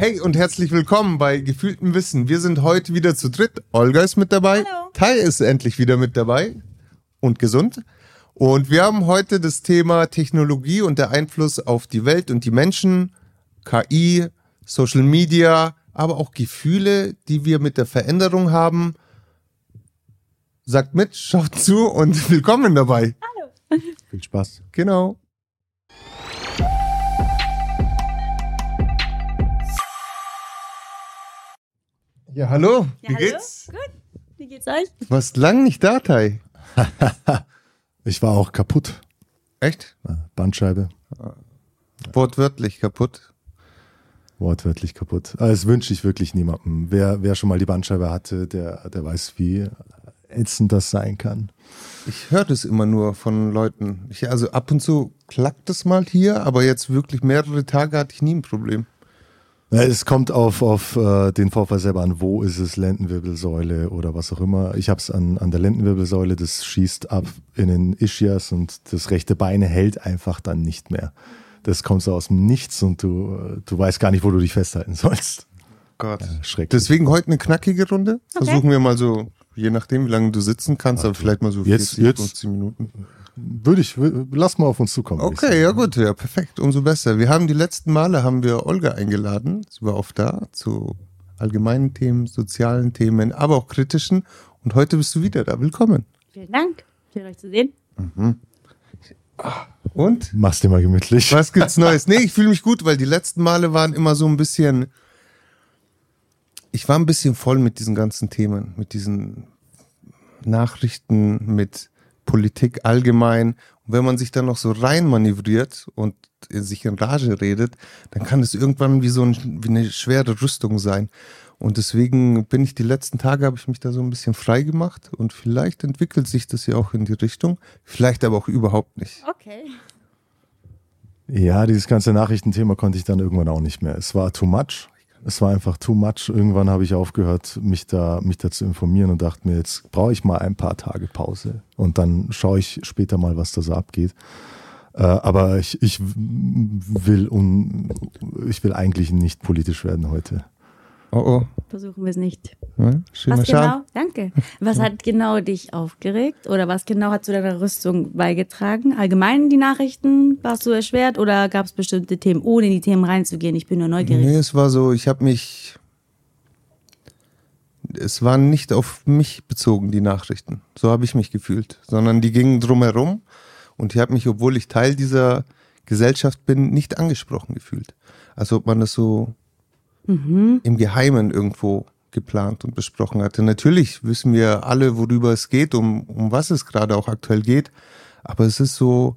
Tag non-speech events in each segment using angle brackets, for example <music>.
Hey und herzlich willkommen bei Gefühltem Wissen. Wir sind heute wieder zu dritt. Olga ist mit dabei. Hallo. Tai ist endlich wieder mit dabei und gesund. Und wir haben heute das Thema Technologie und der Einfluss auf die Welt und die Menschen, KI, Social Media, aber auch Gefühle, die wir mit der Veränderung haben. Sagt mit, schaut zu und <laughs> willkommen dabei. Viel Spaß. Genau. Ja, hallo. Ja, Wie hallo? geht's? Gut. Wie geht's euch? Du warst lang nicht da, Tai. <laughs> Ich war auch kaputt. Echt? Bandscheibe, Wortwörtlich kaputt. wortwörtlich kaputt. Aber Das wünsche ich wirklich niemandem. Wer, wer schon mal die Bandscheibe hatte, der, der weiß, wie ätzend das sein kann. Ich höre das immer nur von Leuten. Ich, also ab und zu klackt es mal hier, aber jetzt wirklich mehrere Tage hatte ich nie ein Problem. Es kommt auf, auf äh, den Vorfall selber an, wo ist es, Lendenwirbelsäule oder was auch immer. Ich habe es an, an der Lendenwirbelsäule, das schießt ab in den Ischias und das rechte Bein hält einfach dann nicht mehr. Das kommt so aus dem Nichts und du, du weißt gar nicht, wo du dich festhalten sollst. Gott. Ja, schrecklich. Deswegen heute eine knackige Runde. Versuchen wir mal so, je nachdem, wie lange du sitzen kannst, aber vielleicht mal so Jetzt- 40, jetzt- 50 Minuten. Würde ich, lass mal auf uns zukommen. Okay, ja gut, ja, perfekt, umso besser. Wir haben die letzten Male haben wir Olga eingeladen, sie war oft da, zu allgemeinen Themen, sozialen Themen, aber auch kritischen. Und heute bist du wieder da. Willkommen. Vielen Dank. Schön euch zu sehen. Und? Mach's dir mal gemütlich. Was gibt's Neues? Nee, ich fühle mich gut, weil die letzten Male waren immer so ein bisschen. Ich war ein bisschen voll mit diesen ganzen Themen, mit diesen Nachrichten, mit Politik allgemein. Und wenn man sich dann noch so rein manövriert und sich in Rage redet, dann kann es irgendwann wie so ein, wie eine schwere Rüstung sein. Und deswegen bin ich die letzten Tage, habe ich mich da so ein bisschen frei gemacht und vielleicht entwickelt sich das ja auch in die Richtung, vielleicht aber auch überhaupt nicht. Okay. Ja, dieses ganze Nachrichtenthema konnte ich dann irgendwann auch nicht mehr. Es war too much. Es war einfach too much. Irgendwann habe ich aufgehört, mich da, mich da zu informieren und dachte mir, jetzt brauche ich mal ein paar Tage Pause. Und dann schaue ich später mal, was da so abgeht. Äh, aber ich, ich will un, ich will eigentlich nicht politisch werden heute. Oh oh. Versuchen wir es nicht. Ja, schön Was schauen. genau? Danke. Was hat genau dich aufgeregt oder was genau hat zu deiner Rüstung beigetragen? Allgemein die Nachrichten? Warst du erschwert oder gab es bestimmte Themen, ohne in die Themen reinzugehen? Ich bin nur neugierig. Nee, es war so, ich habe mich. Es waren nicht auf mich bezogen, die Nachrichten. So habe ich mich gefühlt. Sondern die gingen drumherum und ich habe mich, obwohl ich Teil dieser Gesellschaft bin, nicht angesprochen gefühlt. Als ob man das so im Geheimen irgendwo geplant und besprochen hatte. Natürlich wissen wir alle, worüber es geht, um, um was es gerade auch aktuell geht. Aber es ist so,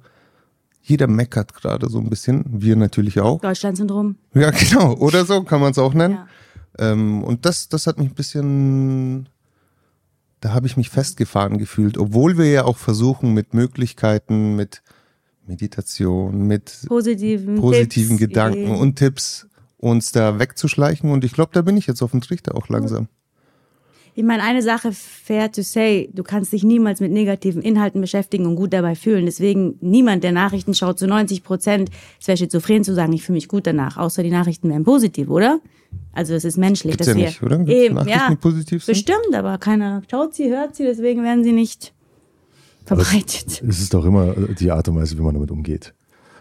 jeder meckert gerade so ein bisschen. Wir natürlich auch. Deutschland-Syndrom. Ja, <laughs> genau. Oder so kann man es auch nennen. Ja. Ähm, und das, das hat mich ein bisschen, da habe ich mich festgefahren gefühlt, obwohl wir ja auch versuchen mit Möglichkeiten, mit Meditation, mit Positiven, positiven Tipps, Gedanken Ideen. und Tipps uns da wegzuschleichen. Und ich glaube, da bin ich jetzt auf dem Trichter auch langsam. Ich meine, eine Sache fair to say, du kannst dich niemals mit negativen Inhalten beschäftigen und gut dabei fühlen. Deswegen niemand, der Nachrichten schaut, zu 90 Prozent, es wäre schizophren zu sagen, ich fühle mich gut danach, außer die Nachrichten wären positiv, oder? Also es ist menschlich, Gibt's dass ja wir nicht, oder? Gibt's eben, ja, positiv sind? bestimmt, aber keiner schaut sie, hört sie, deswegen werden sie nicht verbreitet. Es ist doch immer die Art und Weise, wie man damit umgeht.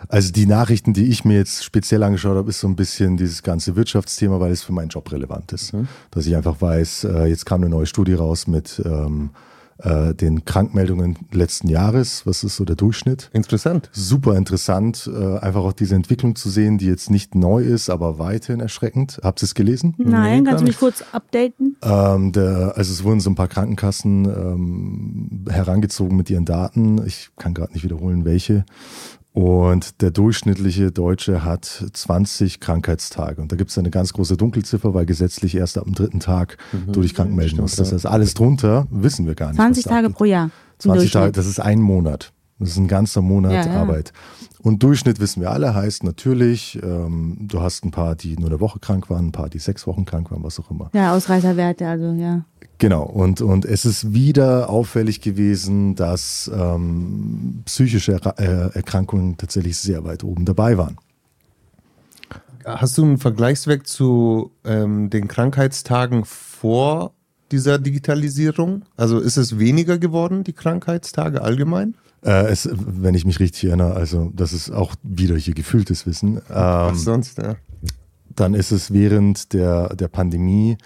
Also die Nachrichten, die ich mir jetzt speziell angeschaut habe, ist so ein bisschen dieses ganze Wirtschaftsthema, weil es für meinen Job relevant ist. Dass ich einfach weiß, äh, jetzt kam eine neue Studie raus mit ähm, äh, den Krankmeldungen letzten Jahres. Was ist so der Durchschnitt? Interessant. Super interessant, äh, einfach auch diese Entwicklung zu sehen, die jetzt nicht neu ist, aber weiterhin erschreckend. Habt ihr es gelesen? Nein, gar kannst du mich kurz updaten? Ähm, der, also es wurden so ein paar Krankenkassen ähm, herangezogen mit ihren Daten. Ich kann gerade nicht wiederholen, welche. Und der durchschnittliche Deutsche hat 20 Krankheitstage. Und da gibt es eine ganz große Dunkelziffer, weil gesetzlich erst ab dem dritten Tag du dich krank melden musst. Das heißt, alles drunter wissen wir gar nicht. 20 was da Tage pro Jahr. im 20 Tage, das ist ein Monat. Das ist ein ganzer Monat Ja, ja. Arbeit. Und Durchschnitt wissen wir alle, heißt natürlich, ähm, du hast ein paar, die nur eine Woche krank waren, ein paar, die sechs Wochen krank waren, was auch immer. Ja, Ausreißerwerte, also ja. Genau, und, und es ist wieder auffällig gewesen, dass ähm, psychische Erra- äh, Erkrankungen tatsächlich sehr weit oben dabei waren. Hast du einen Vergleichswert zu ähm, den Krankheitstagen vor dieser Digitalisierung? Also ist es weniger geworden, die Krankheitstage allgemein? Äh, es, wenn ich mich richtig erinnere, also das ist auch wieder hier gefühltes Wissen. Ähm, Was sonst, ja. Dann ist es während der, der Pandemie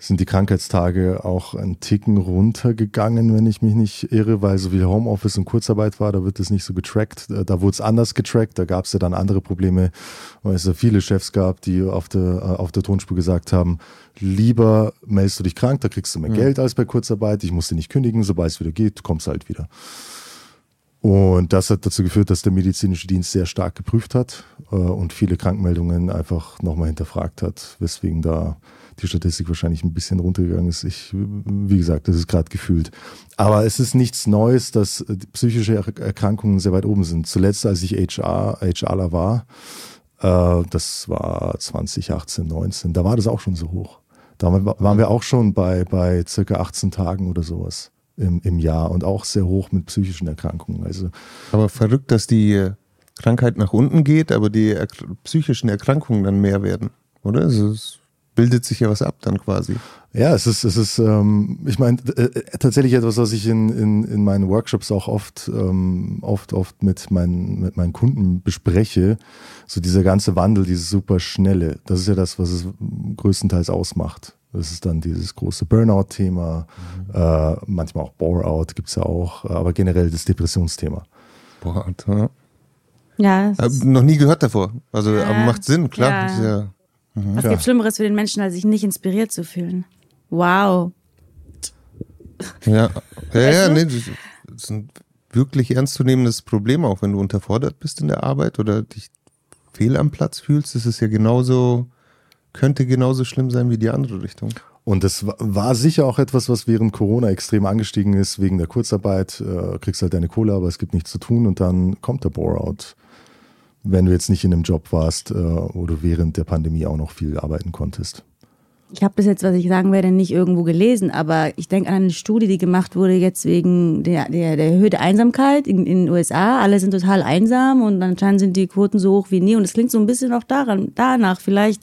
sind die Krankheitstage auch ein Ticken runtergegangen, wenn ich mich nicht irre, weil so viel Homeoffice und Kurzarbeit war, da wird es nicht so getrackt. Äh, da wurde es anders getrackt, da gab es ja dann andere Probleme, weil es ja viele Chefs gab, die auf der, äh, auf der Tonspur gesagt haben, lieber meldest du dich krank, da kriegst du mehr mhm. Geld als bei Kurzarbeit, ich muss dir nicht kündigen, sobald es wieder geht, kommst du halt wieder. Und das hat dazu geführt, dass der medizinische Dienst sehr stark geprüft hat äh, und viele Krankmeldungen einfach nochmal hinterfragt hat, weswegen da die Statistik wahrscheinlich ein bisschen runtergegangen ist. Ich, wie gesagt, das ist gerade gefühlt. Aber es ist nichts Neues, dass äh, psychische Erkrankungen sehr weit oben sind. Zuletzt, als ich HR, HRler war, äh, das war 2018, 19, da war das auch schon so hoch. Da waren wir auch schon bei, bei circa 18 Tagen oder sowas im, im Jahr und auch sehr hoch mit psychischen Erkrankungen. Also, aber verrückt, dass die Krankheit nach unten geht, aber die er psychischen Erkrankungen dann mehr werden, oder? Also es bildet sich ja was ab dann quasi. Ja, es ist, es ist, ähm, ich meine, äh, tatsächlich etwas, was ich in, in, in meinen Workshops auch oft, ähm, oft, oft mit meinen, mit meinen Kunden bespreche. So dieser ganze Wandel, dieses super schnelle, das ist ja das, was es größtenteils ausmacht. Das ist dann dieses große Burnout-Thema, mhm. äh, manchmal auch Bore-out gibt es ja auch, aber generell das Depressionsthema. Bore-out, ja. Ja. noch nie gehört davor. Also, ja. aber macht Sinn, klar. Ja. ja Mhm, Was ja. gibt Schlimmeres für den Menschen, als sich nicht inspiriert zu fühlen? Wow. Ja, ja, ja nee, das ist ein wirklich ernstzunehmendes Problem, auch wenn du unterfordert bist in der Arbeit oder dich fehl am Platz fühlst. Das ist ja genauso, könnte genauso schlimm sein wie die andere Richtung. Und das war sicher auch etwas, was während Corona extrem angestiegen ist, wegen der Kurzarbeit. Äh, kriegst halt deine Kohle, aber es gibt nichts zu tun und dann kommt der Bore-out wenn du jetzt nicht in einem Job warst, äh, wo du während der Pandemie auch noch viel arbeiten konntest? Ich habe das jetzt, was ich sagen werde, nicht irgendwo gelesen, aber ich denke an eine Studie, die gemacht wurde jetzt wegen der, der, der Höhe der Einsamkeit in, in den USA. Alle sind total einsam und anscheinend sind die Quoten so hoch wie nie. Und es klingt so ein bisschen auch daran, danach. Vielleicht,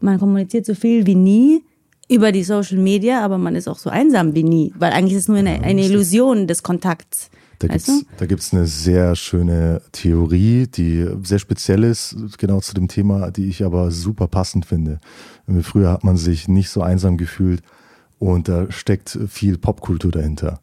man kommuniziert so viel wie nie über die Social Media, aber man ist auch so einsam wie nie, weil eigentlich ist es nur eine, eine Illusion des Kontakts. Da gibt es da gibt's eine sehr schöne Theorie, die sehr speziell ist, genau zu dem Thema, die ich aber super passend finde. Früher hat man sich nicht so einsam gefühlt und da steckt viel Popkultur dahinter.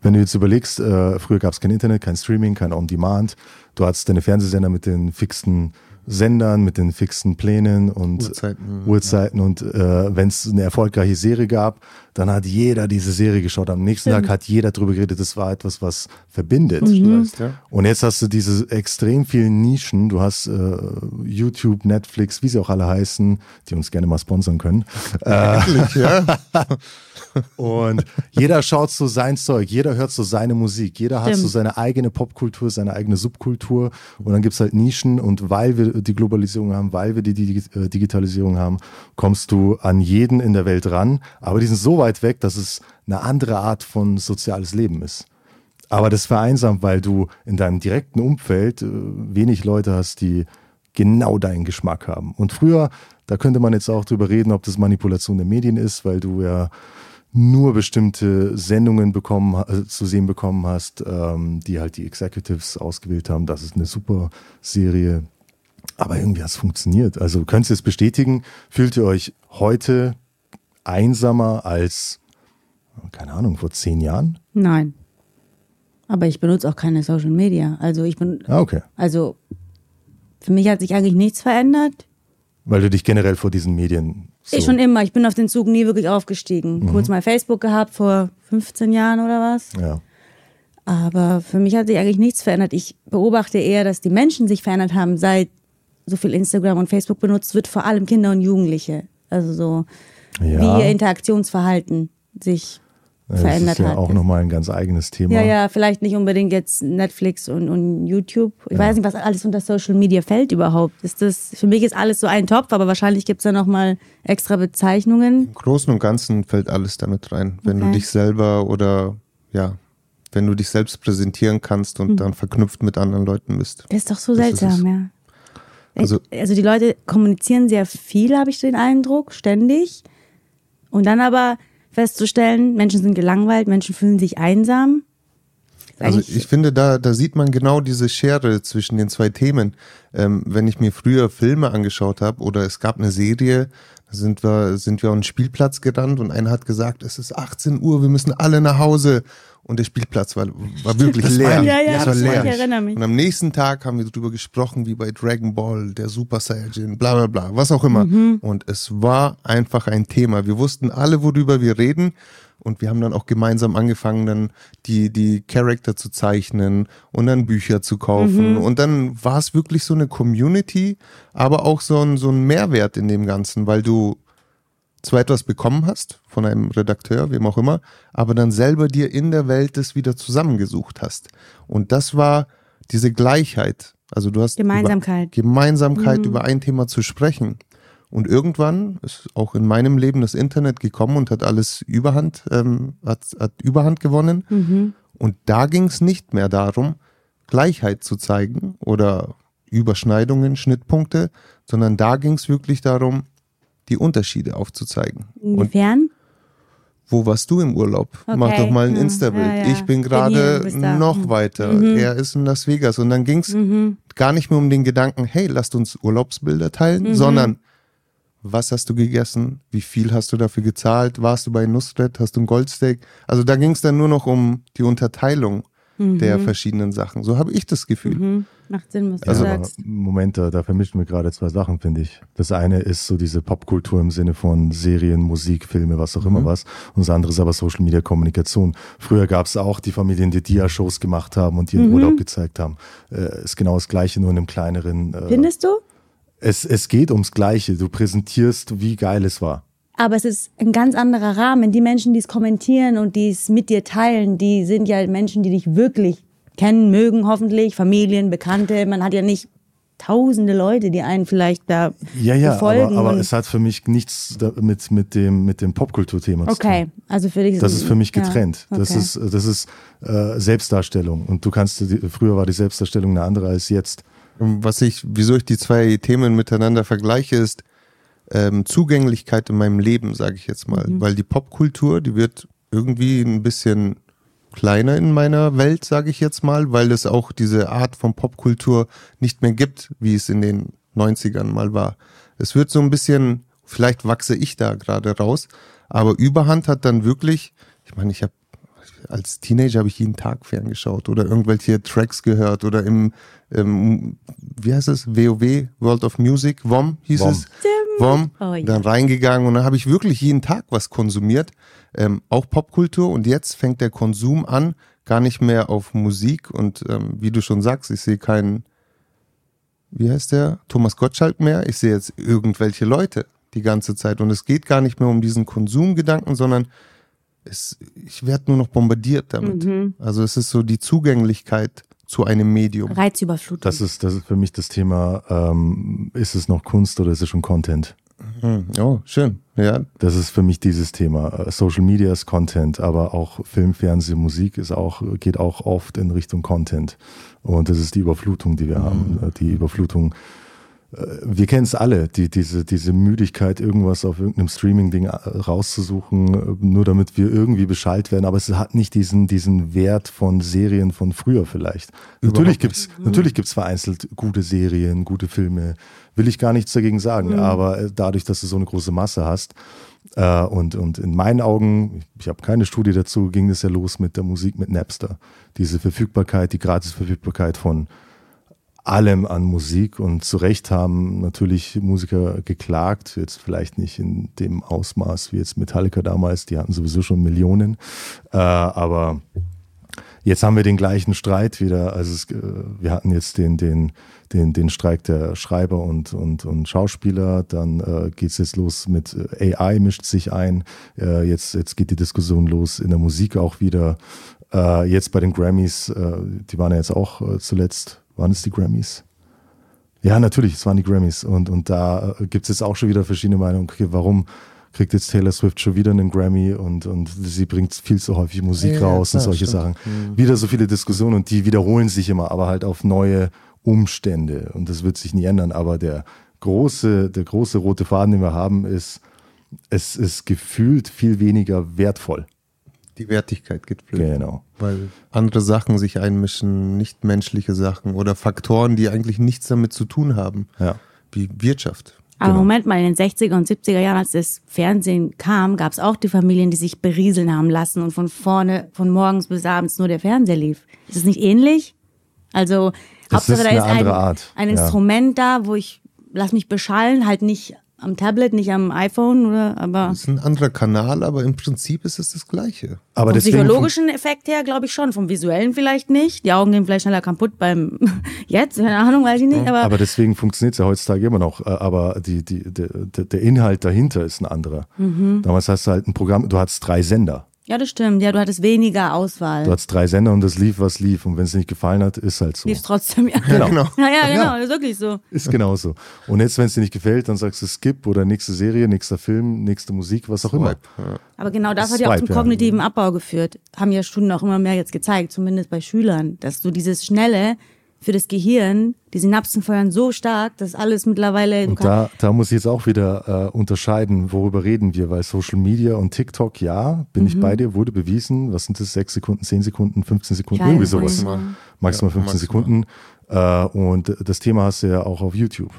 Wenn du jetzt überlegst, äh, früher gab es kein Internet, kein Streaming, kein On-Demand. Du hattest deine Fernsehsender mit den fixen Sendern mit den fixen Plänen und Uhrzeiten. Uhrzeiten. Ja. Und äh, wenn es eine erfolgreiche Serie gab, dann hat jeder diese Serie geschaut. Am nächsten. Tag hat jeder darüber geredet. Das war etwas, was verbindet. Mhm. Und jetzt hast du diese extrem vielen Nischen. Du hast äh, YouTube, Netflix, wie sie auch alle heißen, die uns gerne mal sponsern können. <laughs> Endlich, ja. Und jeder schaut so sein Zeug, jeder hört so seine Musik, jeder Stimmt. hat so seine eigene Popkultur, seine eigene Subkultur. Und dann gibt es halt Nischen. Und weil wir die Globalisierung haben, weil wir die äh, Digitalisierung haben, kommst du an jeden in der Welt ran. Aber die sind so weit weg, dass es eine andere Art von soziales Leben ist. Aber das vereinsamt, weil du in deinem direkten Umfeld äh, wenig Leute hast, die genau deinen Geschmack haben. Und früher, da könnte man jetzt auch drüber reden, ob das Manipulation der Medien ist, weil du ja nur bestimmte Sendungen bekommen, äh, zu sehen bekommen hast, ähm, die halt die Executives ausgewählt haben. Das ist eine super Serie. Aber irgendwie hat es funktioniert. Also könnt ihr es bestätigen? Fühlt ihr euch heute einsamer als, keine Ahnung, vor zehn Jahren? Nein. Aber ich benutze auch keine Social Media. Also ich bin. Ah, okay. Also für mich hat sich eigentlich nichts verändert. Weil du dich generell vor diesen Medien. So ich schon immer. Ich bin auf den Zug nie wirklich aufgestiegen. Mhm. Kurz mal Facebook gehabt vor 15 Jahren oder was. Ja. Aber für mich hat sich eigentlich nichts verändert. Ich beobachte eher, dass die Menschen sich verändert haben, seit so viel Instagram und Facebook benutzt wird, vor allem Kinder und Jugendliche. Also so, ja. wie ihr Interaktionsverhalten sich ja, verändert hat. Das ist ja hat. auch nochmal ein ganz eigenes Thema. Ja, ja, vielleicht nicht unbedingt jetzt Netflix und, und YouTube. Ich ja. weiß nicht, was alles unter Social Media fällt überhaupt. Ist das, für mich ist alles so ein Topf, aber wahrscheinlich gibt es da nochmal extra Bezeichnungen. Im Großen und Ganzen fällt alles damit rein. Wenn okay. du dich selber oder ja, wenn du dich selbst präsentieren kannst und hm. dann verknüpft mit anderen Leuten bist. Das ist doch so das seltsam, ja. Also- also die Leute kommunizieren sehr viel, habe ich den Eindruck, ständig. Und dann aber festzustellen, Menschen sind gelangweilt, Menschen fühlen sich einsam. Also ich finde, da, da sieht man genau diese Schere zwischen den zwei Themen. Ähm, wenn ich mir früher Filme angeschaut habe oder es gab eine Serie, da sind wir, sind wir auf einen Spielplatz gerannt und einer hat gesagt, es ist 18 Uhr, wir müssen alle nach Hause. Und der Spielplatz war, war wirklich Das leer. ich. Ja, ja, es war das leer. ich erinnere mich. Und am nächsten Tag haben wir darüber gesprochen, wie bei Dragon Ball, der Super Saiyajin, bla bla bla, was auch immer. Mhm. Und es war einfach ein Thema. Wir wussten alle, worüber wir reden. Und wir haben dann auch gemeinsam angefangen, dann die, die Charakter zu zeichnen und dann Bücher zu kaufen. Und dann war es wirklich so eine Community, aber auch so ein, so ein Mehrwert in dem Ganzen, weil du zwar etwas bekommen hast von einem Redakteur, wem auch immer, aber dann selber dir in der Welt das wieder zusammengesucht hast. Und das war diese Gleichheit. Also du hast Gemeinsamkeit. Über, Gemeinsamkeit über ein Thema zu sprechen. Und irgendwann ist auch in meinem Leben das Internet gekommen und hat alles Überhand, ähm, hat, hat Überhand gewonnen. Und da ging es nicht mehr darum, Gleichheit zu zeigen oder Überschneidungen, Schnittpunkte, sondern da ging es wirklich darum, die Unterschiede aufzuzeigen. Und Inwiefern? wo warst du im Urlaub? Mach Okay. doch mal ein Ja, Insta-Bild. ja, ja. Ich bin gerade noch Mhm. weiter. Er ist in Las Vegas. Und dann ging es gar nicht mehr um den Gedanken, hey, lasst uns Urlaubsbilder teilen, Mhm. sondern was hast du gegessen? Wie viel hast du dafür gezahlt? Warst du bei Nusret? Hast du ein Goldsteak? Also da ging es dann nur noch um die Unterteilung der verschiedenen Sachen. So habe ich das Gefühl. Mhm. Macht Sinn, was du Also- sagst. Moment, da, vermischen wir gerade zwei Sachen, finde ich. Das eine ist so diese Popkultur im Sinne von Serien, Musik, Filme, was auch immer was. Und das andere ist aber Social Media Kommunikation. Früher gab es auch die Familien, die Dia-Shows gemacht haben und ihren Urlaub gezeigt haben. Äh, ist genau das Gleiche, nur in einem kleineren. Äh, Findest du? es, es geht ums Gleiche. Du präsentierst, wie geil es war. Aber es ist ein ganz anderer Rahmen. Die Menschen, die es kommentieren und die es mit dir teilen, die sind ja Menschen, die dich wirklich kennen, mögen, hoffentlich, Familien, Bekannte. Man hat ja nicht tausende Leute, die einen vielleicht da Ja, ja, befolgen. aber, aber es hat für mich nichts mit, mit dem, mit dem Popkulturthema zu tun. okay, also für dich Das ist für mich getrennt. Ja, Das okay. ist, das ist äh, Selbstdarstellung. Und du kannst, früher war die Selbstdarstellung eine andere als jetzt. Was ich, wieso ich die zwei Themen miteinander vergleiche, ist ähm, Zugänglichkeit in meinem Leben, sage ich jetzt mal. Weil die Popkultur, die wird irgendwie ein bisschen kleiner in meiner Welt, sage ich jetzt mal, weil es auch diese Art von Popkultur nicht mehr gibt, wie es in den 90ern mal war. Es wird so ein bisschen, vielleicht wachse ich da gerade raus, aber Überhand hat dann wirklich, ich meine, ich habe als Teenager habe ich jeden Tag ferngeschaut oder irgendwelche Tracks gehört oder im, ähm, wie heißt es, WoW, World of Music, WOM hieß WOM. es. WOM, Oh ja. dann reingegangen und dann habe ich wirklich jeden Tag was konsumiert, ähm, auch Popkultur und jetzt fängt der Konsum an, gar nicht mehr auf Musik und ähm, wie du schon sagst, ich sehe keinen, wie heißt der, Thomas Gottschalk mehr, ich sehe jetzt irgendwelche Leute die ganze Zeit und es geht gar nicht mehr um diesen Konsumgedanken, sondern es, ich werde nur noch bombardiert damit. Also es ist so die Zugänglichkeit zu einem Medium. Reizüberflutung. Das ist, das ist für mich das Thema, ähm, ist es noch Kunst oder ist es schon Content? Hm, Oh, schön. Ja, Das ist für mich dieses Thema. Äh, Social Media ist Content, aber auch Film, Fernsehen, Musik ist auch, geht auch oft in Richtung Content. Und das ist die Überflutung, die wir haben. Äh, Die Überflutung. Wir kennen es alle, die, diese, diese Müdigkeit, irgendwas auf irgendeinem Streaming-Ding äh, rauszusuchen, äh, nur damit wir irgendwie Bescheid werden. Aber es hat nicht diesen, diesen Wert von Serien von früher vielleicht. Natürlich gibt's, natürlich gibt's vereinzelt gute Serien, gute Filme. Will ich gar nichts dagegen sagen. Aber äh, dadurch, dass du so eine große Masse hast, äh, und, und in meinen Augen, ich habe keine Studie dazu, ging das ja los mit der Musik mit Napster. Diese Verfügbarkeit, die Gratisverfügbarkeit von allem an Musik und zu Recht haben natürlich Musiker geklagt, jetzt vielleicht nicht in dem Ausmaß wie jetzt Metallica damals, die hatten sowieso schon Millionen, äh, aber jetzt haben wir den gleichen Streit wieder, also es, äh, wir hatten jetzt den, den, den, den Streik der Schreiber und, und, und Schauspieler, dann äh, geht's jetzt los mit äh, AI mischt sich ein, äh, jetzt, jetzt geht die Diskussion los in der Musik auch wieder, äh, jetzt bei den Grammys, die waren ja jetzt auch zuletzt, waren es die Grammys? Ja, natürlich, es waren die Grammys. Und, und da äh, gibt es jetzt auch schon wieder verschiedene Meinungen. Okay, warum kriegt jetzt Taylor Swift schon wieder einen Grammy und, und sie bringt viel zu häufig Musik Ja, ja, raus und klar, solche stimmt. Sachen. Wieder so viele Diskussionen und die wiederholen sich immer, aber halt auf neue, Umstände und das wird sich nie ändern, aber der große, der große rote Faden, den wir haben, ist, es ist gefühlt viel weniger wertvoll. Die Wertigkeit geht flöten. Genau. Weil andere Sachen sich einmischen, nicht menschliche Sachen oder Faktoren, die eigentlich nichts damit zu tun haben. Ja. Wie Wirtschaft. Aber Genau. Moment mal, in den 60er und 70er Jahren, als das Fernsehen kam, gab es auch die Familien, die sich berieseln haben lassen und von vorne, von morgens bis abends nur der Fernseher lief. Ist es nicht ähnlich? Also, Das Hauptsache ist da eine ist ein, ein ja. Instrument da, wo ich lass mich beschallen, halt nicht am Tablet, nicht am iPhone, oder, aber Das ist ein anderer Kanal, aber im Prinzip ist es das Gleiche. Aber vom psychologischen Effekt her glaube ich schon, vom visuellen vielleicht nicht. Die Augen gehen vielleicht schneller kaputt beim <laughs> jetzt, keine Ahnung, weiß ich nicht, aber, aber deswegen funktioniert es ja heutzutage immer noch. Äh, Aber die, die, der, der der Inhalt dahinter ist ein anderer. Mhm. Damals hast du halt ein Programm, du hattest drei Sender. Ja, das stimmt. Ja, du hattest weniger Auswahl. Du hattest drei Sender und das lief, was lief. Und wenn es nicht gefallen hat, ist halt so. Lief's trotzdem, ja. Genau. Genau. <laughs> Ja, ja, genau, Ja. das ist wirklich so. Ist genauso. Und jetzt, wenn es dir nicht gefällt, dann sagst du Skip oder nächste Serie, nächster Film, nächste Musik, was auch immer. Aber genau das hat ja auch zum ja. kognitiven Abbau geführt. Haben ja Studien auch immer mehr jetzt gezeigt, zumindest bei Schülern, dass du dieses Schnelle für das Gehirn, die Synapsen feuern so stark, dass alles mittlerweile. Und da, da muss ich jetzt auch wieder äh, unterscheiden, worüber reden wir, weil Social Media und TikTok, ja, bin Mhm. ich bei dir, wurde bewiesen. Was sind das? Sechs Sekunden, zehn Sekunden, 15 Sekunden, Ja, irgendwie ja, sowas. maximal. Maximal Ja, 15 maximal. Sekunden. Äh, und das Thema hast du ja auch auf YouTube.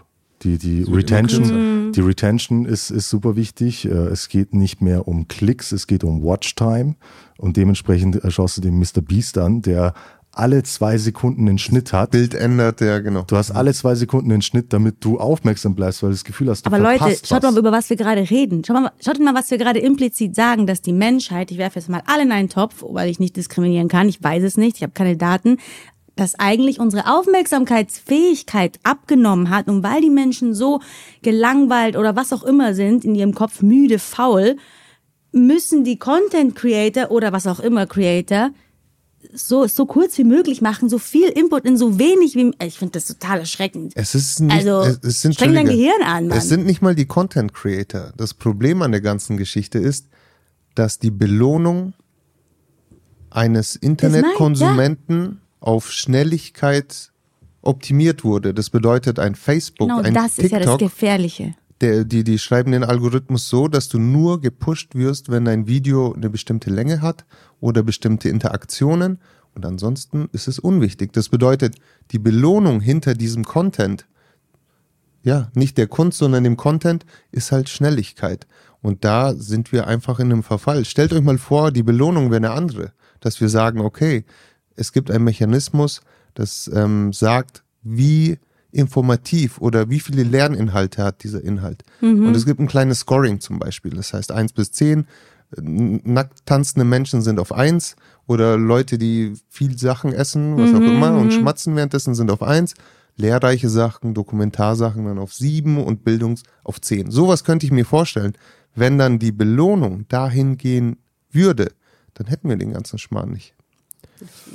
Die, die Retention, die Retention ist, ist super wichtig. Äh, Es geht nicht mehr um Klicks, es geht um Watchtime. Und dementsprechend äh, schaust du den Mr. Beast an, der alle zwei Sekunden einen Schnitt hat. Bild ändert, ja, genau. Du hast alle zwei Sekunden einen Schnitt, damit du aufmerksam bleibst, weil du das Gefühl hast, du Aber Leute, verpasst schaut was. mal, über was wir gerade reden. Schaut mal, schaut mal, was wir gerade implizit sagen, dass die Menschheit, ich werfe jetzt mal alle in einen Topf, weil ich nicht diskriminieren kann, ich weiß es nicht, ich habe keine Daten, dass eigentlich unsere Aufmerksamkeitsfähigkeit abgenommen hat und weil die Menschen so gelangweilt oder was auch immer sind, in ihrem Kopf müde, faul, müssen die Content Creator oder was auch immer Creator so, so kurz wie möglich machen, so viel Input in so wenig wie, ich finde das total erschreckend. Es ist nicht, Also, es, es sind, streng dein Gehirn an, Mann. Es sind nicht mal die Content Creator. Das Problem an der ganzen Geschichte ist, dass die Belohnung eines Internetkonsumenten auf Schnelligkeit optimiert wurde. Das bedeutet ein Facebook, Genau, ein das ist ja das TikTok, Gefährliche. der, die, die schreiben den Algorithmus so, dass du nur gepusht wirst, wenn dein Video eine bestimmte Länge hat oder bestimmte Interaktionen und ansonsten ist es unwichtig. Das bedeutet, die Belohnung hinter diesem Content, ja, nicht der Kunst, sondern dem Content, ist halt Schnelligkeit. Und da sind wir einfach in einem Verfall. Stellt euch mal vor, die Belohnung wäre eine andere. Dass wir sagen, okay, es gibt einen Mechanismus, das ähm, sagt, wie informativ oder wie viele Lerninhalte hat dieser Inhalt. Und es gibt ein kleines Scoring zum Beispiel. Das heißt, eins bis zehn nackt tanzende Menschen sind auf eins oder Leute, die viel Sachen essen, was auch immer, und schmatzen währenddessen sind auf eins. Lehrreiche Sachen, Dokumentarsachen dann auf sieben und Bildungs auf zehn. Sowas könnte ich mir vorstellen. Wenn dann die Belohnung dahin gehen würde, dann hätten wir den ganzen Schmarrn nicht.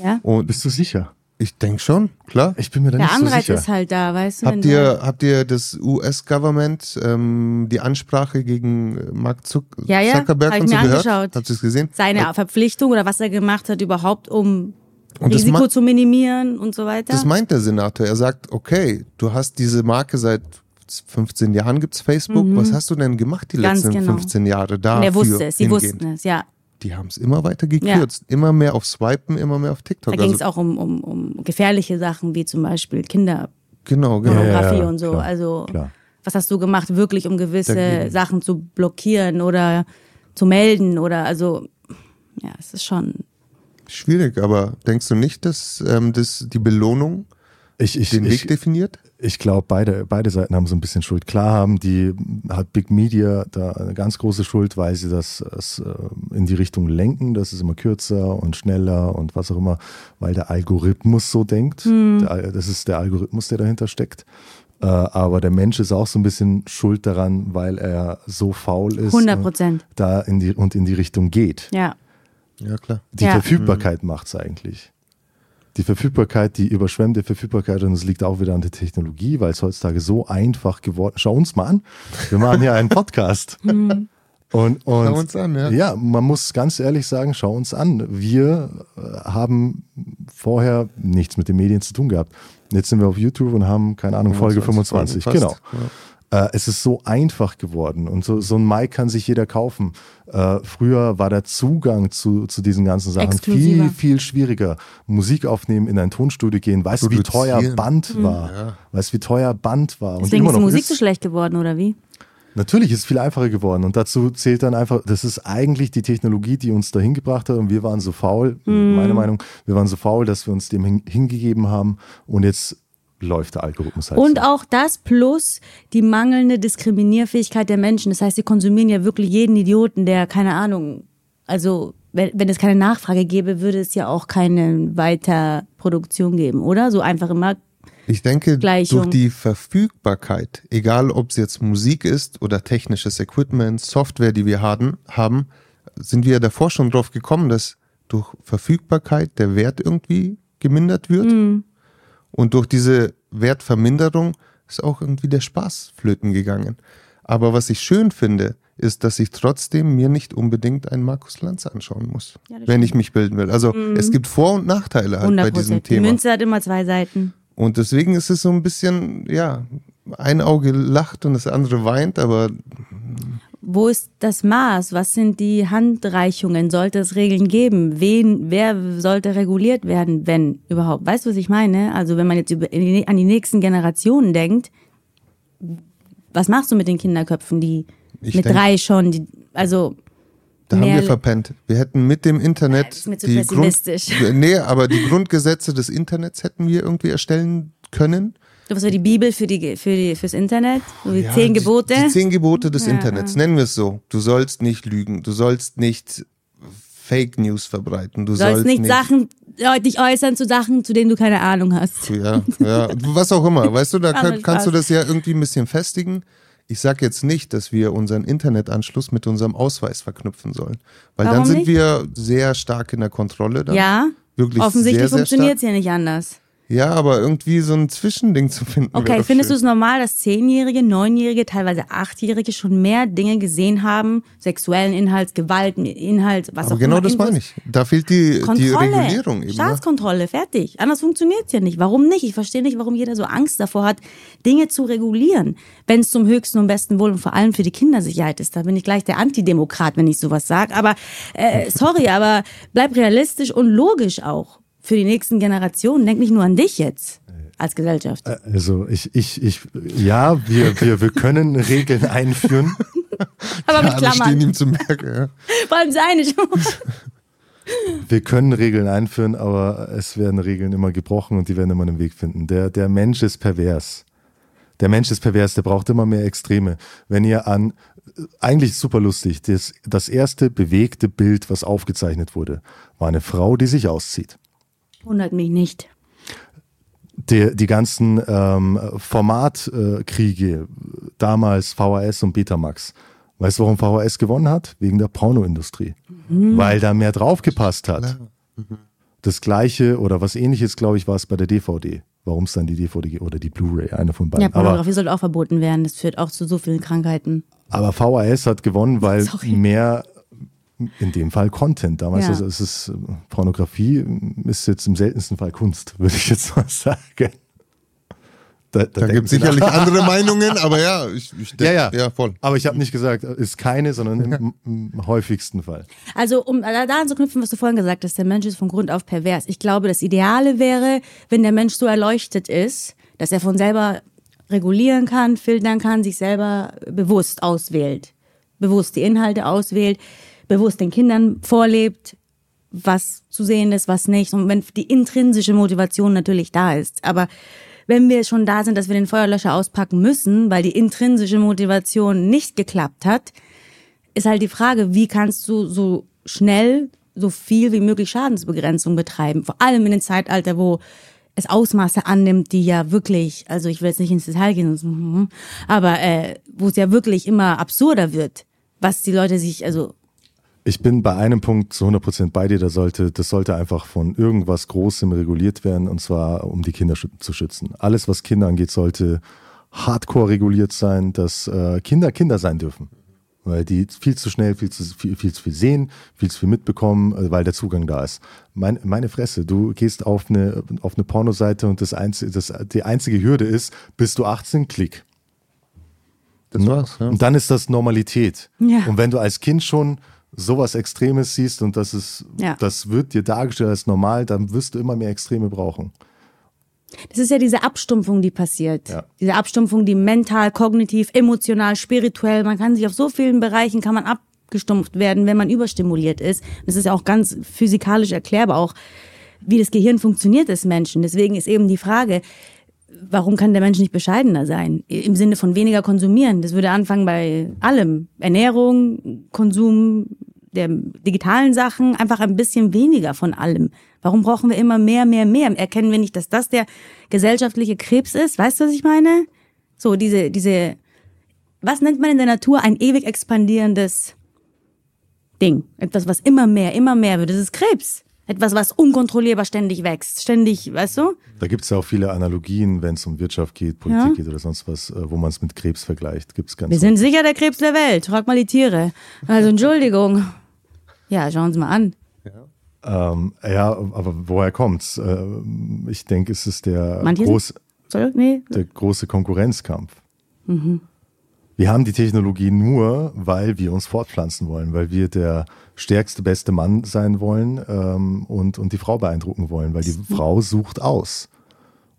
Ja? Und Bist du sicher? Ich denke schon, klar. Ich bin mir da Der nicht so Anreiz sicher. ist halt da, weißt du? wenn Habt du- ihr, habt ihr das US-Government, ähm, die Ansprache gegen äh, Mark Zuck Ja, ja, Zuckerberg hab ich und so mir gehört? angeschaut. Habt ihr es gesehen? seine Verpflichtung oder was er gemacht hat überhaupt, um Und Risiko zu minimieren und so weiter? Das meint der Senator. Er sagt, okay, du hast diese Marke seit 15 Jahren gibt's Facebook. Was hast du denn gemacht die Mhm. Ganz letzten genau. 15 Jahre da? er wusste es, sie wussten es, ja. Die haben es immer weiter gekürzt. Immer mehr auf Swipen, immer mehr auf TikTok. Da ging es also, auch um, um, um gefährliche Sachen, wie zum Beispiel Kinderpornografie genau, genau. Ja, ja, ja, und so. klar, also, klar. was hast du gemacht, wirklich, um gewisse Dagegen. Sachen zu blockieren oder zu melden oder, also, ja, es ist schon, Schwierig, aber denkst du nicht, dass ähm, das die Belohnung Ich, ich, den ich, Weg definiert? Ich glaube, beide, beide Seiten haben so ein bisschen Schuld. Klar haben die, hat Big Media da eine ganz große Schuld, weil sie das, das äh, in die Richtung lenken, dass es immer kürzer und schneller und was auch immer, weil der Algorithmus so denkt. Der, Al- das ist der Algorithmus, der dahinter steckt. Äh, aber der Mensch ist auch so ein bisschen schuld daran, weil er so faul ist 100 und Prozent. da in die, und in die Richtung geht. ja. Ja, klar. Die Ja. Verfügbarkeit macht's eigentlich. Die Verfügbarkeit, die überschwemmte Verfügbarkeit, und es liegt auch wieder an der Technologie, weil es heutzutage so einfach geworden ist. Schau uns mal an. Wir machen ja einen Podcast. <laughs> und, und Schau uns an, ja. ja, man muss ganz ehrlich sagen, schau uns an. Wir äh, haben vorher nichts mit den Medien zu tun gehabt. Jetzt sind wir auf YouTube und haben, keine Ahnung, Folge 25. Folgen Genau. fast, ja. Äh, es ist so einfach geworden und so, so ein Mic kann sich jeder kaufen. Äh, früher war der Zugang zu, zu diesen ganzen Sachen Exklusiver. viel, viel schwieriger. Musik aufnehmen, in ein Tonstudio gehen, weißt du, wie teuer. Band war? Weißt du, wie teuer Band war? Und Deswegen immer ist die Musik ist. so schlecht geworden, oder wie? Natürlich ist es viel einfacher geworden und dazu zählt dann einfach, das ist eigentlich die Technologie, die uns dahin gebracht hat und wir waren so faul, Mhm. meine Meinung, wir waren so faul, dass wir uns dem hin, hingegeben haben und jetzt läuft der Algorithmus halt. Und so. auch das plus die mangelnde Diskriminierfähigkeit der Menschen. Das heißt, sie konsumieren ja wirklich jeden Idioten, der, keine Ahnung, also wenn, wenn es keine Nachfrage gäbe, würde es ja auch keine Weiterproduktion geben, oder? So einfach immer. Ich denke, Gleichung. durch die Verfügbarkeit, egal ob es jetzt Musik ist oder technisches Equipment, Software, die wir haben, haben, sind wir davor schon drauf gekommen, dass durch Verfügbarkeit der Wert irgendwie gemindert wird. Und durch diese Wertverminderung ist auch irgendwie der Spaß flöten gegangen. Aber was ich schön finde, ist, dass ich trotzdem mir nicht unbedingt einen Markus Lanz anschauen muss, Ja, wenn ich mich bilden will. Also es gibt Vor- und Nachteile halt bei 100 diesem Die Thema. Münze hat immer zwei Seiten. Und deswegen ist es so ein bisschen, ja, ein Auge lacht und das andere weint, aber Wo ist das Maß? Was sind die Handreichungen? Sollte es Regeln geben? Wen, wer sollte reguliert werden, wenn überhaupt? Weißt du, was ich meine? Also wenn man jetzt über, an die nächsten Generationen denkt, was machst du mit den Kinderköpfen, die Ich mit denk- drei schon, die, also da haben wir verpennt. Wir hätten mit dem Internet ist mir zu die pessimistisch. Grund, nee, aber die Grundgesetze des Internets hätten wir irgendwie erstellen können. Was war die Bibel für die, für die, fürs Internet? So die Ja, zehn die- Gebote? Die, zehn Gebote des Ja. Internets, nennen wir es so. Du sollst nicht lügen, du sollst nicht Fake News verbreiten, du sollst sollst nicht Sachen, äh, dich äußern zu Sachen, zu denen du keine Ahnung hast. Ja, ja, was auch immer. Weißt du, da <laughs> kann, kannst du das ja irgendwie ein bisschen festigen. Ich sag jetzt nicht, dass wir unseren Internetanschluss mit unserem Ausweis verknüpfen sollen. Weil dann Warum sind nicht? wir sehr stark in der Kontrolle. Dann. Ja, Wirklich offensichtlich funktioniert es ja nicht anders. Ja, aber irgendwie so ein Zwischending zu finden. Okay, findest du es normal, dass Zehnjährige, Neunjährige, teilweise Achtjährige schon mehr Dinge gesehen haben, sexuellen Inhalts, Gewalteninhalt, was Aber auch genau immer. das Infos- meine ich. Da fehlt die, die Regulierung eben. Ne? Staatskontrolle, fertig. Anders funktioniert's ja nicht. Warum nicht? Ich verstehe nicht, warum jeder so Angst davor hat, Dinge zu regulieren, wenn es zum höchsten und besten Wohl und vor allem für die Kindersicherheit ist. Da bin ich gleich der Antidemokrat, wenn ich sowas sage. Aber äh, sorry, aber bleib realistisch und logisch auch für die nächsten Generationen. Denk nicht nur an dich jetzt als Gesellschaft. Also ich, ich, ich, ja, wir, wir, wir können Regeln einführen. <laughs> aber mit Alle stehen Klammern. ihm zum Berg. Ja. <laughs> Vor allem seine schon. <laughs> Wir können Regeln einführen, aber es werden Regeln immer gebrochen und die werden immer einen Weg finden. Der, der Mensch ist pervers. Der Mensch ist pervers, der braucht immer mehr Extreme. Wenn ihr an, eigentlich super lustig, das, das erste bewegte Bild, was aufgezeichnet wurde, war eine Frau, die sich auszieht. Wundert mich nicht. Die, die ganzen ähm, Formatkriege, damals VHS und Betamax. Weißt du, warum VHS gewonnen hat? Wegen der Pornoindustrie. Weil da mehr draufgepasst hat. Das gleiche oder was ähnliches, glaube ich, war es bei der DVD. Warum es dann die DVD oder die Blu-ray, eine von Ja, beiden. aber, Pornografie sollte auch verboten werden. Das führt auch zu so vielen Krankheiten. aber VHS hat gewonnen, weil <laughs> Sorry. mehr, in dem Fall Content. Damals Ja. also es ist Pornografie ist jetzt im seltensten Fall Kunst, würde ich jetzt mal sagen. Da, Da denken gibt es Sie nach. sicherlich andere Meinungen, aber ja, ich, ich Ja, denk- ja. ja, voll. Aber ich habe nicht gesagt, ist keine, sondern im, im häufigsten Fall. Also, um da da anzuknüpfen, was du vorhin gesagt hast, der Mensch ist von Grund auf pervers. Ich glaube, das Ideale wäre, wenn der Mensch so erleuchtet ist, dass er von selber regulieren kann, filtern kann, sich selber bewusst auswählt. Bewusst die Inhalte auswählt, bewusst den Kindern vorlebt, was zu sehen ist, was nicht. Und wenn die intrinsische Motivation natürlich da ist. Aber wenn wir schon da sind, dass wir den Feuerlöscher auspacken müssen, weil die intrinsische Motivation nicht geklappt hat, ist halt die Frage, wie kannst du so schnell so viel wie möglich Schadensbegrenzung betreiben? Vor allem in dem Zeitalter, wo es Ausmaße annimmt, die ja wirklich, also ich will jetzt nicht ins Detail gehen, so, mhm, aber äh, wo es ja wirklich immer absurder wird, was die Leute sich, also Ich bin bei einem Punkt zu 100% bei dir, das sollte, das sollte einfach von irgendwas Großem reguliert werden und zwar um die Kinder zu schützen. Alles, was Kinder angeht, sollte hardcore reguliert sein, dass äh, Kinder Kinder sein dürfen. weil die viel zu schnell, viel zu viel, viel zu viel sehen, viel zu viel mitbekommen, äh, weil der Zugang da ist. Mein, meine Fresse, du gehst auf eine, auf eine Pornoseite und das einzige, das, die einzige Hürde ist, bist du 18, klick. Das war's. Ja. Und dann ist das Normalität. Ja. Und wenn du als Kind schon sowas Extremes siehst und das ist, Ja. das wird dir dargestellt als normal, dann wirst du immer mehr Extreme brauchen. Das ist ja diese Abstumpfung, die passiert. Ja. Diese Abstumpfung, die mental, kognitiv, emotional, spirituell, man kann sich auf so vielen Bereichen kann man abgestumpft werden, wenn man überstimuliert ist. Das ist ja auch ganz physikalisch erklärbar, auch wie das Gehirn funktioniert des Menschen. Deswegen ist eben die Frage, warum kann der Mensch nicht bescheidener sein? Im Sinne von weniger konsumieren. Das würde anfangen bei allem. Ernährung, Konsum der digitalen Sachen, einfach ein bisschen weniger von allem. Warum brauchen wir immer mehr, mehr, mehr? Erkennen wir nicht, dass das der gesellschaftliche Krebs ist? Weißt du, was ich meine? So, diese, diese, was nennt man in der Natur ein ewig expandierendes Ding? Etwas, was immer mehr, immer mehr wird. Das ist Krebs. Etwas, was unkontrollierbar ständig wächst. Ständig, weißt du? Da gibt es ja auch viele Analogien, wenn es um Wirtschaft geht, Politik Ja. geht oder sonst was, äh, wo man es mit Krebs vergleicht. Gibt's ganz Wir sind sicher der Krebs der Welt. Frag mal die Tiere. Also Entschuldigung. Ja, schauen Sie mal an. ähm, ja, aber woher kommt's? Ähm, ich denke, es ist der, groß, nee. der große Konkurrenzkampf. Wir haben die Technologie nur, weil wir uns fortpflanzen wollen, weil wir der stärkste, beste Mann sein wollen ähm, und, und die Frau beeindrucken wollen, weil die Frau sucht aus.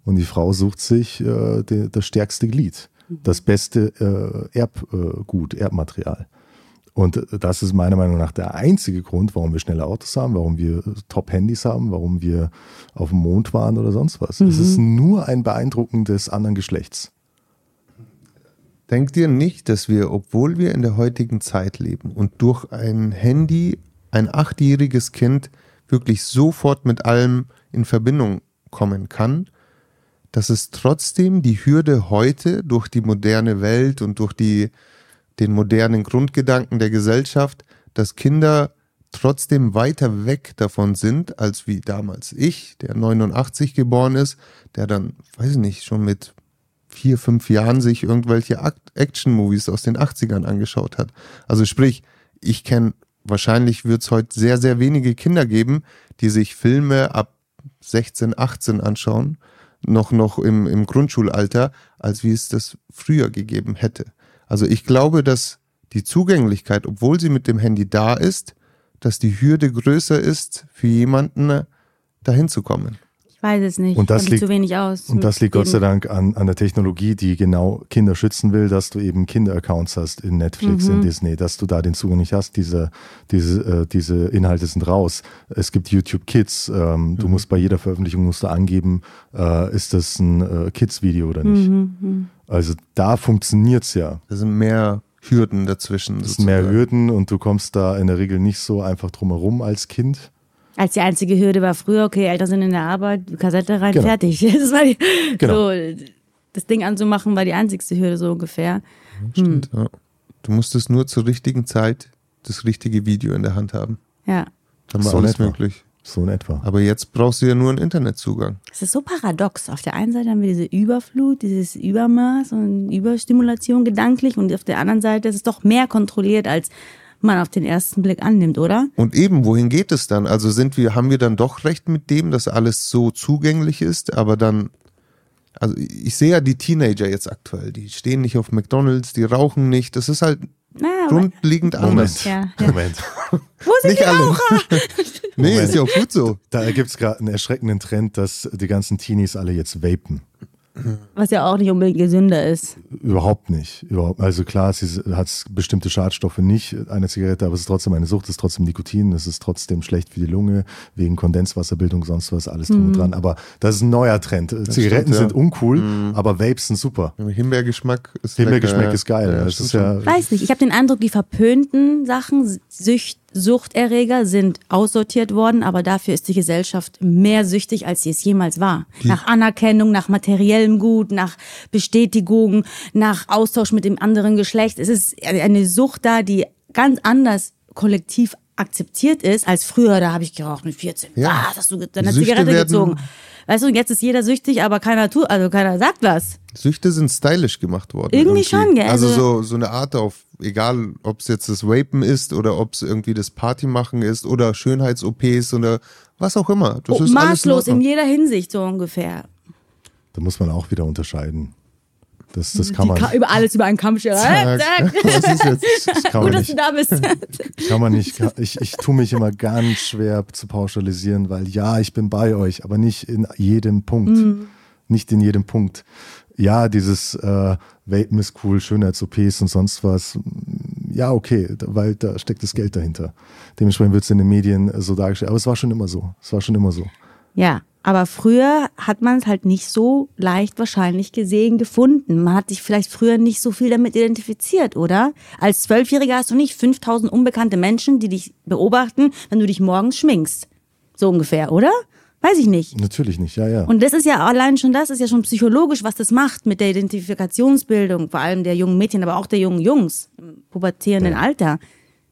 Und die Frau sucht sich äh, de, das stärkste Glied, das beste äh, Erbgut, Erbmaterial. Und äh, das ist meiner Meinung nach der einzige Grund, warum wir schnelle Autos haben, warum wir Top-Handys haben, warum wir auf dem Mond waren oder sonst was. Es ist nur ein Beeindrucken des anderen Geschlechts. Denkt ihr nicht, dass wir, obwohl wir in der heutigen Zeit leben und durch ein Handy ein achtjähriges Kind wirklich sofort mit allem in Verbindung kommen kann, dass es trotzdem die Hürde heute durch die moderne Welt und durch die, den modernen Grundgedanken der Gesellschaft, dass Kinder trotzdem weiter weg davon sind, als wie damals ich, der 89 geboren ist, der dann, weiß ich nicht, schon mit vier, fünf Jahren sich irgendwelche Action-Movies aus den 80ern angeschaut hat. Also sprich, ich kenne, wahrscheinlich wird es heute sehr, sehr wenige Kinder geben, die sich Filme ab 16, 18 anschauen, noch, noch im, im Grundschulalter, als wie es das früher gegeben hätte. Also ich glaube, dass die Zugänglichkeit, obwohl sie mit dem Handy da ist, dass die Hürde größer ist, für jemanden äh, dahin zu kommen. Ich weiß es nicht. Und das liegt- zu wenig aus. Und das liegt Gott sei. Dank an, an der Technologie, die genau Kinder schützen will, dass du eben Kinderaccounts hast in Netflix, Mhm. in Disney, dass du da den Zugang nicht hast. Diese, diese, äh, diese Inhalte sind raus. Es gibt YouTube Kids. Ähm, Du musst bei jeder Veröffentlichung musst du angeben, äh, ist das ein äh, Kids-Video oder nicht. Mhm, Also da funktioniert's ja. Da sind mehr Hürden dazwischen. Es sind mehr. Hürden und du kommst da in der Regel nicht so einfach drumherum als Kind. Als die einzige Hürde war früher, okay, Eltern sind in der Arbeit, Kassette rein, Genau. fertig. <laughs> Das war die, Genau. so, das Ding anzumachen war die einzigste Hürde so ungefähr. Stimmt, ja. Du musstest nur zur richtigen Zeit das richtige Video in der Hand haben. Ja. Dann war So alles etwa. möglich. So in etwa. Aber jetzt brauchst du ja nur einen Internetzugang. Es ist so paradox. Auf der einen Seite haben wir diese Überflut, dieses Übermaß und Überstimulation gedanklich und auf der anderen Seite ist es doch mehr kontrolliert, als man auf den ersten Blick annimmt, oder? Und eben, wohin geht es dann? Also sind wir, haben wir dann doch recht mit dem, dass alles so zugänglich ist, aber dann, also ich sehe ja die Teenager jetzt aktuell, die stehen nicht auf McDonalds, die rauchen nicht. Das ist halt Na, aber, grundlegend anders. Ja, ja. <laughs> Moment. Wo sind Nicht die alle. Raucher? <laughs> Nee, Moment. ist ja auch gut so. Da gibt's gerade einen erschreckenden Trend, dass die ganzen Teenies alle jetzt vapen. Was ja auch nicht unbedingt gesünder ist. Überhaupt nicht. Überhaupt, also klar, sie hat bestimmte Schadstoffe nicht, eine Zigarette, aber es ist trotzdem eine Sucht, es ist trotzdem Nikotin, es ist trotzdem schlecht für die Lunge, wegen Kondenswasserbildung, sonst was, alles drum und dran. Aber das ist ein neuer Trend. Zigaretten stimmt, ja. sind uncool, aber Vapes sind super. Himbeergeschmack ist Himbeergeschmack lecker, ist geil. Ja, das ist ja, Ich weiß nicht, ich habe den Eindruck, die verpönten Sachen, Sücht, Suchterreger sind aussortiert worden, aber dafür ist die Gesellschaft mehr süchtig, als sie es jemals war. Nach Anerkennung, nach materiellem Gut, nach Bestätigung, nach Austausch mit dem anderen Geschlecht. Es ist eine Sucht da, die ganz anders kollektiv akzeptiert ist als früher. Da habe ich geraucht mit 14. Ja. Ah, hast du deine Süchte Zigarette gezogen. Weißt du, und jetzt ist jeder süchtig, aber keiner tut, also keiner sagt was. Süchte sind stylisch gemacht worden. Irgendwie schon, gell? Also, Also- so, so eine Art auf, egal ob es jetzt das Vapen ist oder ob es irgendwie das Partymachen ist oder Schönheits-OPs oder was auch immer. Das Oh, ist alles in maßlos in Ordnung. jeder Hinsicht so ungefähr. Da muss man auch wieder unterscheiden. Das, das kann Die man, Ka über alles über einen Kamm scheren. Zack. Zack. <laughs> Was ist jetzt? das kann Gut, man dass du nicht, da bist. <laughs> kann man nicht. Ich, ich tue mich immer ganz schwer zu pauschalisieren, weil ja, ich bin bei euch, aber nicht in jedem Punkt. Mhm. Nicht in jedem Punkt. Ja, dieses äh, Vapen ist cool, Schönheits-OPs und sonst was. Ja, okay, weil da steckt das Geld dahinter. Dementsprechend wird es in den Medien so dargestellt. Aber es war schon immer so. Es war schon immer so. Ja, aber früher hat man es halt nicht so leicht wahrscheinlich gesehen gefunden. Man hat sich vielleicht früher nicht so viel damit identifiziert, oder? Als Zwölfjähriger hast du nicht 5000 unbekannte Menschen, die dich beobachten, wenn du dich morgens schminkst. So ungefähr, oder? Weiß ich nicht. Natürlich nicht, ja, ja. Und das ist ja allein schon das, ist ja schon psychologisch, was das macht mit der Identifikationsbildung, vor allem der jungen Mädchen, aber auch der jungen Jungs im pubertierenden Alter.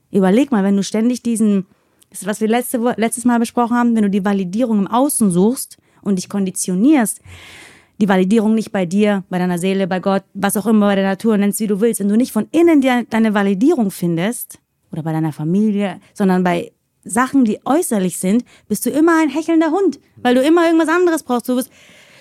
Überleg mal, wenn du ständig diesen, das ist, was wir letzte, letztes Mal besprochen haben, wenn du die Validierung im Außen suchst und dich konditionierst, die Validierung nicht bei dir, bei deiner Seele, bei Gott, was auch immer, bei der Natur, nennst wie du willst, wenn du nicht von innen deine Validierung findest, oder bei deiner Familie, sondern bei Sachen, die äußerlich sind, bist du immer ein hechelnder Hund, weil du immer irgendwas anderes brauchst. Du bist,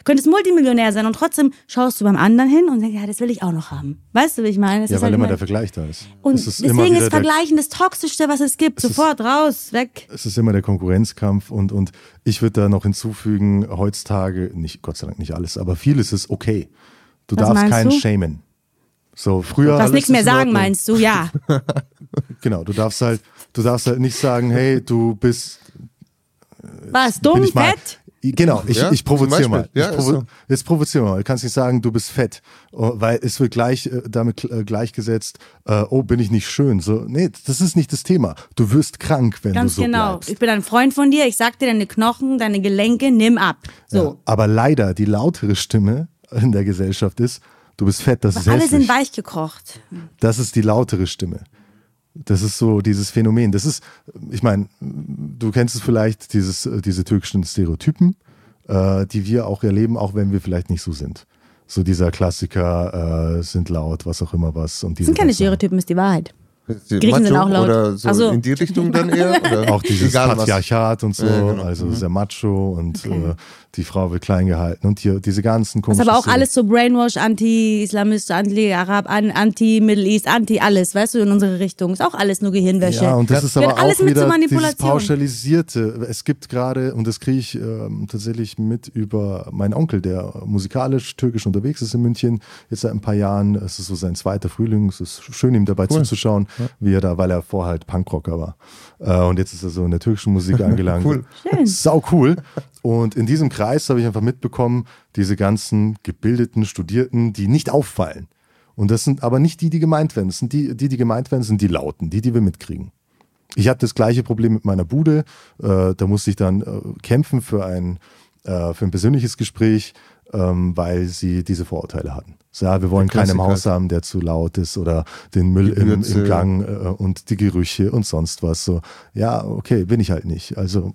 könntest Multimillionär sein und trotzdem schaust du beim anderen hin und denkst, ja, das will ich auch noch haben. Weißt du, wie ich meine? Das Ja, ist weil halt immer der Vergleich da ist. und es ist deswegen ist Vergleichen das Toxischste, was es gibt. ist- Sofort raus, weg. es ist immer der Konkurrenzkampf und, und ich würde da noch hinzufügen, heutzutage, nicht, Gott sei Dank nicht alles, aber vieles ist okay. Du Was darfst keinen du? shamen. So, früher. Du darfst nichts mehr ist sagen, meinst du? Ja. <laughs> Genau, du darfst halt, du darfst halt nicht sagen, hey, du bist, Was, bin dumm, mal. fett? Genau, ich, Ja, ich provoziere mal. Ja, ich ist so. Jetzt provoziere mal. Du kannst nicht sagen, du bist fett, oh, weil es wird gleich äh, damit äh, gleichgesetzt, äh, oh, bin ich nicht schön. So, nee, das ist nicht das Thema. Du wirst krank, wenn Ganz du so genau. bleibst. Ich bin ein Freund von dir. Ich sag dir, deine Knochen, deine Gelenke, nimm ab. So. Ja, aber leider die lautere Stimme in der Gesellschaft ist, du bist fett, das ist Alle sind hässlich. weich gekocht. Das ist die lautere Stimme. Das ist so dieses Phänomen. Das ist, ich meine, du kennst es vielleicht, dieses, äh, diese türkischen Stereotypen, äh, die wir auch erleben, auch wenn wir vielleicht nicht so sind. So dieser Klassiker, äh, sind laut, was auch immer was. Und Das diese sind keine Stereotypen, ist die Wahrheit. Die Griechen sind auch laut. Oder so so. in die Richtung dann eher? Oder? <laughs> Auch dieses Egal was. Patriarchat und so, Ja, genau. also sehr macho und Okay. äh, die Frau wird klein gehalten und hier diese ganzen Das komischen ist aber auch Szenen. alles so Brainwash, Anti-Islamist, Anti-Arab, an- Anti-Middle East, Anti alles, weißt du, in unsere Richtung. Ist auch alles nur Gehirnwäsche. Ja, und das ist Gehört aber alles auch mit zur wieder dieses pauschalisierte. Es gibt gerade, und das kriege ich ähm, tatsächlich mit über meinen Onkel, der musikalisch türkisch unterwegs ist in München, jetzt seit ein paar Jahren. Es ist so sein zweiter Frühling. Es ist schön, ihm dabei zuzuschauen, wie er da, weil er vorher halt Punkrocker war. Äh, und jetzt ist er so in der türkischen Musik <laughs> angelangt. Cool. Schön. Sau cool. Und in diesem Kreis habe ich einfach mitbekommen, diese ganzen gebildeten Studierten, die nicht auffallen. Und das sind aber nicht die, die gemeint werden. Das sind die, die, die gemeint werden, sind die Lauten, die, die wir mitkriegen. Ich hatte das gleiche Problem mit meiner Bude. Äh, da musste ich dann äh, kämpfen für ein, äh, für ein persönliches Gespräch, ähm, weil sie diese Vorurteile hatten. So, ja, wir wollen keinen im. Haus haben, der zu laut ist oder den Müll im, im Gang äh, und die Gerüche und sonst was. So, ja, okay, bin ich halt nicht. Also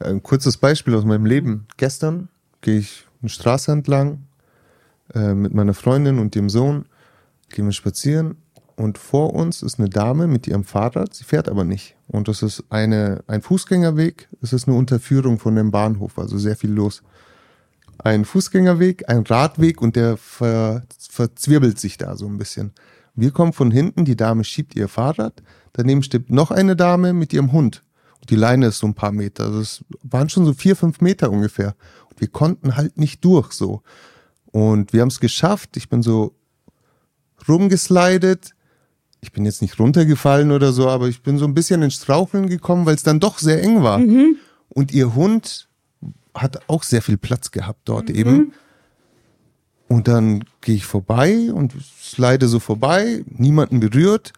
Ein kurzes Beispiel aus meinem Leben. Gestern gehe ich eine Straße entlang äh, mit meiner Freundin und ihrem Sohn, gehen wir spazieren und vor uns ist eine Dame mit ihrem Fahrrad, sie fährt aber nicht. Und das ist eine, ein Fußgängerweg, es ist eine Unterführung von dem Bahnhof, also sehr viel los. Ein Fußgängerweg, ein Radweg und der ver, verzwirbelt sich da so ein bisschen. Wir kommen von hinten, die Dame schiebt ihr Fahrrad, daneben steht noch eine Dame mit ihrem Hund. Und die Leine ist so ein paar Meter. Also es waren schon so vier, fünf Meter ungefähr. Und wir konnten halt nicht durch so. Und wir haben es geschafft. Ich bin so rumgeslidet. Ich bin jetzt nicht runtergefallen oder so, aber ich bin so ein bisschen ins Straucheln gekommen, weil es dann doch sehr eng war. Und ihr Hund hat auch sehr viel Platz gehabt dort eben. Und dann gehe ich vorbei und slide so vorbei, niemanden berührt,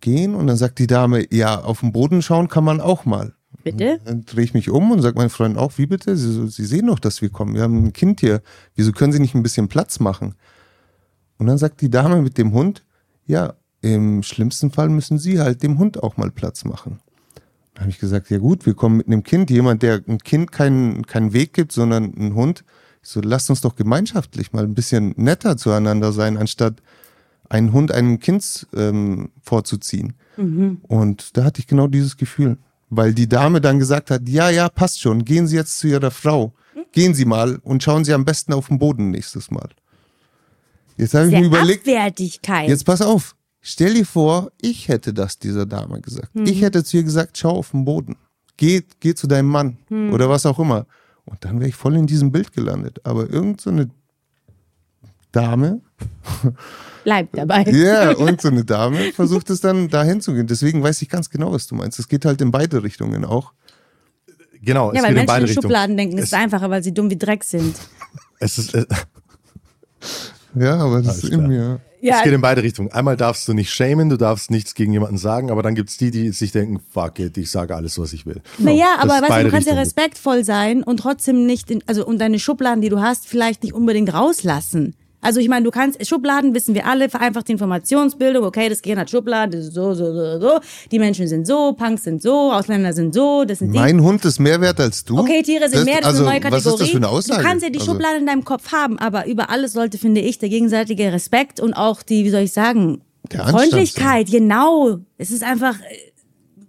gehen und dann sagt die Dame, ja, auf den Boden schauen kann man auch mal. Bitte? Dann drehe ich mich um und sage meinen Freunden auch, wie bitte? Sie, so, Sie sehen doch, dass wir kommen. Wir haben ein Kind hier. Wieso können Sie nicht ein bisschen Platz machen? Und dann sagt die Dame mit dem Hund, ja, im schlimmsten Fall müssen Sie halt dem Hund auch mal Platz machen. Habe ich gesagt, ja gut, wir kommen mit einem Kind. Jemand, der ein Kind keinen, keinen Weg gibt, sondern ein Hund, So, lasst uns doch gemeinschaftlich mal ein bisschen netter zueinander sein, anstatt einen Hund einem Kind ähm, vorzuziehen. Und da hatte ich genau dieses Gefühl. Weil die Dame dann gesagt hat, ja, ja, passt schon, gehen Sie jetzt zu Ihrer Frau. Gehen Sie mal und schauen Sie am besten auf den Boden nächstes Mal. Jetzt habe ich mir überlegt. Jetzt pass auf. Stell dir vor, ich hätte das dieser Dame gesagt. Ich hätte zu ihr gesagt, schau auf den Boden. Geh, geh zu deinem Mann oder was auch immer. Und dann wäre ich voll in diesem Bild gelandet. Aber irgend so eine Dame, <laughs> Bleibt dabei. <laughs> ja, und so eine Dame versucht es dann dahin zu gehen. Deswegen weiß ich ganz genau, was du meinst. Es geht halt in beide Richtungen auch. Genau, Ja, es weil geht in Menschen beide in Richtungen. Schubladen denken, es, ist einfacher, weil sie dumm wie Dreck sind. <laughs> es ist, äh, Ja, aber das Alles ist in klar. Mir. Es geht in beide Richtungen. Einmal darfst du nicht shamen, du darfst nichts gegen jemanden sagen, aber dann gibt's die, die sich denken, fuck it, ich sage alles, was ich will. Naja, Das aber weißt du, du kannst ja respektvoll sein und trotzdem nicht, in, also und deine Schubladen, die du hast, vielleicht nicht unbedingt rauslassen. Also ich meine, du kannst, Schubladen wissen wir alle, vereinfacht die Informationsbildung, okay, das Gehirn hat Schubladen, das ist so, so, so, so, die Menschen sind so, Punks sind so, Ausländer sind so, das sind die. Mein Hund ist mehr wert als du. Okay, Tiere sind Das- mehr, das also, ist eine neue Kategorie. Was ist das für eine Aussage? Du kannst ja die Also- Schublade in deinem Kopf haben, aber über alles sollte, finde ich, der gegenseitige Respekt und auch die, wie soll ich sagen, Freundlichkeit, genau. Es ist einfach, äh,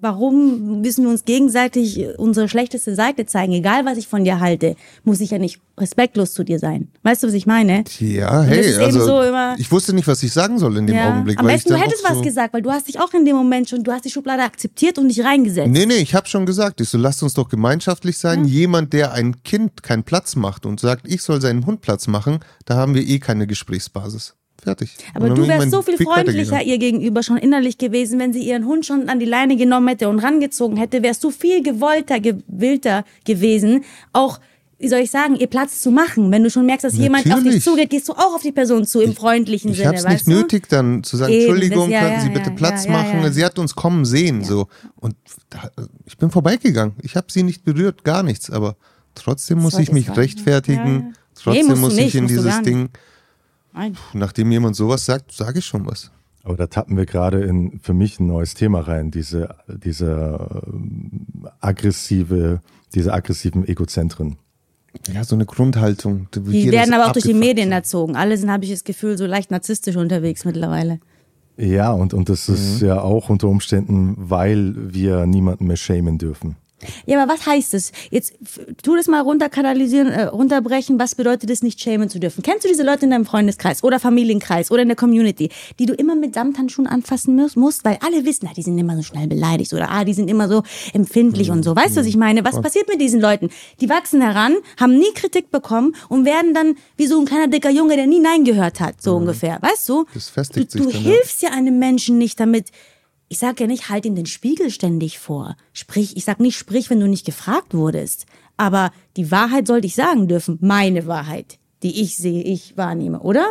warum müssen wir uns gegenseitig unsere schlechteste Seite zeigen? Egal, was ich von dir halte, muss ich ja nicht respektlos zu dir sein. Weißt du, was ich meine? Ja, hey, also so immer- ich wusste nicht, was ich sagen soll in dem Ja. Augenblick. Am weil besten, ich du hättest was so, gesagt, weil du hast dich auch in dem Moment schon, du hast die Schublade akzeptiert und dich reingesetzt. Nee, nee, ich habe schon gesagt, ich so, lasst uns doch gemeinschaftlich sein. Jemand, der ein Kind keinen Platz macht und sagt, ich soll seinen Hund Platz machen, da haben wir eh keine Gesprächspasis. Fertig. Aber du ich wärst so viel Weg freundlicher ihr gegenüber schon innerlich gewesen, wenn sie ihren Hund schon an die Leine genommen hätte und rangezogen hätte, wärst du viel gewollter, gewillter gewesen, auch wie soll ich sagen, ihr Platz zu machen. Wenn du schon merkst, dass jemand auf dich Natürlich. zugeht, gehst du auch auf die Person zu im freundlichen Ich Sinne, habe es nicht du? nötig, dann zu sagen, Eben, Entschuldigung, das- ja, könnten ja, Sie bitte ja, Platz ja, ja, machen? Sie hat uns kommen sehen, so. Und da, ich bin vorbeigegangen. Ich habe sie nicht berührt, gar nichts. Aber trotzdem muss ich mich ich sagen. rechtfertigen. Nee, Trotzdem du muss ich in dieses Ding. Nein. Nachdem jemand sowas sagt, sage ich schon was. Aber da tappen wir gerade in für mich ein neues Thema rein, diese, diese ähm, aggressive, diese aggressiven Egozentren. Ja, so eine Grundhaltung. Die werden aber auch durch die Medien erzogen. Alle sind, habe ich das Gefühl, so leicht narzisstisch unterwegs mittlerweile. Ja, und, und das ist ja auch unter Umständen, weil wir niemanden mehr shamen dürfen. Ja, aber was heißt es? Jetzt tu das mal runterkanalisieren, äh, runterbrechen. Was bedeutet es, nicht schämen zu dürfen? Kennst du diese Leute in deinem Freundeskreis oder Familienkreis oder in der Community, die du immer mit Samthandschuhen anfassen musst, weil alle wissen, ah, die sind immer so schnell beleidigt oder ah, die sind immer so empfindlich und so. Weißt du, was ich meine? Was passiert mit diesen Leuten? Die wachsen heran, haben nie Kritik bekommen und werden dann wie so ein kleiner dicker Junge, der nie Nein gehört hat, so ungefähr. Weißt du? Das festigt du, sich du hilfst ja einem Menschen nicht damit. Ich sag ja nicht, halt ihm den Spiegel ständig vor. Sprich, ich sag nicht, sprich, wenn du nicht gefragt wurdest. Aber die Wahrheit sollte ich sagen dürfen. Meine Wahrheit, die ich sehe, ich wahrnehme, oder?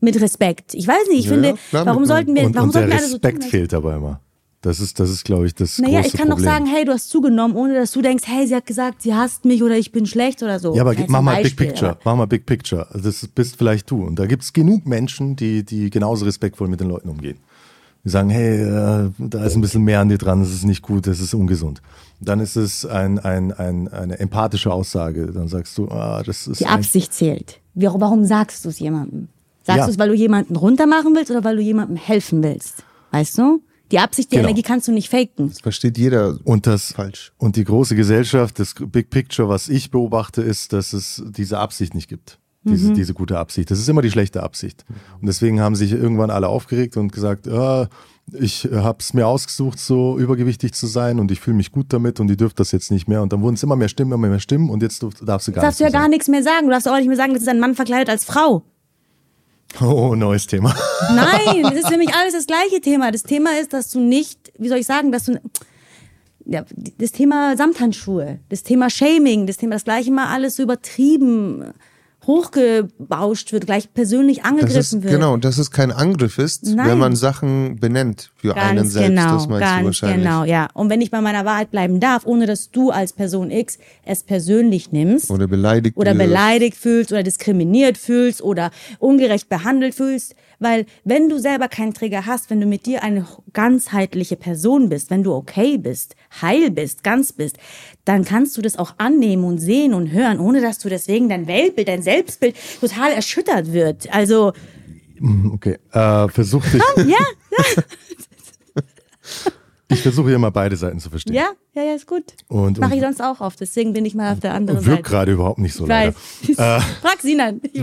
Mit Respekt. Ich weiß nicht, ich Ja, finde, klar, warum sollten wir, Und, warum und der sollten wir alle so Respekt tun? als- fehlt aber immer. Das ist, das ist, glaube ich, das Naja, große ich kann doch sagen, hey, du hast zugenommen, ohne dass du denkst, hey, sie hat gesagt, sie hasst mich oder ich bin schlecht oder so. Ja, aber mach mal Big Beispiel, Picture. aber- Mach mal Big Picture. Also Das bist vielleicht du. Und da gibt es genug Menschen, die, die genauso respektvoll mit den Leuten umgehen. Die sagen, hey, äh, da ist ein bisschen mehr an dir dran, das ist nicht gut, das ist ungesund. Dann ist es ein, ein, ein, eine empathische Aussage. Dann sagst du, ah, das ist Die Absicht zählt. Warum sagst du es jemandem? Sagst Ja. du es, weil du jemanden runtermachen willst oder weil du jemandem helfen willst? Weißt du? Die Absicht, die Genau. Energie kannst du nicht faken. Das versteht jeder Und das falsch. Und die große Gesellschaft, das Big Picture, was ich beobachte, ist, dass es diese Absicht nicht gibt. Diese, diese gute Absicht. Das ist immer die schlechte Absicht. Und deswegen haben sich irgendwann alle aufgeregt und gesagt, ah, ich habe es mir ausgesucht, so übergewichtig zu sein und ich fühle mich gut damit und die dürft das jetzt nicht mehr. Und dann wurden es immer mehr Stimmen, immer mehr Stimmen und jetzt darf- darfst du gar darfst du ja nichts gar nichts mehr sagen. Du darfst auch nicht mehr sagen, das ist ein Mann verkleidet als Frau. Oh, neues Thema. <laughs> Nein, das ist für mich alles das gleiche Thema. Das Thema ist, dass du nicht, wie soll ich sagen, dass du ja, das Thema Samthandschuhe, das Thema Shaming, das Thema das gleiche mal alles so übertrieben hochgebauscht wird, gleich persönlich angegriffen das ist, wird. Genau, dass es kein Angriff ist, Nein. wenn man Sachen benennt für einen Ganz selbst. genau, das meinst ganz du wahrscheinlich. genau, ja. Und wenn ich bei meiner Wahrheit bleiben darf, ohne dass du als Person X es persönlich nimmst Oder beleidigt oder wirst. beleidigt fühlst oder diskriminiert fühlst oder ungerecht behandelt fühlst, weil wenn du selber keinen Trigger hast, wenn du mit dir eine ganzheitliche Person bist, wenn du okay bist, heil bist, ganz bist, dann kannst du das auch annehmen und sehen und hören, ohne dass du deswegen dein Weltbild, dein Selbstbild total erschüttert wird. Also, Okay, äh, versuch dich. ja, <laughs> Ich versuche hier mal beide Seiten zu verstehen. ja, ja, ja, ist gut. Und, Mache ich sonst auch oft, deswegen bin ich mal auf der anderen wirkt Seite. gerade überhaupt nicht so Ich leider. weiß. <laughs> Frag Sinan. Ich,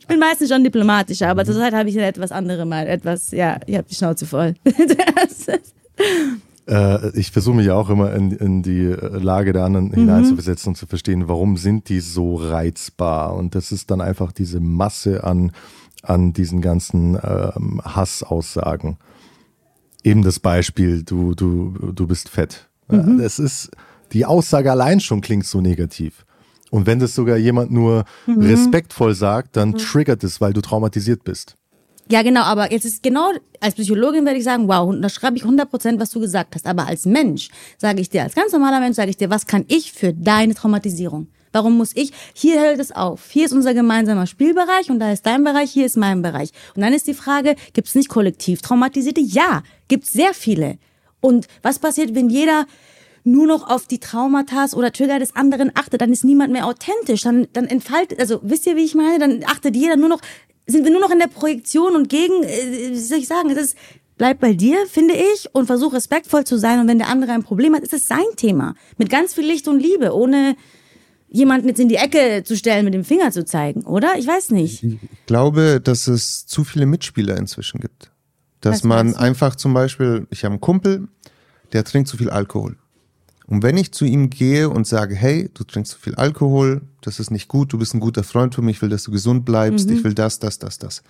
ich bin meistens schon diplomatischer, aber zurzeit habe ich eine etwas andere mal. Etwas, ja, ich habe die Schnauze voll. <laughs> Äh, ich versuche mich auch immer in, in die äh, Lage der anderen Mhm. hineinzuversetzen und zu verstehen, warum sind die so reizbar? Und das ist dann einfach diese Masse an, an diesen ganzen ähm, Hassaussagen. Eben das Beispiel, du, du, du bist fett. Mhm. Ja, Das ist, die Aussage allein schon klingt so negativ. Und wenn das sogar jemand nur Mhm. respektvoll sagt, dann triggert es, weil du traumatisiert bist. Ja, genau, aber jetzt ist genau, als Psychologin werde ich sagen, wow, da schreibe ich 100 Prozent, was du gesagt hast. Aber als Mensch sage ich dir, als ganz normaler Mensch sage ich dir, was kann ich für deine Traumatisierung? Warum muss ich? Hier hält es auf. Hier ist unser gemeinsamer Spielbereich und da ist dein Bereich, hier ist mein Bereich. Und dann ist die Frage, gibt es nicht kollektiv Traumatisierte? Ja, gibt es sehr viele. Und was passiert, wenn jeder nur noch auf die Traumata oder Trigger des anderen achtet, dann ist niemand mehr authentisch. Dann, dann entfaltet, also wisst ihr, wie ich meine? Dann achtet jeder nur noch, sind wir nur noch in der Projektion und gegen, äh, wie soll ich sagen, es ist, bleib bei dir, finde ich, und versuch respektvoll zu sein. Und wenn der andere ein Problem hat, ist es sein Thema. Mit ganz viel Licht und Liebe, ohne jemanden jetzt in die Ecke zu stellen, mit dem Finger zu zeigen, oder? Ich weiß nicht. Ich glaube, dass es zu viele Mitspieler inzwischen gibt. Dass man einfach zum Beispiel, ich habe einen Kumpel, der trinkt zu viel Alkohol. Und wenn ich zu ihm gehe und sage, hey, du trinkst zu viel Alkohol, das ist nicht gut, du bist ein guter Freund für mich, ich will, dass du gesund bleibst, ich will das, das, das, das.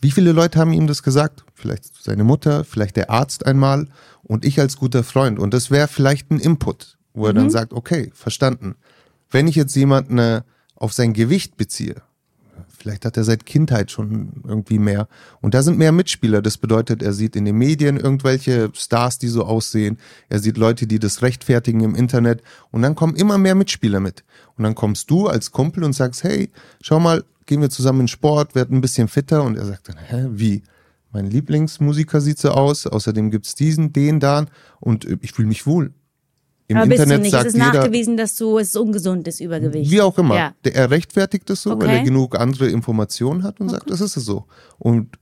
Wie viele Leute haben ihm das gesagt? Vielleicht seine Mutter, vielleicht der Arzt einmal und ich als guter Freund. Und das wäre vielleicht ein Input, wo er dann sagt, okay, verstanden. Wenn ich jetzt jemanden äh, auf sein Gewicht beziehe, Vielleicht hat er seit Kindheit schon irgendwie mehr. Und da sind mehr Mitspieler. Das bedeutet, er sieht in den Medien irgendwelche Stars, die so aussehen. Er sieht Leute, die das rechtfertigen im Internet. Und dann kommen immer mehr Mitspieler mit. Und dann kommst du als Kumpel und sagst, hey, schau mal, gehen wir zusammen in Sport, werden ein bisschen fitter. Und er sagt dann, hä, wie? Mein Lieblingsmusiker sieht so aus. Außerdem gibt's diesen, den, da. Und ich fühle mich wohl. Im Aber bist Internet du nicht. es ist jeder, nachgewiesen, dass du, es ist ungesund ist, Übergewicht. wie auch immer. Ja. Der, er rechtfertigt es so, weil Okay. er genug andere Informationen hat und sagt, das ist es so. Und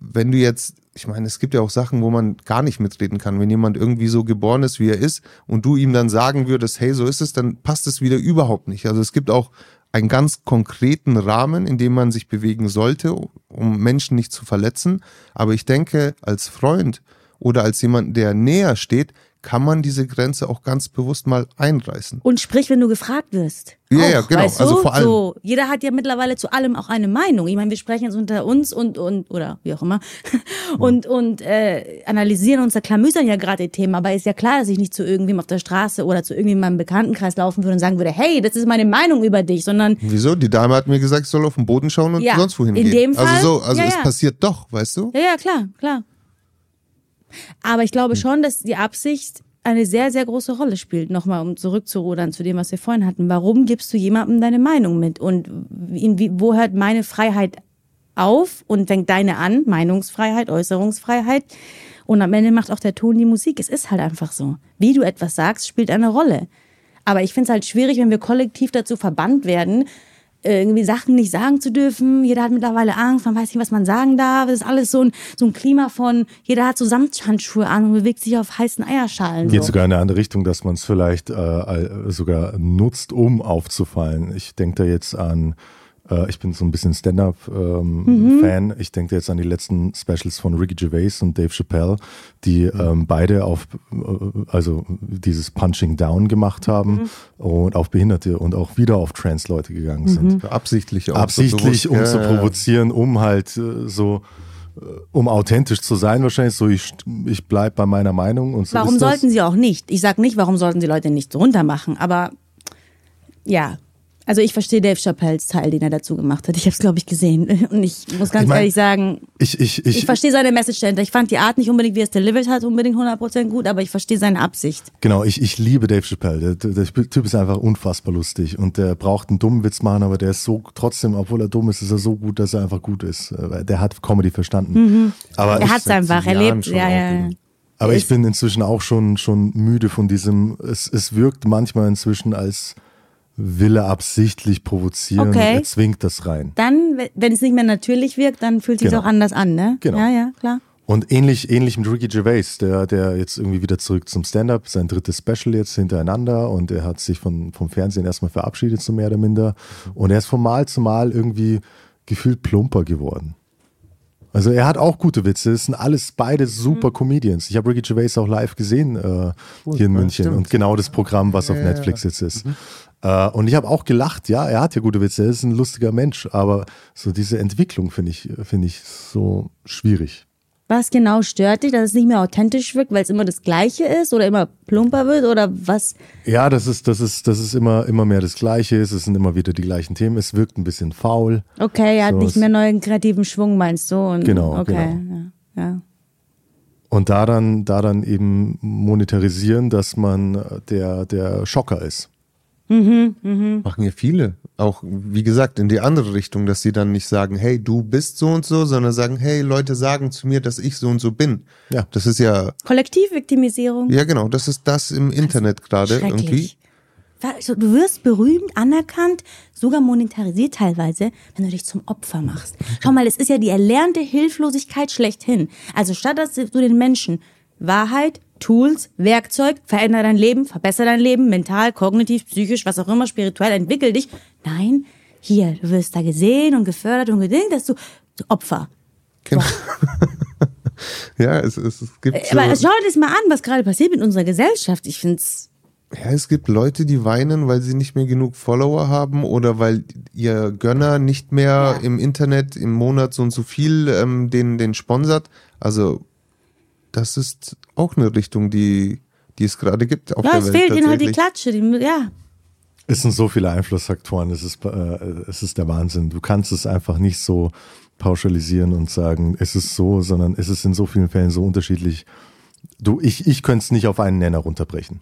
wenn du jetzt, ich meine, es gibt ja auch Sachen, wo man gar nicht mitreden kann. Wenn jemand irgendwie so geboren ist, wie er ist, und du ihm dann sagen würdest, hey, so ist es, dann passt es wieder überhaupt nicht. Also es gibt auch einen ganz konkreten Rahmen, in dem man sich bewegen sollte, um Menschen nicht zu verletzen. Aber ich denke, als Freund oder als jemand, der näher steht, kann man diese Grenze auch ganz bewusst mal einreißen. Und sprich, wenn du gefragt wirst. Ja, auch, ja, genau. Weißt du? Also vor allem. So, jeder hat ja mittlerweile zu allem auch eine Meinung. Ich meine, wir sprechen jetzt unter uns und, und oder wie auch immer <laughs> und, und äh, analysieren uns, da klamüsern ja gerade die Themen. Aber ist ja klar, dass ich nicht zu irgendwem auf der Straße oder zu irgendjemandem in meinem Bekanntenkreis laufen würde und sagen würde, hey, das ist meine Meinung über dich, sondern Wieso? Die Dame hat mir gesagt, ich soll auf den Boden schauen und Ja, sonst wohin in gehen. dem Fall, also so, also ja, es ja. passiert doch, weißt du? Ja, ja, klar, klar. Aber ich Hm. glaube schon, dass die Absicht eine sehr, sehr große Rolle spielt. Nochmal, um zurückzurudern zu dem, was wir vorhin hatten. Warum gibst du jemandem deine Meinung mit? Und wie, wo hört meine Freiheit auf und fängt deine an? Meinungsfreiheit, Äußerungsfreiheit. Und am Ende macht auch der Ton die Musik. Es ist halt einfach so. Wie du etwas sagst, spielt eine Rolle. Aber ich finde es halt schwierig, wenn wir kollektiv dazu verbannt werden, irgendwie Sachen nicht sagen zu dürfen. Jeder hat mittlerweile Angst, man weiß nicht, was man sagen darf. Es ist alles so ein, so ein Klima von, jeder hat so Samthandschuhe an und bewegt sich auf heißen Eierschalen. Geht So. sogar in eine andere Richtung, dass man es vielleicht äh, sogar nutzt, um aufzufallen. Ich denke da jetzt an, äh, ich bin so ein bisschen Stand-up-Fan. Ich denke jetzt an die letzten Specials von Ricky Gervais und Dave Chappelle, die ähm, beide auf, äh, also dieses Punching Down gemacht haben und auf Behinderte und auch wieder auf Trans-Leute gegangen sind. Absichtlich auch. so Absichtlich, um bewusst. zu Ja, ja. provozieren, um halt äh, so, äh, um authentisch zu sein, wahrscheinlich so, ich, ich bleib bei meiner Meinung und so Warum ist das. sollten sie auch nicht? Ich sag nicht, warum sollten sie Leute nicht so runtermachen, aber ja, Also ich verstehe Dave Chappelles Teil, den er dazu gemacht hat. Ich habe es, glaube ich, gesehen. <laughs> Und ich muss ganz Ich mein, ehrlich sagen, Ich, ich, ich, ich verstehe seine Message dahinter. Ich fand die Art nicht unbedingt, wie er es delivered hat, unbedingt 100% gut, aber ich verstehe seine Absicht. Genau, ich, ich liebe Dave Chappelle. Der, der Typ ist einfach unfassbar lustig und der braucht einen dummen Witz machen, aber der ist so trotzdem, obwohl er dumm ist, ist er so gut, dass er einfach gut ist. Äh, Der hat Comedy verstanden. Aber Er hat es einfach erlebt. Ja, ja, aber ich bin inzwischen auch schon, schon müde von diesem, es, es wirkt manchmal inzwischen als will er absichtlich provozieren, Okay. er zwingt das rein. Dann, wenn- es nicht mehr natürlich wirkt, dann fühlt es sich Genau. auch anders an, ne? Genau. Ja, ja, klar. Und ähnlich, ähnlich mit Ricky Gervais, der, der jetzt irgendwie wieder zurück zum Stand-up, sein drittes Special jetzt hintereinander und er hat sich von, vom Fernsehen erstmal verabschiedet, so mehr oder minder. Und er ist von Mal zu Mal irgendwie gefühlt plumper geworden. Also er hat auch gute Witze, es sind alles beide super Comedians. Ich habe Ricky Gervais auch live gesehen äh, hier in München stimmt. und genau das Programm, was auf Ja, ja, Netflix jetzt ist. Äh, und ich habe auch gelacht, ja, er hat ja gute Witze, er ist ein lustiger Mensch, aber so diese Entwicklung finde ich, finde ich so schwierig. Was genau stört dich, dass es nicht mehr authentisch wirkt, weil es immer das Gleiche ist oder immer plumper wird oder was? Ja, das ist, das ist, das ist immer, immer mehr das Gleiche. Es sind immer wieder die gleichen Themen. Es wirkt ein bisschen faul. Okay, er hat So, nicht es- mehr neuen kreativen Schwung, meinst du? Und, Genau, okay, genau. Ja, ja. Und da dann, da dann eben monetarisieren, dass man der, der Schocker ist. Machen ja viele. Auch, wie gesagt, in die andere Richtung, dass sie dann nicht sagen, hey, du bist so und so, sondern sagen, hey, Leute sagen zu mir, dass ich so und so bin. Ja. Das ist ja, Kollektivviktimisierung. ja genau, das ist das im Internet gerade irgendwie. Schrecklich. Du wirst berühmt, anerkannt, sogar monetarisiert teilweise, wenn du dich zum Opfer machst. Schau mal, es ist ja die erlernte Hilflosigkeit schlechthin. Also statt dass du den Menschen Wahrheit, Tools, Werkzeug, veränder dein Leben, verbessere dein Leben, mental, kognitiv, psychisch, was auch immer, spirituell, entwickel dich. Nein, hier, du wirst da gesehen und gefördert und gedingt, dass du Opfer. Genau. <laughs> ja, es, es, es gibt so, Aber schau dir das mal an, was gerade passiert mit unserer Gesellschaft. Ich find's ja, es gibt Leute, die weinen, weil sie nicht mehr genug Follower haben oder weil ihr Gönner nicht mehr Ja. im Internet im Monat so und so viel ähm, den, den sponsert. Also, das ist auch eine Richtung, die, die es gerade gibt auf ja, der es Welt. fehlt ihnen halt die. Klatsche. Die, ja, Es sind so viele Einflussfaktoren. Es ist, äh, es ist der Wahnsinn. Du kannst es einfach nicht so pauschalisieren und sagen, es ist so, sondern es ist in so vielen Fällen so unterschiedlich. Du, ich, ich könnte es nicht auf einen Nenner runterbrechen,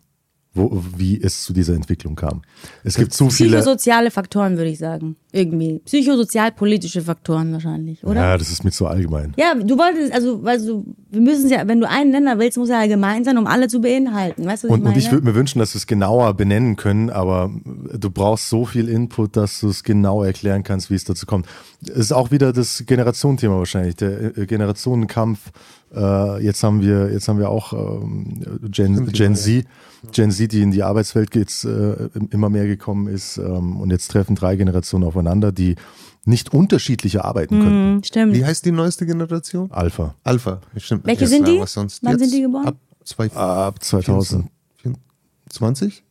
wo, wie es zu dieser Entwicklung kam. Es gibt zu viele. Psychosoziale Faktoren, würde ich sagen. Irgendwie. Psychosozial-politische Faktoren wahrscheinlich, oder? Ja, das ist mir zu allgemein. Ja, du wolltest, also, weißt du, wir müssen es ja, wenn du einen Länder willst, muss er allgemein sein, um alle zu beinhalten. Weißt du, was Und, ich meine? und ich würde mir wünschen, dass wir es genauer benennen können, aber du brauchst so viel Input, dass du es genau erklären kannst, wie es dazu kommt. Es ist auch wieder das Generationenthema wahrscheinlich, der äh, Generationenkampf. Äh, jetzt haben wir, jetzt haben wir auch ähm, Gen, Gen Z, Gen Z, die in die Arbeitswelt jetzt äh, immer mehr gekommen ist. Ähm, und jetzt treffen drei Generationen aufeinander, die nicht unterschiedlicher arbeiten können. Hm, Stimmt. Wie heißt die neueste Generation? Alpha. Alpha. Stimmt. Welche sind die? Was sonst. Wann Jetzt sind die geboren? Ab zwei, Ab 2000. 20?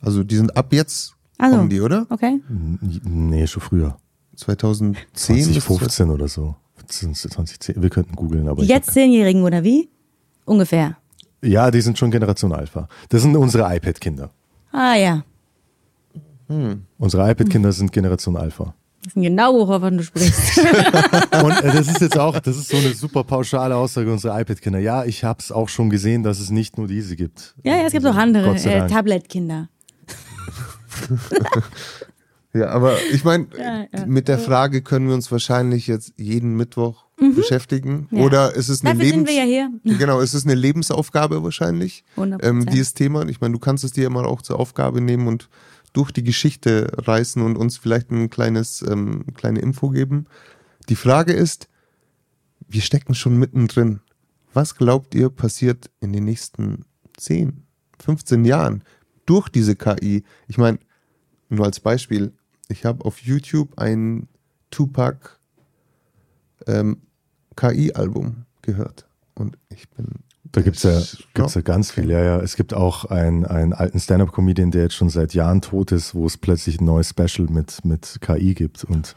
Also die sind ab jetzt Also. kommen die, oder? Okay. Nee, schon früher. 2010 bis 2015 oder so. 2010. Wir könnten googeln, aber Die jetzt Zehnjährigen oder wie? Ungefähr. Ja, die sind schon Generation Alpha. Das sind unsere iPad-Kinder. Ah ja. Unsere iPad-Kinder sind Generation Alpha. Das ist genau, wovon du sprichst. <laughs> Und äh, das ist jetzt auch, das ist so eine super pauschale Aussage unserer iPad-Kinder. Ja, ich habe es auch schon gesehen, dass es nicht nur diese gibt. ja, ja, es gibt auch andere äh. Tablet-Kinder. <laughs> Ja, aber ich meine, Ja, ja. mit der Frage können wir uns wahrscheinlich jetzt jeden Mittwoch beschäftigen. Mhm. Ja. Oder ist es eine Dafür sind Lebens wir ja hier. <laughs> Genau, ist es eine Lebensaufgabe wahrscheinlich, 100%. ähm, dieses Thema. Ich meine, du kannst es dir ja mal auch zur Aufgabe nehmen und durch die Geschichte reißen und uns vielleicht ein kleines, ähm, kleine Info geben. Die Frage ist, wir stecken schon mittendrin. Was glaubt ihr passiert in den nächsten 10, 15 Jahren durch diese KI? Ich meine, nur als Beispiel, ich habe auf YouTube ein Tupac ähm, KI-Album gehört und ich bin Da gibt's ja, erschrocken. gibt's ja ganz viel. Ja, ja. Es gibt auch einen, einen alten Stand-Up-Comedian, der jetzt schon seit Jahren tot ist, wo es plötzlich ein neues Special mit, mit KI gibt. Und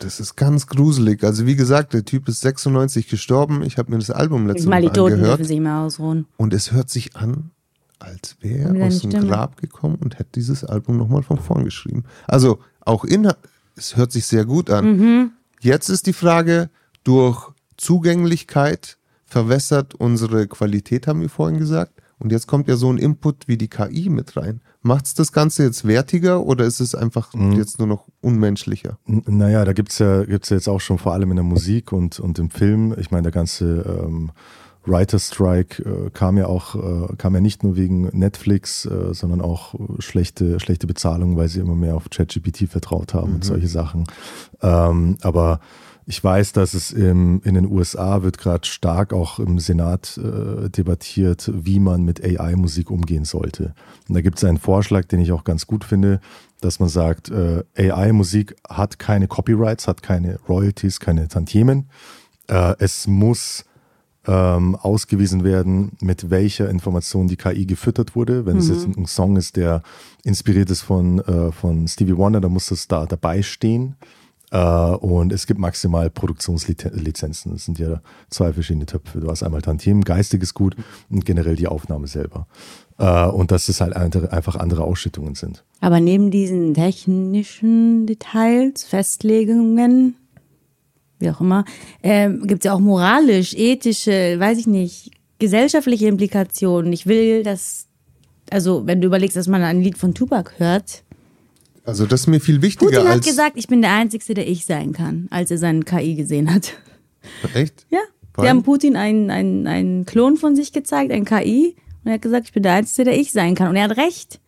Das ist ganz gruselig. Also wie gesagt, der Typ ist 96 gestorben. Ich habe mir das Album letztes Mal Mal die Toten angehört sich mal ausruhen. und es hört sich an, als wäre er aus dem Stimme. Grab gekommen und hätte dieses Album nochmal von vorn geschrieben. Also auch in, es hört sich sehr gut an. Mhm. Jetzt ist die Frage, durch Zugänglichkeit verwässert unsere Qualität, haben wir vorhin gesagt. Und jetzt kommt ja so ein Input wie die KI mit rein. Macht es das Ganze jetzt wertiger oder ist es einfach Mhm. jetzt nur noch unmenschlicher? N- Naja, da gibt's ja, gibt's ja jetzt auch schon vor allem in der Musik und, und im Film. Ich meine, der ganze ähm, Writer Strike äh, kam ja auch, äh, kam ja nicht nur wegen Netflix, äh, sondern auch schlechte, schlechte Bezahlung, weil sie immer mehr auf ChatGPT vertraut haben und solche Sachen. Ähm, aber ich weiß, dass es im, in den USA wird gerade stark auch im Senat äh, debattiert, wie man mit AI-Musik umgehen sollte. Und da gibt es einen Vorschlag, den ich auch ganz gut finde, dass man sagt, äh, AI-Musik hat keine Copyrights, hat keine Royalties, keine Tantiemen. Äh, es muss ähm, ausgewiesen werden, mit welcher Information die KI gefüttert wurde. Wenn es jetzt ein Song ist, der inspiriert ist von, äh, von Stevie Wonder, dann muss das da dabei stehen. Äh, und es gibt maximal Produktionslizenzen. Das sind ja zwei verschiedene Töpfe. Du hast einmal Tantiemen, geistiges Gut und generell die Aufnahme selber. Äh, und dass es halt einfach andere Ausschüttungen sind. Aber neben diesen technischen Details, Festlegungen, wie auch immer, ähm, gibt es ja auch moralisch, ethische, weiß ich nicht, gesellschaftliche Implikationen. Ich will, dass, also wenn du überlegst, dass man ein Lied von Tupac hört, Also das ist mir viel wichtiger Putin hat gesagt, ich bin der Einzige, der ich sein kann, als er seinen KI gesehen hat. Echt? Ja. Weil? Sie haben Putin einen, einen, einen Klon von sich gezeigt, ein KI, und er hat gesagt, ich bin der Einzige, der ich sein kann. Und er hat recht.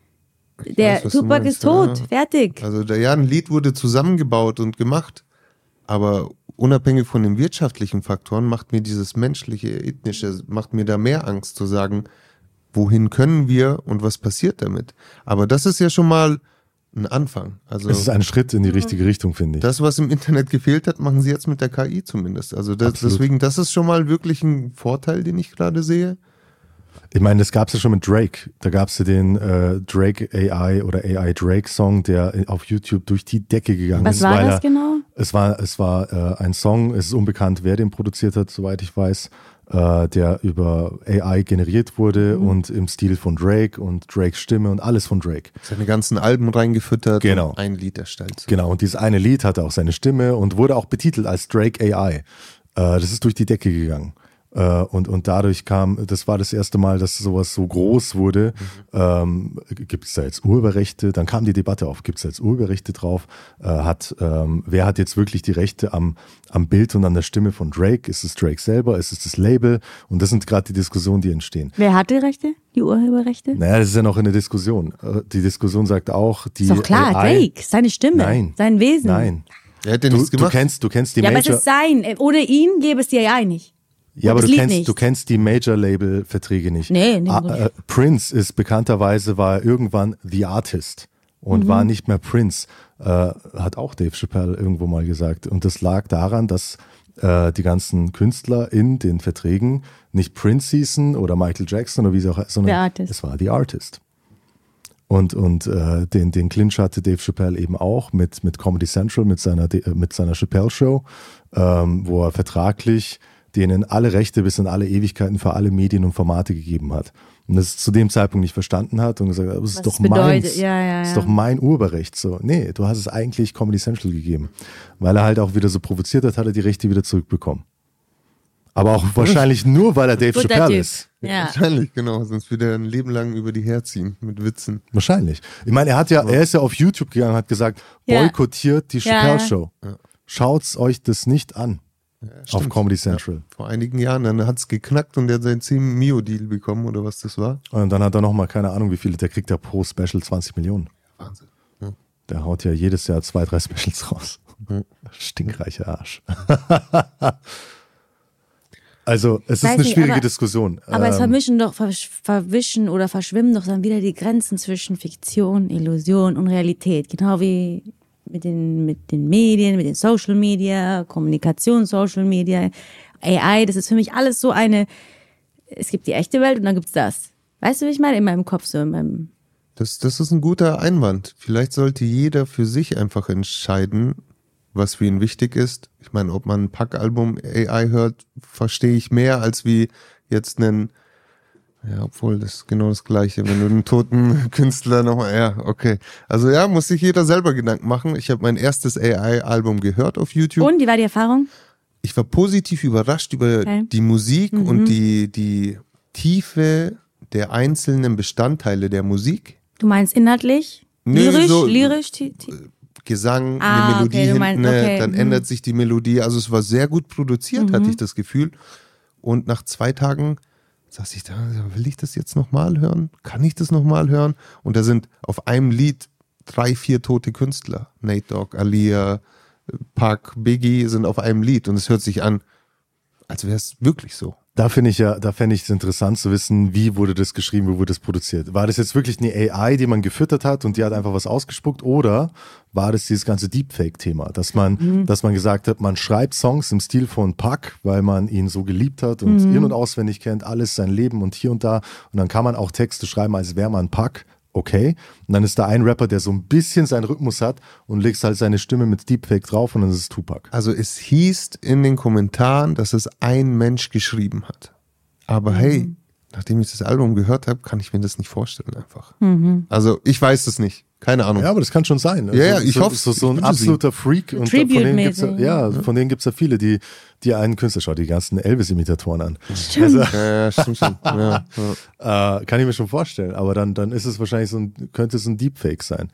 Der weiß, Tupac ist tot, ja. fertig. Also der, ja, ein Lied wurde zusammengebaut und gemacht, aber unabhängig von den wirtschaftlichen Faktoren macht mir dieses menschliche, ethnische, macht mir da mehr Angst zu sagen, wohin können wir und was passiert damit. Aber das ist ja schon mal ein Anfang. Also Es ist ein Schritt in die richtige Richtung, finde ich. das, was im Internet gefehlt hat, machen sie jetzt mit der KI zumindest. Also das, deswegen, das ist schon mal wirklich ein Vorteil, den ich gerade sehe. Ich meine, das gab es ja schon mit Drake. Da gab es ja den äh, Drake AI oder AI Drake Song, der auf YouTube durch die Decke gegangen Was ist. war weil das er, genau? Es war, es war äh, ein Song, es ist unbekannt, wer den produziert hat, soweit ich weiß, äh, der über AI generiert wurde Mhm. und im Stil von Drake und Drakes Stimme und alles von Drake. Seine ganzen Alben reingefüttert Genau. und ein Lied erstellt. Genau, und dieses eine Lied hatte auch seine Stimme und wurde auch betitelt als Drake AI. Äh, das ist durch die Decke gegangen. Äh, und, und dadurch kam, das war das erste Mal, dass sowas so groß wurde. Ähm, gibt es da jetzt Urheberrechte? Dann kam die Debatte auf, gibt es da jetzt Urheberrechte drauf? Äh, hat, ähm, wer hat jetzt wirklich die Rechte am, am Bild und an der Stimme von Drake? Ist es Drake selber? Ist es das Label? Und das sind gerade die Diskussionen, die entstehen. Wer hat die Rechte? Die Urheberrechte? Naja, das ist ja noch in der Diskussion. Äh, Die Diskussion sagt auch, die ist doch klar, AI, Drake, seine Stimme, Nein. sein Wesen. Nein. Er hätte Du, nichts du gemacht. kennst, du kennst die Ja, aber es Major. ist sein. Ohne ihn gäbe es die AI nicht. Ja, aber du kennst, nicht. du kennst die Major-Label-Verträge nicht. Nee, nee, Ah, äh, Prince ist bekannterweise, war irgendwann The Artist und Mhm. war nicht mehr Prince. Äh, hat auch Dave Chappelle irgendwo mal gesagt. Und das lag daran, dass äh, die ganzen Künstler in den Verträgen nicht Prince hießen oder Michael Jackson oder wie sie auch sondern The Artist. es war The Artist. Und, und äh, den, den Clinch hatte Dave Chappelle eben auch mit, mit Comedy Central, mit seiner, äh, mit seiner Chappelle-Show, ähm, wo er vertraglich denen alle Rechte bis in alle Ewigkeiten für alle Medien und Formate gegeben hat. Und das zu dem Zeitpunkt nicht verstanden hat und gesagt hat, das ist doch es bedeutet. meins. Ja, ja, Das ist ja. doch mein Urheberrecht. So, nee, du hast es eigentlich Comedy Central gegeben. Weil er halt auch wieder so provoziert hat, hat er die Rechte wieder zurückbekommen. Aber auch wahrscheinlich nur, weil er Dave Guter Chappelle Typ. ist. Ja. Wahrscheinlich, genau. Sonst würde er ein Leben lang über die herziehen mit Witzen. Wahrscheinlich. Ich meine, er hat ja, er ist ja auf YouTube gegangen und hat gesagt, Ja. boykottiert die Ja, Chappelle ja. Show. Schaut's euch das nicht an. Auf Stimmt. Comedy Central. Ja, vor einigen Jahren, dann hat's geknackt und er hat seinen 10 Mio-Deal bekommen oder was das war. Und dann hat er nochmal, keine Ahnung, wie viele, der kriegt ja pro Special 20 Millionen. Wahnsinn. Der haut ja jedes Jahr zwei, drei Specials raus. Stinkreicher Arsch. <laughs> also, es ist Weiß eine nicht, schwierige aber- Diskussion. Aber es Ähm, vermischen doch, verwischen oder verschwimmen doch dann wieder die Grenzen zwischen Fiktion, Illusion und Realität. Genau wie mit den, mit den Medien, mit den Social Media, Kommunikation, Social Media, AI. Das ist für mich alles so eine, es gibt die echte Welt und dann gibt's das. Weißt du, wie ich meine? In meinem Kopf so, in meinem, Das, das ist ein guter Einwand. Vielleicht sollte jeder für sich einfach entscheiden, was für ihn wichtig ist. Ich meine, ob man ein Packalbum AI hört, verstehe ich mehr als wie jetzt einen Ja, obwohl das ist genau das Gleiche. Wenn du einen toten <laughs> Künstler nochmal, ja, okay. Also ja, muss sich jeder selber Gedanken machen. Ich habe mein erstes AI-Album gehört auf YouTube. Und wie war die Erfahrung? Ich war positiv überrascht über Okay. die Musik Mhm. und die, die Tiefe der einzelnen Bestandteile der Musik. Du meinst inhaltlich? Nee, lyrisch? so- lyrisch? ti- Gesang, Ah, eine Melodie okay, du hinten, meinst, ne, okay, dann mhm. ändert sich die Melodie. Also es war sehr gut produziert, hatte ich das Gefühl. Und nach zwei Tagen saß ich da, will ich das jetzt nochmal hören? Kann ich das nochmal hören? Und da sind auf einem Lied drei, vier tote Künstler. Nate Dogg, Alia, Park, Biggie sind auf einem Lied. Und es hört sich an, als wäre es wirklich so. Da finde ich ja, da fände ich es interessant zu wissen, wie wurde das geschrieben, wie wurde das produziert. War das jetzt wirklich eine AI, die man gefüttert hat und die hat einfach was ausgespuckt oder war das dieses ganze Deepfake-Thema, dass man, dass man gesagt hat, man schreibt Songs im Stil von Puck, weil man ihn so geliebt hat und in- und auswendig kennt, alles sein Leben und hier und da und dann kann man auch Texte schreiben, als wäre man Puck. Okay. Und dann ist da ein Rapper, der so ein bisschen seinen Rhythmus hat und legst halt seine Stimme mit Deepfake drauf und dann ist es Tupac. Also es hieß in den Kommentaren, dass es ein Mensch geschrieben hat. Aber hey, nachdem ich das Album gehört habe, kann ich mir das nicht vorstellen einfach. Also ich weiß es nicht. Keine Ahnung. Ja, aber das kann schon sein. Ja, ja, ich so, hoff's. So, so ein absoluter Freak. Und von denen gibt's ja, ja, von denen gibt's ja viele, die, die einen Künstler, schau die ganzen Elvis-Imitatoren an. Also, Ja, stimmt schon. <laughs> Ja, ja. äh, kann ich mir schon vorstellen. Aber dann, dann ist es wahrscheinlich so ein, könnte es ein Deepfake sein.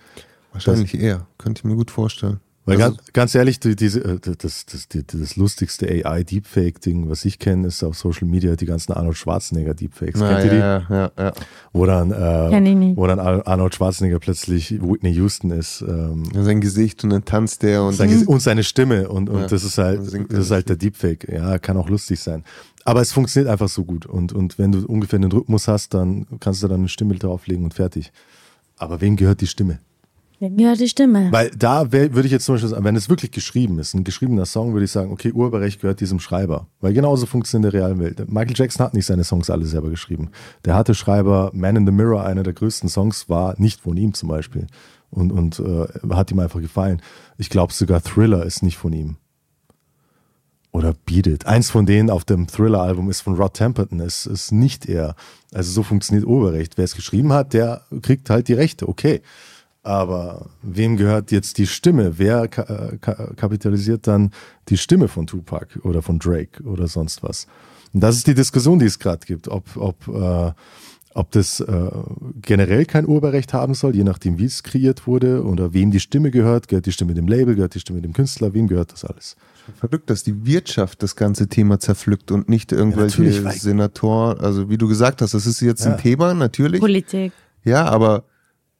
Wahrscheinlich eher. Könnte ich mir gut vorstellen. Weil Also- ganz, ganz ehrlich, die, diese, äh, das, das, die, das lustigste AI-Deepfake-Ding, was ich kenne, ist auf Social Media die ganzen Arnold Schwarzenegger-Deepfakes. Ja, Kennt ihr die? ja, ja, ja. Wo dann, äh, wo dann Ar- Arnold Schwarzenegger plötzlich Whitney Houston ist. Ähm, ja. Sein Gesicht und dann tanzt der und Sein und seine Stimme und, und Ja, das ist halt das ist halt der Deepfake. Ja, kann auch lustig sein. Aber es funktioniert einfach so gut und, und wenn du ungefähr den Rhythmus hast, dann kannst du dann eine Stimme drauflegen und fertig. Aber wem gehört die Stimme? Wem gehört die Stimme? Weil da würde ich jetzt zum Beispiel sagen, wenn es wirklich geschrieben ist, ein geschriebener Song, würde ich sagen, okay, Urheberrecht gehört diesem Schreiber. Weil genauso funktioniert in der realen Welt. Michael Jackson hat nicht seine Songs alle selber geschrieben. Der hatte Schreiber, Man in the Mirror, einer der größten Songs, war nicht von ihm zum Beispiel. Und, und äh, hat ihm einfach gefallen. Ich glaube sogar Thriller ist nicht von ihm. Oder Beat It. Eins von denen auf dem Thriller-Album ist von Rod Temperton. Es ist nicht er. Also so funktioniert Urheberrecht. Wer es geschrieben hat, der kriegt halt die Rechte. Okay. Aber wem gehört jetzt die Stimme? Wer ka äh, ka kapitalisiert dann die Stimme von Tupac oder von Drake oder sonst was? Und das ist die Diskussion, die es gerade gibt, ob, ob, äh, ob das äh, generell kein Urheberrecht haben soll, je nachdem, wie es kreiert wurde oder wem die Stimme gehört. Gehört die Stimme dem Label, gehört die Stimme dem Künstler, wem gehört das alles? verrückt, dass die Wirtschaft das ganze Thema zerpflückt und nicht irgendwelche weil- Senatoren. Also wie du gesagt hast, das ist jetzt Ja. ein Thema, natürlich. Politik. Ja, aber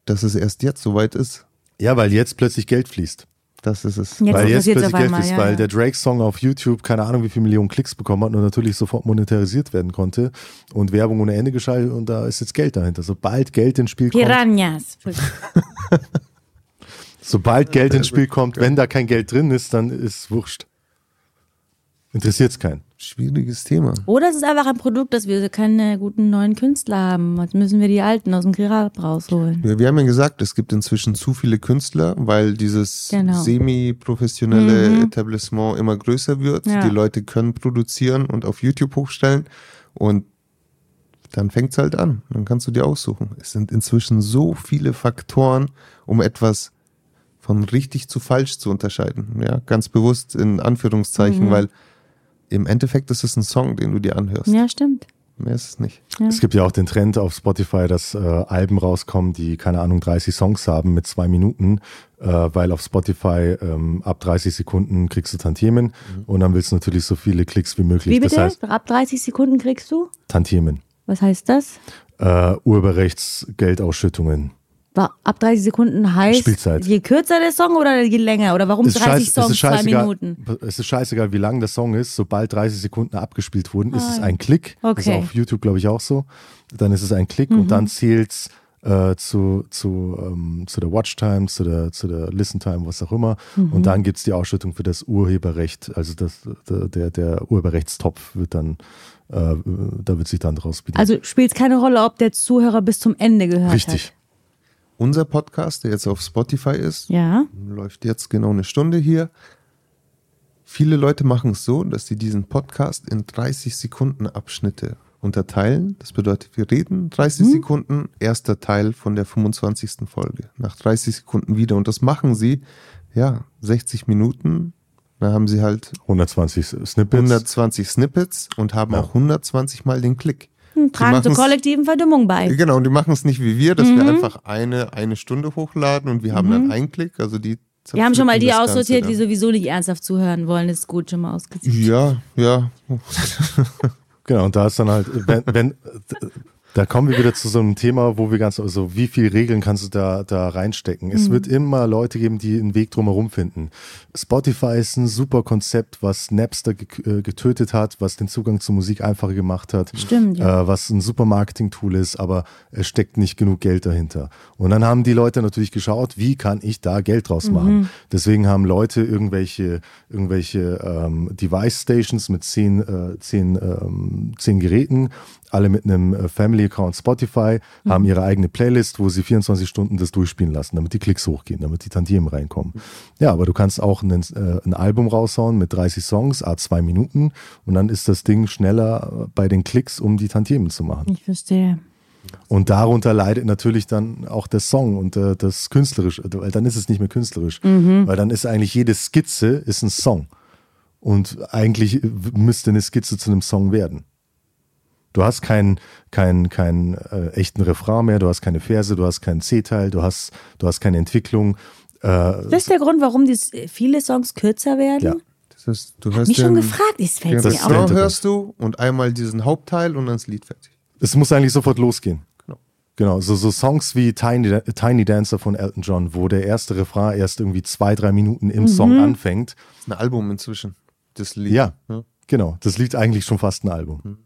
dass es erst jetzt soweit ist, Ja, weil jetzt plötzlich Geld fließt. das ist es. Jetzt weil jetzt plötzlich Geld einmal, fließt, ja, weil ja. der Drake-Song auf YouTube keine Ahnung wie viele Millionen Klicks bekommen hat und natürlich sofort monetarisiert werden konnte und Werbung ohne Ende geschaltet und da ist jetzt Geld dahinter. Sobald Geld ins Spiel kommt, Piranhas. <laughs> sobald Geld ins Spiel kommt, wenn da kein Geld drin ist, dann ist wurscht. Interessiert es keinen. Schwieriges Thema. Oder es ist einfach ein Produkt, dass wir keine guten neuen Künstler haben. Jetzt müssen wir die alten aus dem Grab rausholen. Wir, wir haben ja gesagt, es gibt inzwischen zu viele Künstler, weil dieses Genau. semi-professionelle Etablissement immer größer wird. Ja. Die Leute können produzieren und auf YouTube hochstellen und dann fängt's halt an. Dann kannst du dir aussuchen. Es sind inzwischen so viele Faktoren, um etwas von richtig zu falsch zu unterscheiden. Ja, ganz bewusst in Anführungszeichen, weil im Endeffekt ist es ein Song, den du dir anhörst. Ja, stimmt. Mehr ist es nicht. Es gibt ja auch den Trend auf Spotify, dass äh, Alben rauskommen, die, keine Ahnung, 30 Songs haben mit zwei Minuten, äh, weil auf Spotify ähm, ab 30 Sekunden kriegst du Tantiemen und dann willst du natürlich so viele Klicks wie möglich. Wie bitte? Das heißt, Ab 30 Sekunden kriegst du? Tantiemen. Was heißt das? Äh, Urheberrechtsgeldausschüttungen. Ab 30 Sekunden heißt, Spielzeit. je kürzer der Song oder je länger? Oder warum Es ist 30 scheiß- Songs, es zwei Minuten? Es ist scheißegal, wie lang der Song ist. Sobald 30 Sekunden abgespielt wurden, ist es ein Klick. Das ist Ah, Okay. Mhm. auf YouTube, glaube ich, auch so. Dann ist es ein Klick und dann zählt's äh, zu, zu, ähm, zu der Watchtime, zu der, zu der Listen-Time, was auch immer. Mhm. Und dann gibt's die Ausschüttung für das Urheberrecht. Also das, der, der, Urheberrechtstopf wird dann, äh, da wird sich dann draus bedienen. Also spielt es keine Rolle, ob der Zuhörer bis zum Ende gehört Richtig. Unser Podcast, der jetzt auf Spotify ist. Ja. läuft jetzt genau eine Stunde hier. Viele Leute machen es so, dass sie diesen Podcast in 30 Sekunden Abschnitte unterteilen. Das bedeutet, wir reden 30 Mhm. Sekunden, erster Teil von der 25. Folge. Nach 30 Sekunden wieder. Und das machen sie, ja, 60 Minuten. Da haben sie halt 120 Snippets. 120 Snippets und haben Ja. auch 120 Mal den Klick. Hm, Tragen zur kollektiven Verdummung bei. Genau, und die machen es nicht wie wir, dass Mhm. wir einfach eine, eine Stunde hochladen und wir haben dann einen Klick. Also die Wir haben schon mal die aussortiert, die Ganze sowieso nicht ernsthaft zuhören wollen. Das ist gut schon mal dann. ausgesiebt. Ja, ja. <laughs> <laughs> Genau, und da ist dann halt, wenn, wenn da kommen wir wieder zu so einem Thema, wo wir ganz, also wie viel Regeln kannst du da, da reinstecken? Es wird immer Leute geben, die einen Weg drumherum finden. Spotify ist ein super Konzept, was Napster äh, getötet hat, was den Zugang zur Musik einfacher gemacht hat. Stimmt, ja. Äh, was ein super Marketing-Tool ist, aber es steckt nicht genug Geld dahinter. Und dann haben die Leute natürlich geschaut, wie kann ich da Geld draus machen? Deswegen haben Leute irgendwelche, irgendwelche ähm, Device-Stations mit zehn, äh, zehn, ähm, zehn Geräten, alle mit einem äh, Family-Account Spotify, haben ihre eigene Playlist, wo sie 24 Stunden das durchspielen lassen, damit die Klicks hochgehen, damit die Tantiemen reinkommen. Ja, aber du kannst auch einen, äh, ein Album raushauen mit 30 Songs, a zwei Minuten und dann ist das Ding schneller äh, bei den Klicks, um die Tantiemen zu machen. Ich verstehe. Und darunter leidet natürlich dann auch der Song und äh, das künstlerisch, weil dann ist es nicht mehr künstlerisch, weil dann ist eigentlich jede Skizze ist ein Song und eigentlich müsste eine Skizze zu einem Song werden. Du hast keinen keinen keinen äh, echten Refrain mehr, du hast keine Verse, du hast keinen C-Teil, du hast du hast keine Entwicklung. Äh, Das ist der Grund, warum die, viele Songs kürzer werden? Ja. Das heißt, du hörst Mich schon den, gefragt, es fällt mir ist auf. Hintergrund. hörst du und einmal diesen Hauptteil und dann das Lied fertig. es muss eigentlich sofort losgehen. Genau. Genau, so, so Songs wie Tiny, Tiny Dancer von Elton John, wo der erste Refrain erst irgendwie zwei, drei Minuten im Song anfängt. Das ist ein Album inzwischen, das Lied. Ja, Ja. genau. Das Lied eigentlich schon fast ein Album.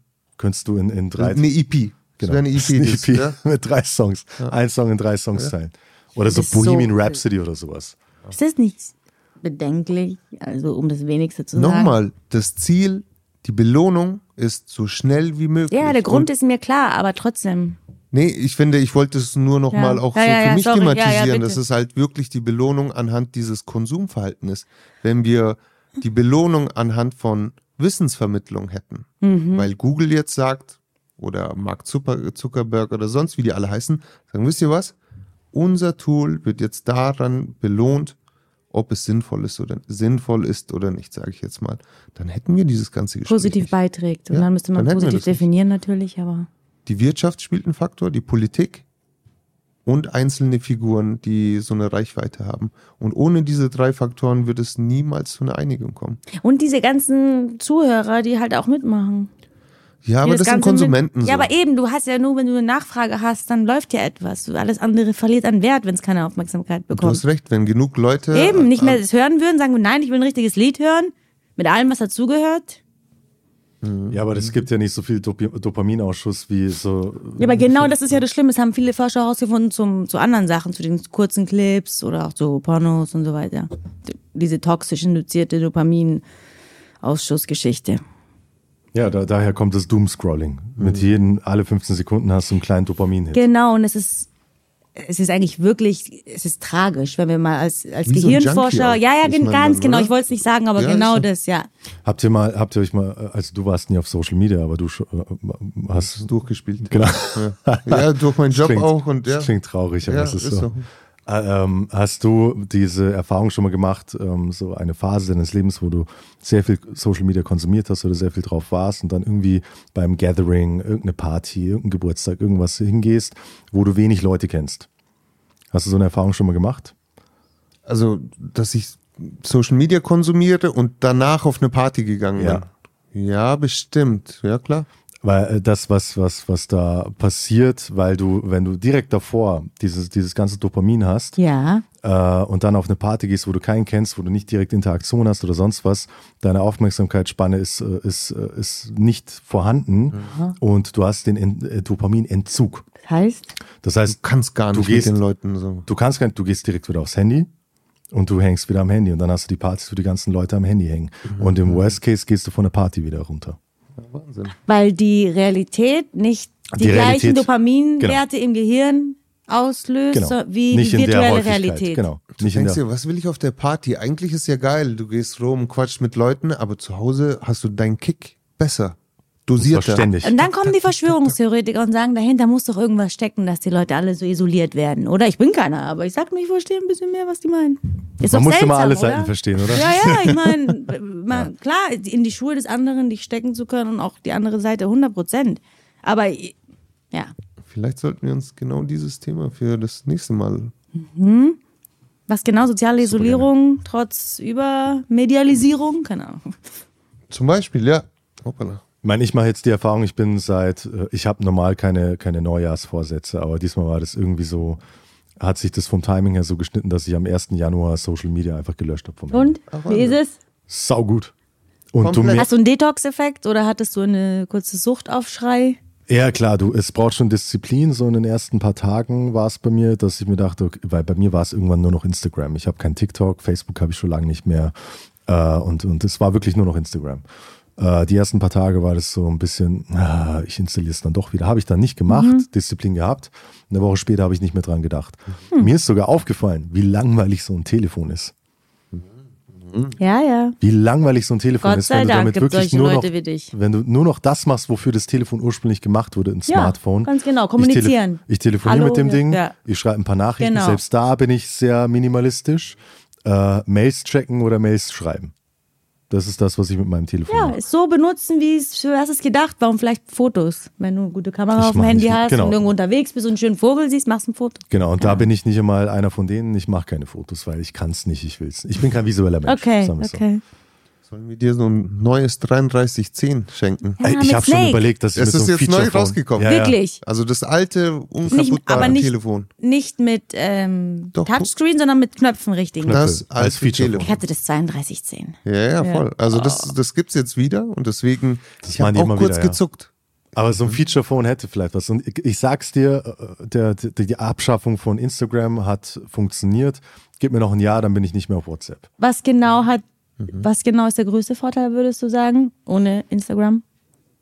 Könntest du in, in drei. Eine EP. Das genau. wäre eine EP. <laughs> Eine EP ja? mit drei Songs. Ein Song in drei Songs teilen. Oder so ist so- Bohemian Rhapsody oder sowas. Ist das nicht bedenklich? Also, um das Wenigste zu sagen. Nochmal, das Ziel, die Belohnung ist so schnell wie möglich. Ja, der Grund Und, ist mir klar, aber trotzdem. Nee, ich finde, ich wollte es nur noch Ja. mal auch Ja, so ja, für ja, mich sorry. Ja, ja, thematisieren, dass es halt wirklich die Belohnung anhand dieses Konsumverhaltens ist. Wenn wir die Belohnung anhand von Wissensvermittlung hätten, Mhm. weil Google jetzt sagt, oder Mark Zucker- Zuckerberg oder sonst wie die alle heißen, sagen, wisst ihr was? Unser Tool wird jetzt daran belohnt, ob es sinnvoll ist oder sinnvoll ist oder nicht, sage ich jetzt mal. Dann hätten wir dieses ganze Gespräch. Positiv nicht. beiträgt. Und Ja, dann müsste man dann positiv das nicht. definieren natürlich, aber. Die Wirtschaft spielt einen Faktor, die Politik und einzelne Figuren, die so eine Reichweite haben. Und ohne diese drei Faktoren wird es niemals zu einer Einigung kommen. Und diese ganzen Zuhörer, die halt auch mitmachen. Ja, aber das sind Ganze Konsumenten Mit, so. ja, aber eben, du hast ja nur, wenn du eine Nachfrage hast, dann läuft ja etwas. Alles andere verliert an Wert, wenn es keine Aufmerksamkeit du bekommt. hast recht, wenn genug Leute Eben, nicht mehr äh, es hören würden, sagen wir, nein, ich will ein richtiges Lied hören, mit allem, was dazugehört. Ja, aber es gibt ja nicht so viel Dopi Dopaminausschuss wie so. Ja, aber genau das ist ja das Schlimme. Das haben viele Forscher herausgefunden zum, zu anderen Sachen, zu den kurzen Clips oder auch zu Pornos und so weiter. Diese toxisch induzierte Dopamin-Ausschussgeschichte. Ja, da, daher kommt das Doomscrolling. Mit jedem, alle 15 Sekunden hast du einen kleinen Dopamin-Hit. Genau, und es ist, es ist eigentlich wirklich, es ist tragisch, wenn wir mal als, als Wie so Gehirnforscher, Junkie ja, ja, ganz dann, genau, oder? ich wollte es nicht sagen, aber Ja, genau so. das, ja. Habt ihr mal, habt ihr euch mal, also du warst nie auf Social Media, aber du sch- äh, hast durchgespielt. Genau. Ja, ja durch meinen Job Klingt- auch und ja. Das klingt traurig, aber Ja, es ist, ist so. so. Äh, ähm, hast du diese Erfahrung schon mal gemacht, ähm, so eine Phase deines Lebens, wo du sehr viel Social Media konsumiert hast oder sehr viel drauf warst und dann irgendwie beim Gathering, irgendeine Party, irgendein Geburtstag, irgendwas hingehst, wo du wenig Leute kennst? Hast du so eine Erfahrung schon mal gemacht? Also, dass ich Social Media konsumiere und danach auf eine Party gegangen Ja. bin. Ja, bestimmt. Ja, klar. Weil äh, das, was, was, was da passiert, weil du, wenn du direkt davor dieses, dieses ganze Dopamin hast, Ja, äh, und dann auf eine Party gehst, wo du keinen kennst, wo du nicht direkt Interaktion hast oder sonst was, deine Aufmerksamkeitsspanne ist, äh, ist, äh, ist nicht vorhanden und du hast den En- Dopaminentzug. das heißt, Das heißt, Du kannst gar Du nicht gehst- mit den Leuten so. du kannst gar nicht, du gehst direkt wieder aufs Handy und du hängst wieder am Handy und dann hast du die Partys, wo die ganzen Leute am Handy hängen. Und im Worst Case gehst du von der Party wieder runter. Wahnsinn. weil die Realität nicht die, Die gleichen Realität- Dopaminwerte im Gehirn auslöst, Genau. wie nicht die in der virtuelle. Realität. Genau. Du Nicht in denkst der, dir, was will ich auf der Party? Eigentlich ist ja geil. Du gehst rum, quatschst mit Leuten, aber zu Hause hast du deinen Kick besser. Dosierter. ständig. Und dann kommen die Verschwörungstheoretiker und sagen, dahinter muss doch irgendwas stecken, dass die Leute alle so isoliert werden. Oder ich bin keiner, aber ich sag nur, ich verstehe ein bisschen mehr, was die meinen. Ist Man muss immer alle oder? Seiten verstehen, oder? Ja, ja, ich meine, <laughs> klar, in die Schuhe des anderen dich stecken zu können und auch die andere Seite 100 Prozent. Aber ja, Vielleicht sollten wir uns genau dieses Thema für das nächste Mal. was genau, soziale Isolierung trotz Übermedialisierung, keine Ahnung. Zum Beispiel, ja. Hoppala. Ich meine, ich mache jetzt die Erfahrung, ich bin seit, äh, ich habe normal keine, keine Neujahrsvorsätze, aber diesmal war das irgendwie so, hat sich das vom Timing her so geschnitten, dass ich am 1. Januar Social Media einfach gelöscht habe vom. Und, wie ist es? Sau gut. Und du Hast du einen Detox-Effekt oder hattest du eine kurze Suchtaufschrei? ja klar, du, es braucht schon Disziplin. So in den ersten paar Tagen war es bei mir, dass ich mir dachte, okay, weil bei mir war es irgendwann nur noch Instagram. Ich habe kein TikTok, Facebook habe ich schon lange nicht mehr. Äh, und, und es war wirklich nur noch Instagram. Äh, die ersten paar Tage war das so ein bisschen, ah, ich installiere es dann doch wieder. Habe ich dann nicht gemacht, Mhm. Disziplin gehabt. Eine Woche später habe ich nicht mehr dran gedacht. Hm. Mir ist sogar aufgefallen, wie langweilig so ein Telefon ist. Ja, ja. Wie langweilig so ein Telefon Gott ist, sei wenn du damit wirklich nur Leute noch, wie dich. wenn du nur noch das machst, wofür das Telefon ursprünglich gemacht wurde, ein Ja, Smartphone. ganz genau, Ich, kommunizieren. tele ich telefoniere Hallo, mit dem ja, Ding, ja. ich schreibe ein paar Nachrichten, Genau. selbst da bin ich sehr minimalistisch. Äh, Mails checken oder Mails schreiben. Das ist das, was ich mit meinem Telefon Ja, mache. es so benutzen, wie es, für hast es gedacht. Warum vielleicht Fotos? Wenn du eine gute Kamera Ich auf dem Handy nicht- hast genau. und irgendwo unterwegs bist und einen schönen Vogel siehst, machst du ein Foto. Genau, und da bin ich nicht einmal einer von denen. Ich mache keine Fotos, weil ich kann es nicht, ich will es. Ich bin kein visueller Mensch. Okay, wir's so. Sollen wir dir so ein neues 3310 schenken? Ja, ich habe schon überlegt, dass ich Es mit ist so einem jetzt neu rausgekommen. Ja, ja. Wirklich. Also das alte, Nicht, unkaputtbare aber nicht, Telefon. nicht mit ähm, Doch. Touchscreen, sondern mit Knöpfen richtig. Knöpfe. Das als Feature. Ich Telefon. hatte das 3210. Ja, ja, voll. Also das, das gibt's jetzt wieder und deswegen, ich machen habe auch kurz wieder, ja. gezuckt. Aber so ein Feature-Phone hätte vielleicht was. Und ich, ich sag's dir, äh, der, der, die Abschaffung von Instagram hat funktioniert. Gib mir noch ein Jahr, dann bin ich nicht mehr auf WhatsApp. Was genau hat, Mhm. was genau ist der größte Vorteil, würdest du sagen, ohne Instagram?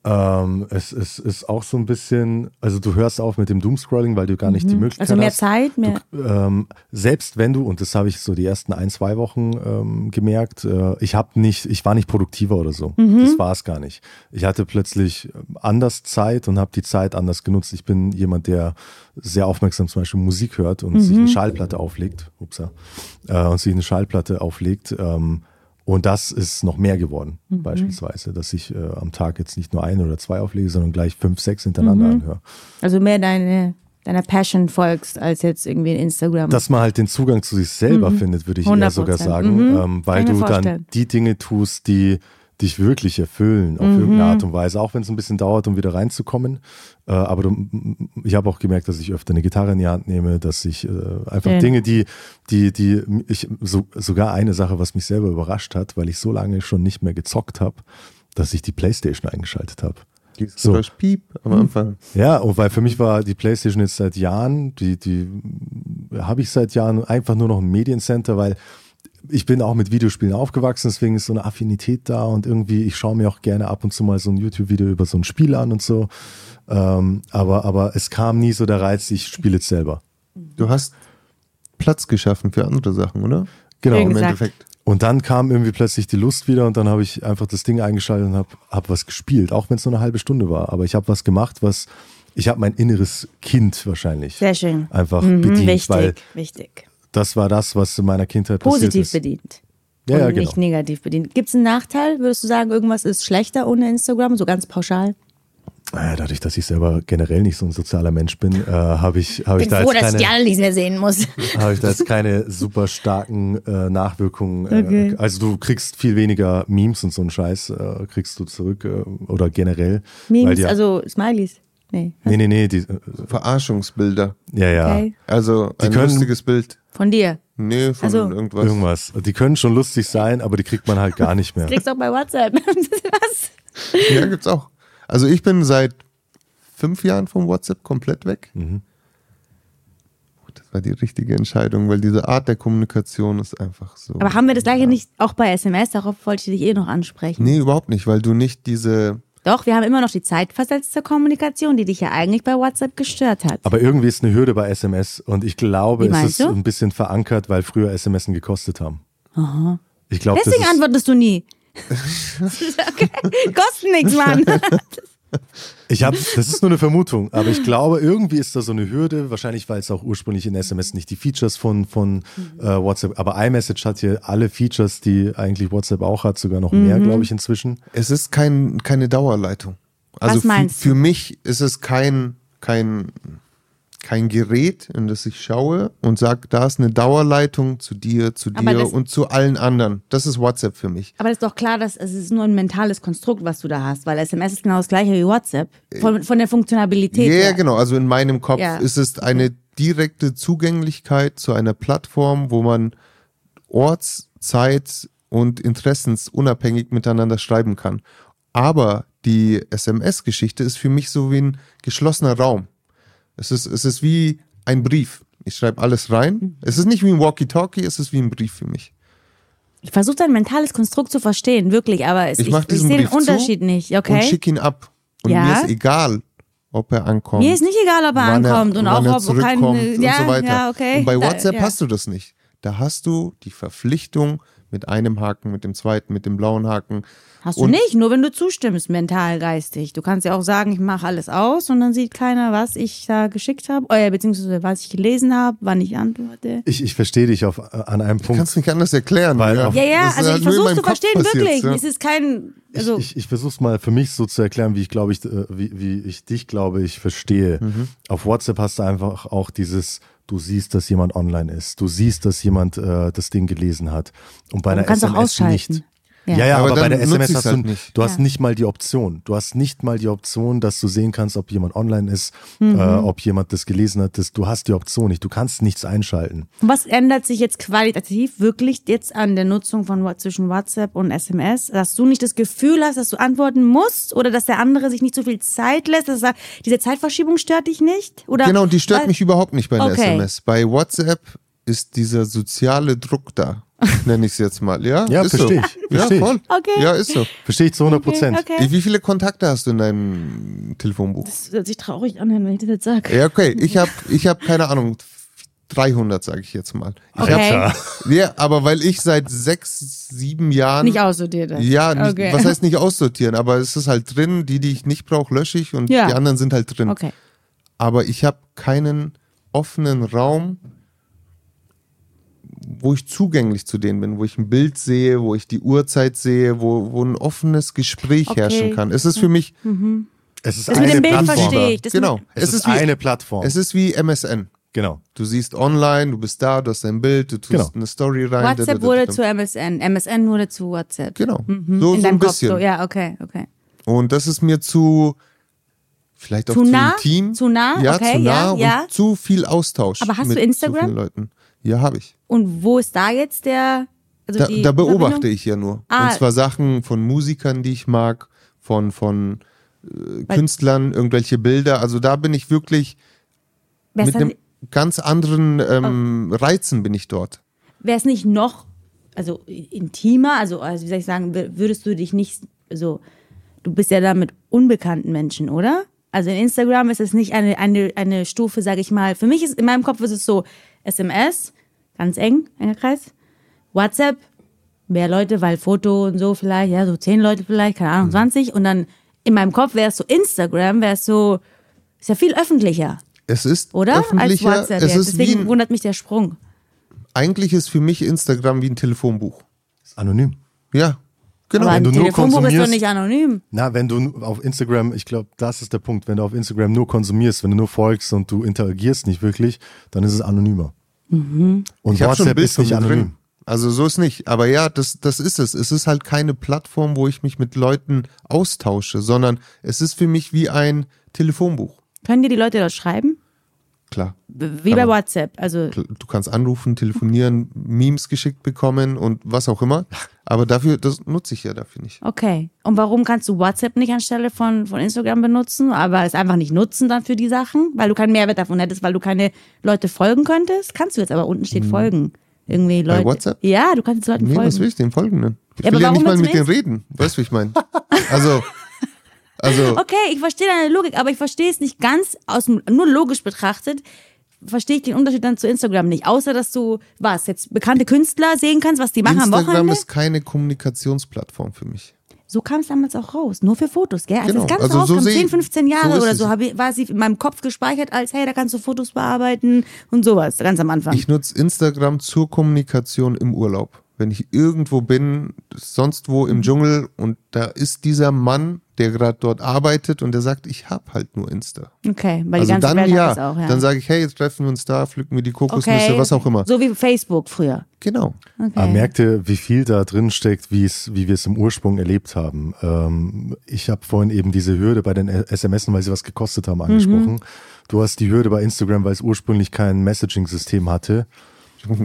Ähm, es, es ist auch so ein bisschen, also du hörst auf mit dem Doomscrolling, weil du gar nicht die Möglichkeit Also mehr hast. Zeit, mehr. Du, ähm, selbst wenn du, und das habe ich so die ersten ein, zwei Wochen ähm, gemerkt, äh, ich habe nicht, ich war nicht produktiver oder so. Das war es gar nicht. Ich hatte plötzlich ähm, anders Zeit und habe die Zeit anders genutzt. Ich bin jemand, der sehr aufmerksam zum Beispiel Musik hört und sich eine Schallplatte auflegt, upsa, äh, und sich eine Schallplatte auflegt. Ähm, und das ist noch mehr geworden, beispielsweise, dass ich äh, am Tag jetzt nicht nur ein oder zwei auflege, sondern gleich fünf, sechs hintereinander anhöre. Also mehr deine, deiner Passion folgst, als jetzt irgendwie in Instagram. dass man halt den Zugang zu sich selber findet, würde ich eher 100%. sogar sagen, Mhm. ähm, weil ich du dann die Dinge tust, die dich wirklich erfüllen, Mhm. auf irgendeine Art und Weise, auch wenn es ein bisschen dauert, um wieder reinzukommen. Äh, aber du, ich habe auch gemerkt, dass ich öfter eine Gitarre in die Hand nehme, dass ich äh, einfach Ja. Dinge, die, die, die, ich, so, sogar eine Sache, was mich selber überrascht hat, weil ich so lange schon nicht mehr gezockt habe, dass ich die Playstation eingeschaltet habe. So. Piep am Anfang. Ja, und weil für mich war die PlayStation jetzt seit Jahren, die, die habe ich seit Jahren einfach nur noch ein Mediencenter, weil ich bin auch mit Videospielen aufgewachsen, deswegen ist so eine Affinität da und irgendwie, ich schaue mir auch gerne ab und zu mal so ein YouTube-Video über so ein Spiel an und so. Ähm, aber, aber es kam nie so der Reiz, ich spiele jetzt selber. Du hast Platz geschaffen für andere Sachen, oder? Genau. Im gesagt. Endeffekt. Und dann kam irgendwie plötzlich die Lust wieder und dann habe ich einfach das Ding eingeschaltet und habe hab was gespielt, auch wenn es nur eine halbe Stunde war. Aber ich habe was gemacht, was ich habe mein inneres Kind wahrscheinlich Sehr schön. einfach Mhm, bedient, wichtig, weil wichtig. Das war das, was in meiner Kindheit passiert Positiv ist. bedient. Ja, und ja, genau. nicht negativ bedient. Gibt es einen Nachteil? Würdest du sagen, irgendwas ist schlechter ohne Instagram? So ganz pauschal? Naja, dadurch, dass ich selber generell nicht so ein sozialer Mensch bin, äh, habe ich, hab ich, da froh, jetzt dass ich die keine, alle nicht mehr sehen muss. <laughs> hab ich da jetzt keine super starken äh, Nachwirkungen. Äh, Okay. Also du kriegst viel weniger Memes und so einen Scheiß, äh, kriegst du zurück äh, oder generell. weil Memes, die, also Smileys. Nee. Nee, nee, nee, die, äh, Verarschungsbilder. ja, ja. Okay. Also ein können- lustiges Bild. Von dir. Nee, von Also- irgendwas. Irgendwas. Die können schon lustig sein, aber die kriegt man halt gar nicht mehr. Kriegst auch bei WhatsApp. <laughs> Was? Ja, gibt's auch. Also ich bin seit fünf Jahren vom WhatsApp komplett weg. Mhm. Das war die richtige Entscheidung, weil diese Art der Kommunikation ist einfach so. Aber haben wir das gleiche nicht auch bei SMS? Darauf wollte ich dich eh noch ansprechen. Nee, überhaupt nicht, weil du nicht diese. Doch, wir haben immer noch die zeitversetzte Kommunikation, die dich ja eigentlich bei WhatsApp gestört hat. Aber irgendwie ist eine Hürde bei SMS und ich glaube, es ist du? ein bisschen verankert, weil früher SMSen gekostet haben. Ich glaube, Deswegen antwortest du nie. <laughs> okay. Kosten nichts, Mann. <laughs> <laughs> Ich habe, das ist nur eine Vermutung, aber ich glaube, irgendwie ist da so eine Hürde, wahrscheinlich weil es auch ursprünglich in SMS nicht die Features von, von äh, WhatsApp, aber iMessage hat hier alle Features, die eigentlich WhatsApp auch hat, sogar noch mehr, glaube ich, inzwischen. Es ist kein, keine Dauerleitung. Also Was meinst für, für mich ist es kein, kein, kein Gerät, in das ich schaue und sage, da ist eine Dauerleitung zu dir, zu Aber dir und zu allen anderen. Das ist WhatsApp für mich. Aber das ist doch klar, dass es ist nur ein mentales Konstrukt, was du da hast, weil SMS ist genau das gleiche wie WhatsApp. Von, von der Funktionalität. Ja, her. genau. Also in meinem Kopf Ja. ist es eine direkte Zugänglichkeit zu einer Plattform, wo man orts-, zeit- und interessensunabhängig miteinander schreiben kann. Aber die SMS-Geschichte ist für mich so wie ein geschlossener Raum. Es ist, es ist wie ein Brief. Ich schreibe alles rein. Es ist nicht wie ein Walkie-Talkie, es ist wie ein Brief für mich. Ich versuche dein mentales Konstrukt zu verstehen, wirklich, aber es, Ich ich, ich, sehe den Unterschied nicht, Und okay? schicke ihn ab. Und Ja. mir ist egal, ob er ankommt. Mir ist nicht egal, ob er ankommt und wann auch er ob keine, und ja, so weiter. ja, okay. Und bei Da- WhatsApp ja. hast du das nicht. Da hast du die Verpflichtung mit einem Haken, mit dem zweiten, mit dem blauen Haken. Hast du Und- nicht, nur wenn du zustimmst, mental, geistig. Du kannst ja auch sagen, ich mache alles aus und dann sieht keiner, was ich da geschickt habe, äh, beziehungsweise was ich gelesen habe, wann ich antworte. Ich, ich verstehe dich auf, äh, an einem Du Punkt. kannst nicht anders erklären. Weil auf- Ja, ja, Das ist also halt ich versuche zu verstehen, passiert, wirklich. ja. Es ist kein, also ich ich, ich versuche es mal für mich so zu erklären, wie ich glaube ich, äh, wie, wie ich dich glaube ich verstehe. Mhm. Auf WhatsApp hast du einfach auch dieses, du siehst, dass jemand online ist, du siehst, dass jemand äh, das Ding gelesen hat. Und bei du einer SMS ausschalten. nicht. Ja. Ja, ja, Aber aber, bei der SMS hast du, halt nicht. du hast Ja. nicht mal die Option. Du hast nicht mal die Option, dass du sehen kannst, ob jemand online ist, Mhm. äh, ob jemand das gelesen hat. Das, du hast die Option nicht. Du kannst nichts einschalten. Was ändert sich jetzt qualitativ wirklich jetzt an der Nutzung von zwischen WhatsApp und SMS? Dass du nicht das Gefühl hast, dass du antworten musst oder dass der andere sich nicht so viel Zeit lässt, dass er, diese Zeitverschiebung stört dich nicht? Oder Genau, die stört Weil- mich überhaupt nicht bei einer Okay. SMS. Bei WhatsApp ist dieser soziale Druck da, nenne ich es jetzt mal. Ja, Ja, ist verstehe so. ich, verstehe ja, ich. voll. Okay. Ja, ist so. Verstehe ich zu 100 Prozent. Okay, okay. Wie viele Kontakte hast du in deinem Telefonbuch? Das hört sich traurig an, wenn ich das jetzt sage. Ja, okay. Ich habe, ich hab keine Ahnung, 300 sage ich jetzt mal. Ich Okay. hab, ja, aber weil ich seit sechs, sieben Jahren Nicht aussortiert. Ja, nicht, Okay. was heißt nicht aussortieren, aber es ist halt drin, die, die ich nicht brauche, lösche ich und Ja. die anderen sind halt drin. Okay. Aber ich habe keinen offenen Raum, wo ich zugänglich zu denen bin, wo ich ein Bild sehe, wo ich die Uhrzeit sehe, wo, wo ein offenes Gespräch Okay. herrschen kann. Es ist für mich, Es ist Das eine mit dem Bild Plattform. verstehe ich. Das genau, mit- Es, ist, eine Plattform. es ist wie MSN. genau. Du siehst online, du bist da, du hast dein Bild, du tust Genau. eine Story rein. WhatsApp da, da, da, wurde zu MSN, MSN wurde zu WhatsApp. Genau, Mhm. so, In so ein deinem Kopf bisschen. so. Ja, okay, okay. Und das ist mir zu, vielleicht auch Zu nah? intim. Zu nah? Ja, Okay, zu nah ja, und ja. zu viel Austausch. Aber hast mit du Instagram? Zu vielen Leuten. Ja, habe ich. Und wo ist da jetzt der? Also Da, die da beobachte Verbindung? ich ja nur. Ah. Und zwar Sachen von Musikern, die ich mag, von, von äh, Künstlern, irgendwelche Bilder. Also da bin ich wirklich mit einem ganz anderen ähm, Oh. Reizen bin ich dort. wäre es nicht noch, also intimer, also, also wie soll ich sagen, wür- würdest du dich nicht, so, du bist ja da mit unbekannten Menschen, oder? Also in Instagram ist es nicht eine, eine, eine Stufe, sage ich mal, für mich ist, in meinem Kopf ist es so, SMS, ganz eng, enger Kreis, WhatsApp, mehr Leute, weil Foto und so vielleicht, ja, so zehn Leute vielleicht, keine Mhm. Ahnung, 20 und dann in meinem Kopf wäre es so Instagram, wäre es so, ist ja viel öffentlicher, Es ist oder? Als öffentlicher. WhatsApp. es ja. ist wie Deswegen ein, wundert mich der Sprung. eigentlich ist für mich Instagram wie ein Telefonbuch. Ist anonym. Ja, genau. Aber wenn ein du nur Telefonbuch ist doch konsumierst- nicht anonym. Na, wenn du auf Instagram, ich glaube, das ist der Punkt, wenn du auf Instagram nur konsumierst, wenn du nur folgst und du interagierst nicht wirklich, dann ist es anonymer. Und Ich habe schon ein WhatsApp ist nicht anonym. drin. Also so ist nicht. Aber ja, das, das ist es. Es ist halt keine Plattform, wo ich mich mit Leuten austausche, sondern es ist für mich wie ein Telefonbuch. Können dir die Leute dort schreiben? Klar. Wie bei WhatsApp. Also Du kannst anrufen, telefonieren, Memes geschickt bekommen und was auch immer. Aber dafür, das nutze ich ja dafür nicht. okay. Und warum kannst du WhatsApp nicht anstelle von, von Instagram benutzen, aber es einfach nicht nutzen dann für die Sachen, weil du keinen Mehrwert davon hättest, weil du keine Leute folgen könntest? Kannst du jetzt, aber unten steht folgen. Irgendwie Leute. WhatsApp? Ja, du kannst Leuten Nee, folgen. was will ich den Folgenden? Ich Ja, will ja nicht mal mit denen reden. Weißt du, wie ich meine? Also, <laughs> also Okay, ich verstehe deine Logik, aber ich verstehe es nicht ganz aus nur logisch betrachtet. Verstehe ich den Unterschied dann zu Instagram nicht. Außer, dass du, was, jetzt bekannte Künstler sehen kannst, was die machen am Instagram Wochenende. ist keine Kommunikationsplattform für mich. So kam es damals auch raus. Nur für Fotos, gell? Als Genau. das ganz Also so rauskam, seh- 10, 15 Jahre so oder so, ich, war sie in meinem Kopf gespeichert als, hey, da kannst du Fotos bearbeiten und sowas, ganz am Anfang. Ich nutze Instagram zur Kommunikation im Urlaub. Wenn ich irgendwo bin, sonst wo Mhm. im Dschungel und da ist dieser Mann, der gerade dort arbeitet und der sagt, ich hab halt nur Insta. okay, weil also die ganze dann Welt ja, hat das auch, ja. dann sage ich, hey, jetzt treffen wir uns da, pflücken wir die Kokosnüsse, okay. was auch immer. So wie Facebook früher. Genau. Okay. Aber merkt ihr, wie viel da drin steckt, wie es, wie wir es im Ursprung erlebt haben? Ähm, ich habe vorhin eben diese Hürde bei den SMS, weil sie was gekostet haben, angesprochen. Du hast die Hürde bei Instagram, weil es ursprünglich kein Messaging-System hatte.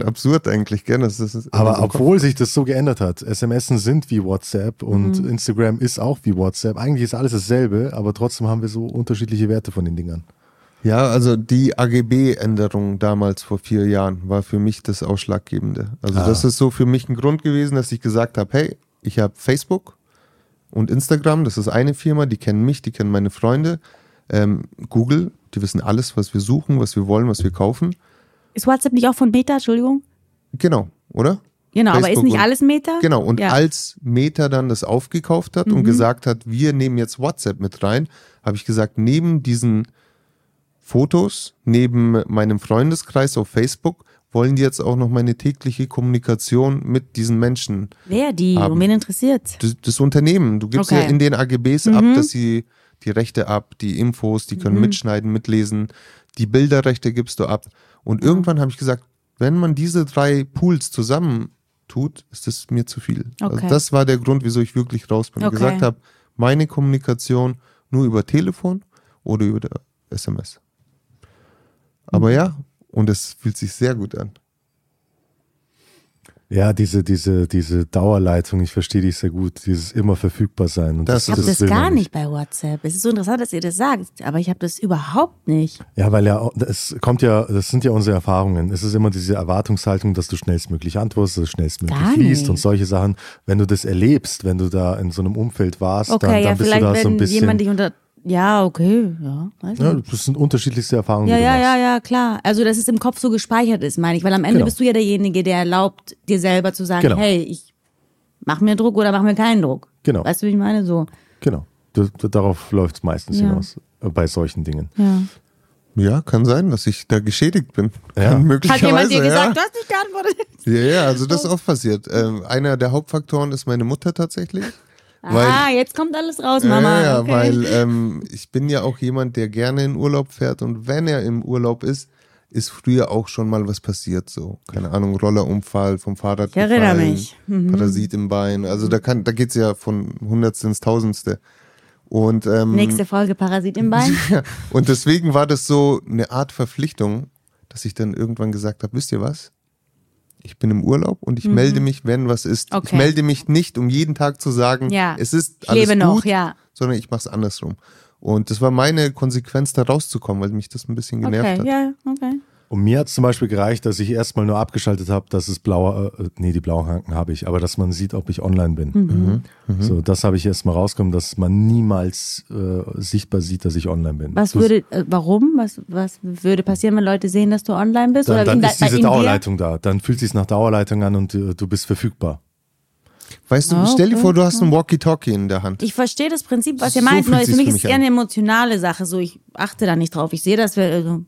Absurd eigentlich, gell? Das ist Aber obwohl sich das so geändert hat, SMS sind wie WhatsApp und Instagram ist auch wie WhatsApp. Eigentlich ist alles dasselbe, aber trotzdem haben wir so unterschiedliche Werte von den Dingern. Ja, also die AGB-Änderung damals vor vier Jahren war für mich das Ausschlaggebende. Also Ah. das ist so für mich ein Grund gewesen, dass ich gesagt habe, hey, ich habe Facebook und Instagram, das ist eine Firma, die kennen mich, die kennen meine Freunde. Ähm, Google, die wissen alles, was wir suchen, was wir wollen, was wir kaufen. Ist WhatsApp nicht auch von Meta, Entschuldigung? Genau, oder? Genau, aber ist Facebook nicht alles Meta? Genau, und ja. als Meta dann das aufgekauft hat und gesagt hat, wir nehmen jetzt WhatsApp mit rein, habe ich gesagt, neben diesen Fotos, neben meinem Freundeskreis auf Facebook, wollen die jetzt auch noch meine tägliche Kommunikation mit diesen Menschen. Wer die? haben. Und wen interessiert? Das, das Unternehmen, du gibst Okay. Mhm. ja in den AGBs ab, dass sie die Rechte ab, die Infos, die können mitschneiden, mitlesen, die Bilderrechte gibst du ab. Und irgendwann habe ich gesagt, wenn man diese drei Pools zusammen tut, ist das mir zu viel. Also Okay. das war der Grund, wieso ich wirklich raus bin. und Okay. gesagt habe, meine Kommunikation nur über Telefon oder über SMS. Aber ja, und es fühlt sich sehr gut an. Ja, diese, diese, diese Dauerleitung, ich verstehe dich sehr gut, dieses immer verfügbar sein. Und Das Ich habe das, man gar nicht bei WhatsApp. Es ist so interessant, dass ihr das sagt, aber ich habe das überhaupt nicht. Ja, weil ja, es kommt ja, das sind ja unsere Erfahrungen. Es ist immer diese Erwartungshaltung, dass du schnellstmöglich antwortest, dass du schnellstmöglich Gar liest nicht. und solche Sachen. Wenn du das erlebst, wenn du da in so einem Umfeld warst, Okay, dann, dann ja, bist du da so ein wenn bisschen. jemand dich unter. Ja, okay, ja, weiß ja, das sind unterschiedlichste Erfahrungen. Ja, die du ja, machst. ja, ja, klar. Also, dass es im Kopf so gespeichert ist, meine ich. Weil am Ende Genau. bist du ja derjenige, der erlaubt, dir selber zu sagen, Genau. hey, ich mach mir Druck oder mach mir keinen Druck. Genau. Weißt du, wie ich meine? So. Genau. Du, du, darauf läuft es meistens Ja. hinaus, äh, bei solchen Dingen. Ja. Ja, kann sein, dass ich da geschädigt bin. Ja. Kann Hat möglicherweise, jemand dir ja. gesagt, du hast nicht geantwortet? Ja, ja, also das ist oft passiert. Ähm, einer der Hauptfaktoren ist meine Mutter tatsächlich. Weil, ah, jetzt kommt alles raus, Mama. ja, okay. weil <laughs> ähm, ich bin ja auch jemand, der gerne in Urlaub fährt und wenn er im Urlaub ist, ist früher auch schon mal was passiert, so keine Ahnung, Rollerunfall vom Fahrrad Ich erinnere gefallen, mich. Mhm. Parasit im Bein, also da kann, da geht's ja von Hundertste ins Tausendste. Und ähm, Nächste Folge Parasit im Bein. <laughs> und deswegen war das so eine Art Verpflichtung, dass ich dann irgendwann gesagt habe, wisst ihr was? Ich bin im Urlaub und ich melde mich, wenn was ist. Ich Mhm. Okay. melde mich nicht, um jeden Tag zu sagen, Ja. es ist Ich alles lebe gut, noch, ja. sondern ich mache es andersrum. Und das war meine Konsequenz, da rauszukommen, weil mich das ein bisschen genervt Okay, hat. ja, okay. Und mir hat es zum Beispiel gereicht, dass ich erstmal nur abgeschaltet habe, dass es blaue, äh, nee, die blauen Haken habe ich, aber dass man sieht, ob ich online bin. Mhm. So, das habe ich erstmal rausgekommen, dass man niemals äh, sichtbar sieht, dass ich online bin. Was Du- würde, äh, warum? Was, was würde passieren, wenn Leute sehen, dass du online bist? dann, Oder dann in, ist da- diese in dir? Dauerleitung da. Dann fühlt sich nach Dauerleitung an und äh, du bist verfügbar. Weißt du, Ah, stell dir okay, vor, du hast ein Walkie-Talkie in der Hand. Ich verstehe das Prinzip, was ihr So meint, nur für mich ist es eher eine emotionale Sache. So, ich achte da nicht drauf. Ich sehe, dass wir. Also,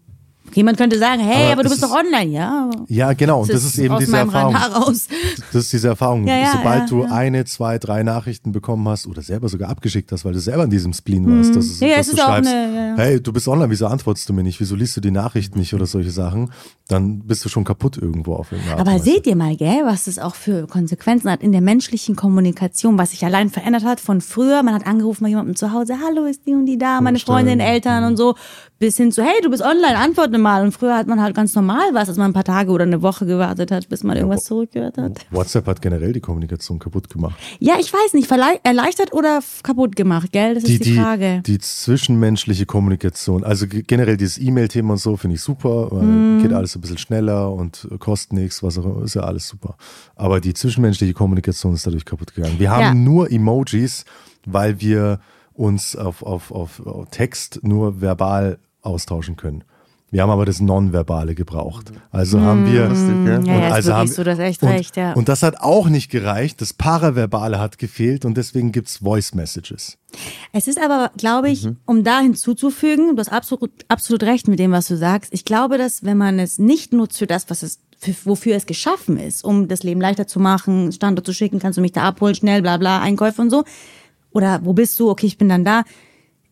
jemand könnte sagen, hey, Aber aber, du bist doch ist- online, ja. Ja, genau. Und das, ist eben diese Erfahrung. Raus. Das ist diese Erfahrung. Ja, ja, Sobald ja, du eine, zwei, drei Nachrichten bekommen hast oder selber sogar abgeschickt hast, weil du selber in diesem Spleen warst, dass, es- Mhm. Dass du schreibst, eine- hey, du bist online, wieso antwortest du mir nicht? Wieso liest du die Nachrichten nicht oder solche Sachen? Dann bist du schon kaputt irgendwo auf irgendeine Art Aber seht ihr mal, gell, was das auch für Konsequenzen hat in der menschlichen Kommunikation, was sich allein verändert hat von früher. Man hat angerufen bei jemandem zu Hause, hallo, ist die und die da, meine Freundin, Eltern und so, bis hin zu, hey, du bist online, antworte mal. Und früher hat man halt ganz normal was, dass man ein paar Tage oder eine Woche gewartet hat, bis man irgendwas zurückgehört hat. WhatsApp hat generell die Kommunikation kaputt gemacht. Ja, ich weiß nicht, erleichtert oder kaputt gemacht, gell? Das ist die, Frage. Die, die zwischenmenschliche Kommunikation, also ge- generell dieses E-Mail-Thema und so finde ich super, weil Mhm. geht alles ein bisschen schneller und kostet nichts, was auch immer, ist ja alles super. Aber die zwischenmenschliche Kommunikation ist dadurch kaputt gegangen. Wir haben Ja. nur Emojis, weil wir uns auf, auf, auf, auf Text nur verbal austauschen können. Wir haben aber das Nonverbale gebraucht. Also haben wir. Lustig, ja? Ja, Und ja, ist also haben- so, das echt und, recht, ja. Und das hat auch nicht gereicht. Das Paraverbale hat gefehlt und deswegen gibt's Voice Messages. Es ist aber, glaube ich, Mhm. um da hinzuzufügen, du hast absolut, absolut recht mit dem, was du sagst. Ich glaube, dass wenn man es nicht nutzt für das, was es, für, wofür es geschaffen ist, um das Leben leichter zu machen, Standort zu schicken, kannst du mich da abholen, schnell, bla bla, Einkäufe und so. Oder wo bist du? Okay, ich bin dann da.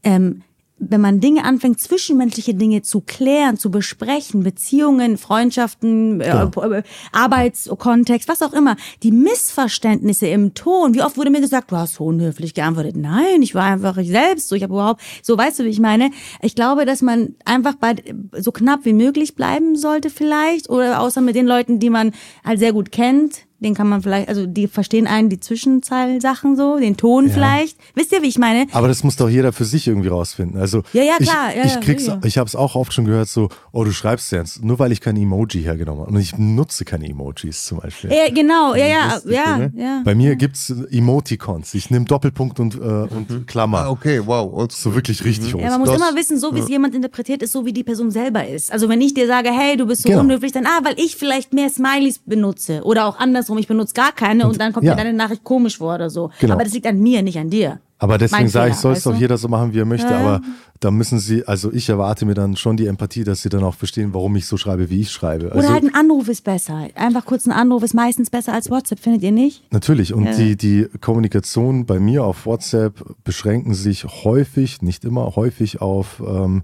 Ähm, wenn man Dinge anfängt, zwischenmenschliche Dinge zu klären, zu besprechen, Beziehungen, Freundschaften, äh, äh, Arbeitskontext, was auch immer, die Missverständnisse im Ton, wie oft wurde mir gesagt, du hast so unhöflich geantwortet. Nein, ich war einfach ich selbst, so ich habe überhaupt, so weißt du, wie ich meine? Ich glaube, dass man einfach bei so knapp wie möglich bleiben sollte vielleicht oder außer mit den Leuten, die man halt sehr gut kennt, den kann man vielleicht, also die verstehen einen die Zwischenzeilsachen so, den Ton vielleicht. Wisst ihr, wie ich meine? Aber das muss doch jeder für sich irgendwie rausfinden. Also Ja, ja, ich, klar, ja, ich ja, krieg's, sicher. ich habe es auch oft schon gehört, so, oh, du schreibst jetzt, nur weil ich kein Emoji hergenommen habe. Und ich nutze keine Emojis zum Beispiel. Ja, genau, ja, ja, lustig, ja, ja. Bei mir gibt's Emoticons. Ich nehme Doppelpunkt und, äh, und Klammer. Ah, okay, wow. old So wirklich richtig Ja, man muss Das- immer wissen, so wie es jemand interpretiert, ist so, wie die Person selber ist. Also wenn ich dir sage, hey, du bist so Genau. unhöflich, dann, ah, weil ich vielleicht mehr Smileys benutze. Oder auch andersrum, ich benutze gar keine und, dann kommt ja. mir deine Nachricht komisch vor oder so. Genau. Aber das liegt an mir, nicht an dir. Aber deswegen sage ich, soll es doch jeder so machen, wie er möchte. Aber da müssen sie, also ich erwarte mir dann schon die Empathie, dass sie dann auch verstehen, warum ich so schreibe, wie ich schreibe. Oder Also halt ein Anruf ist besser. Einfach kurz ein Anruf ist meistens besser als WhatsApp, findet ihr nicht? Natürlich. Und die, die Kommunikation bei mir auf WhatsApp beschränken sich häufig, nicht immer, häufig auf ähm,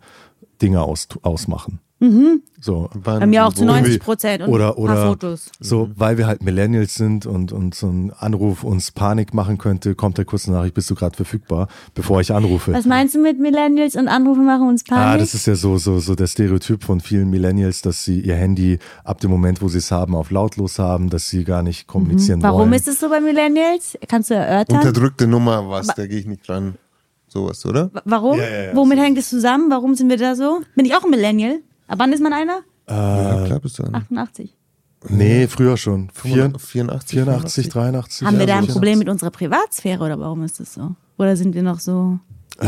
Dinge aus, ausmachen. So. Wann, Bei mir auch zu wo? 90 Irgendwie- Prozent und oder, ein oder paar Fotos. So, weil wir halt Millennials sind und, und so ein Anruf uns Panik machen könnte, kommt der kurze Nachricht, bist du gerade verfügbar, bevor ich anrufe. Was meinst du mit Millennials und Anrufe machen uns Panik? Ah, das ist ja so, so, so der Stereotyp von vielen Millennials, dass sie ihr Handy ab dem Moment, wo sie es haben, auf lautlos haben, dass sie gar nicht kommunizieren Mhm. Warum wollen. ist es so bei Millennials? Kannst du erörtern? Unterdrückte Nummer, was, da gehe ich nicht dran. Sowas, oder? Wa- Warum? Ja, ja, ja, Womit hängt es zusammen? Warum sind wir da so? Bin ich auch ein Millennial? Ab wann ist man einer? ja, klar bist du Ah. an. 88. Nee, früher schon. Vier, 84, 84, 83. Haben ja, wir da so ein Problem mit unserer Privatsphäre oder warum ist das so? Oder sind wir noch so?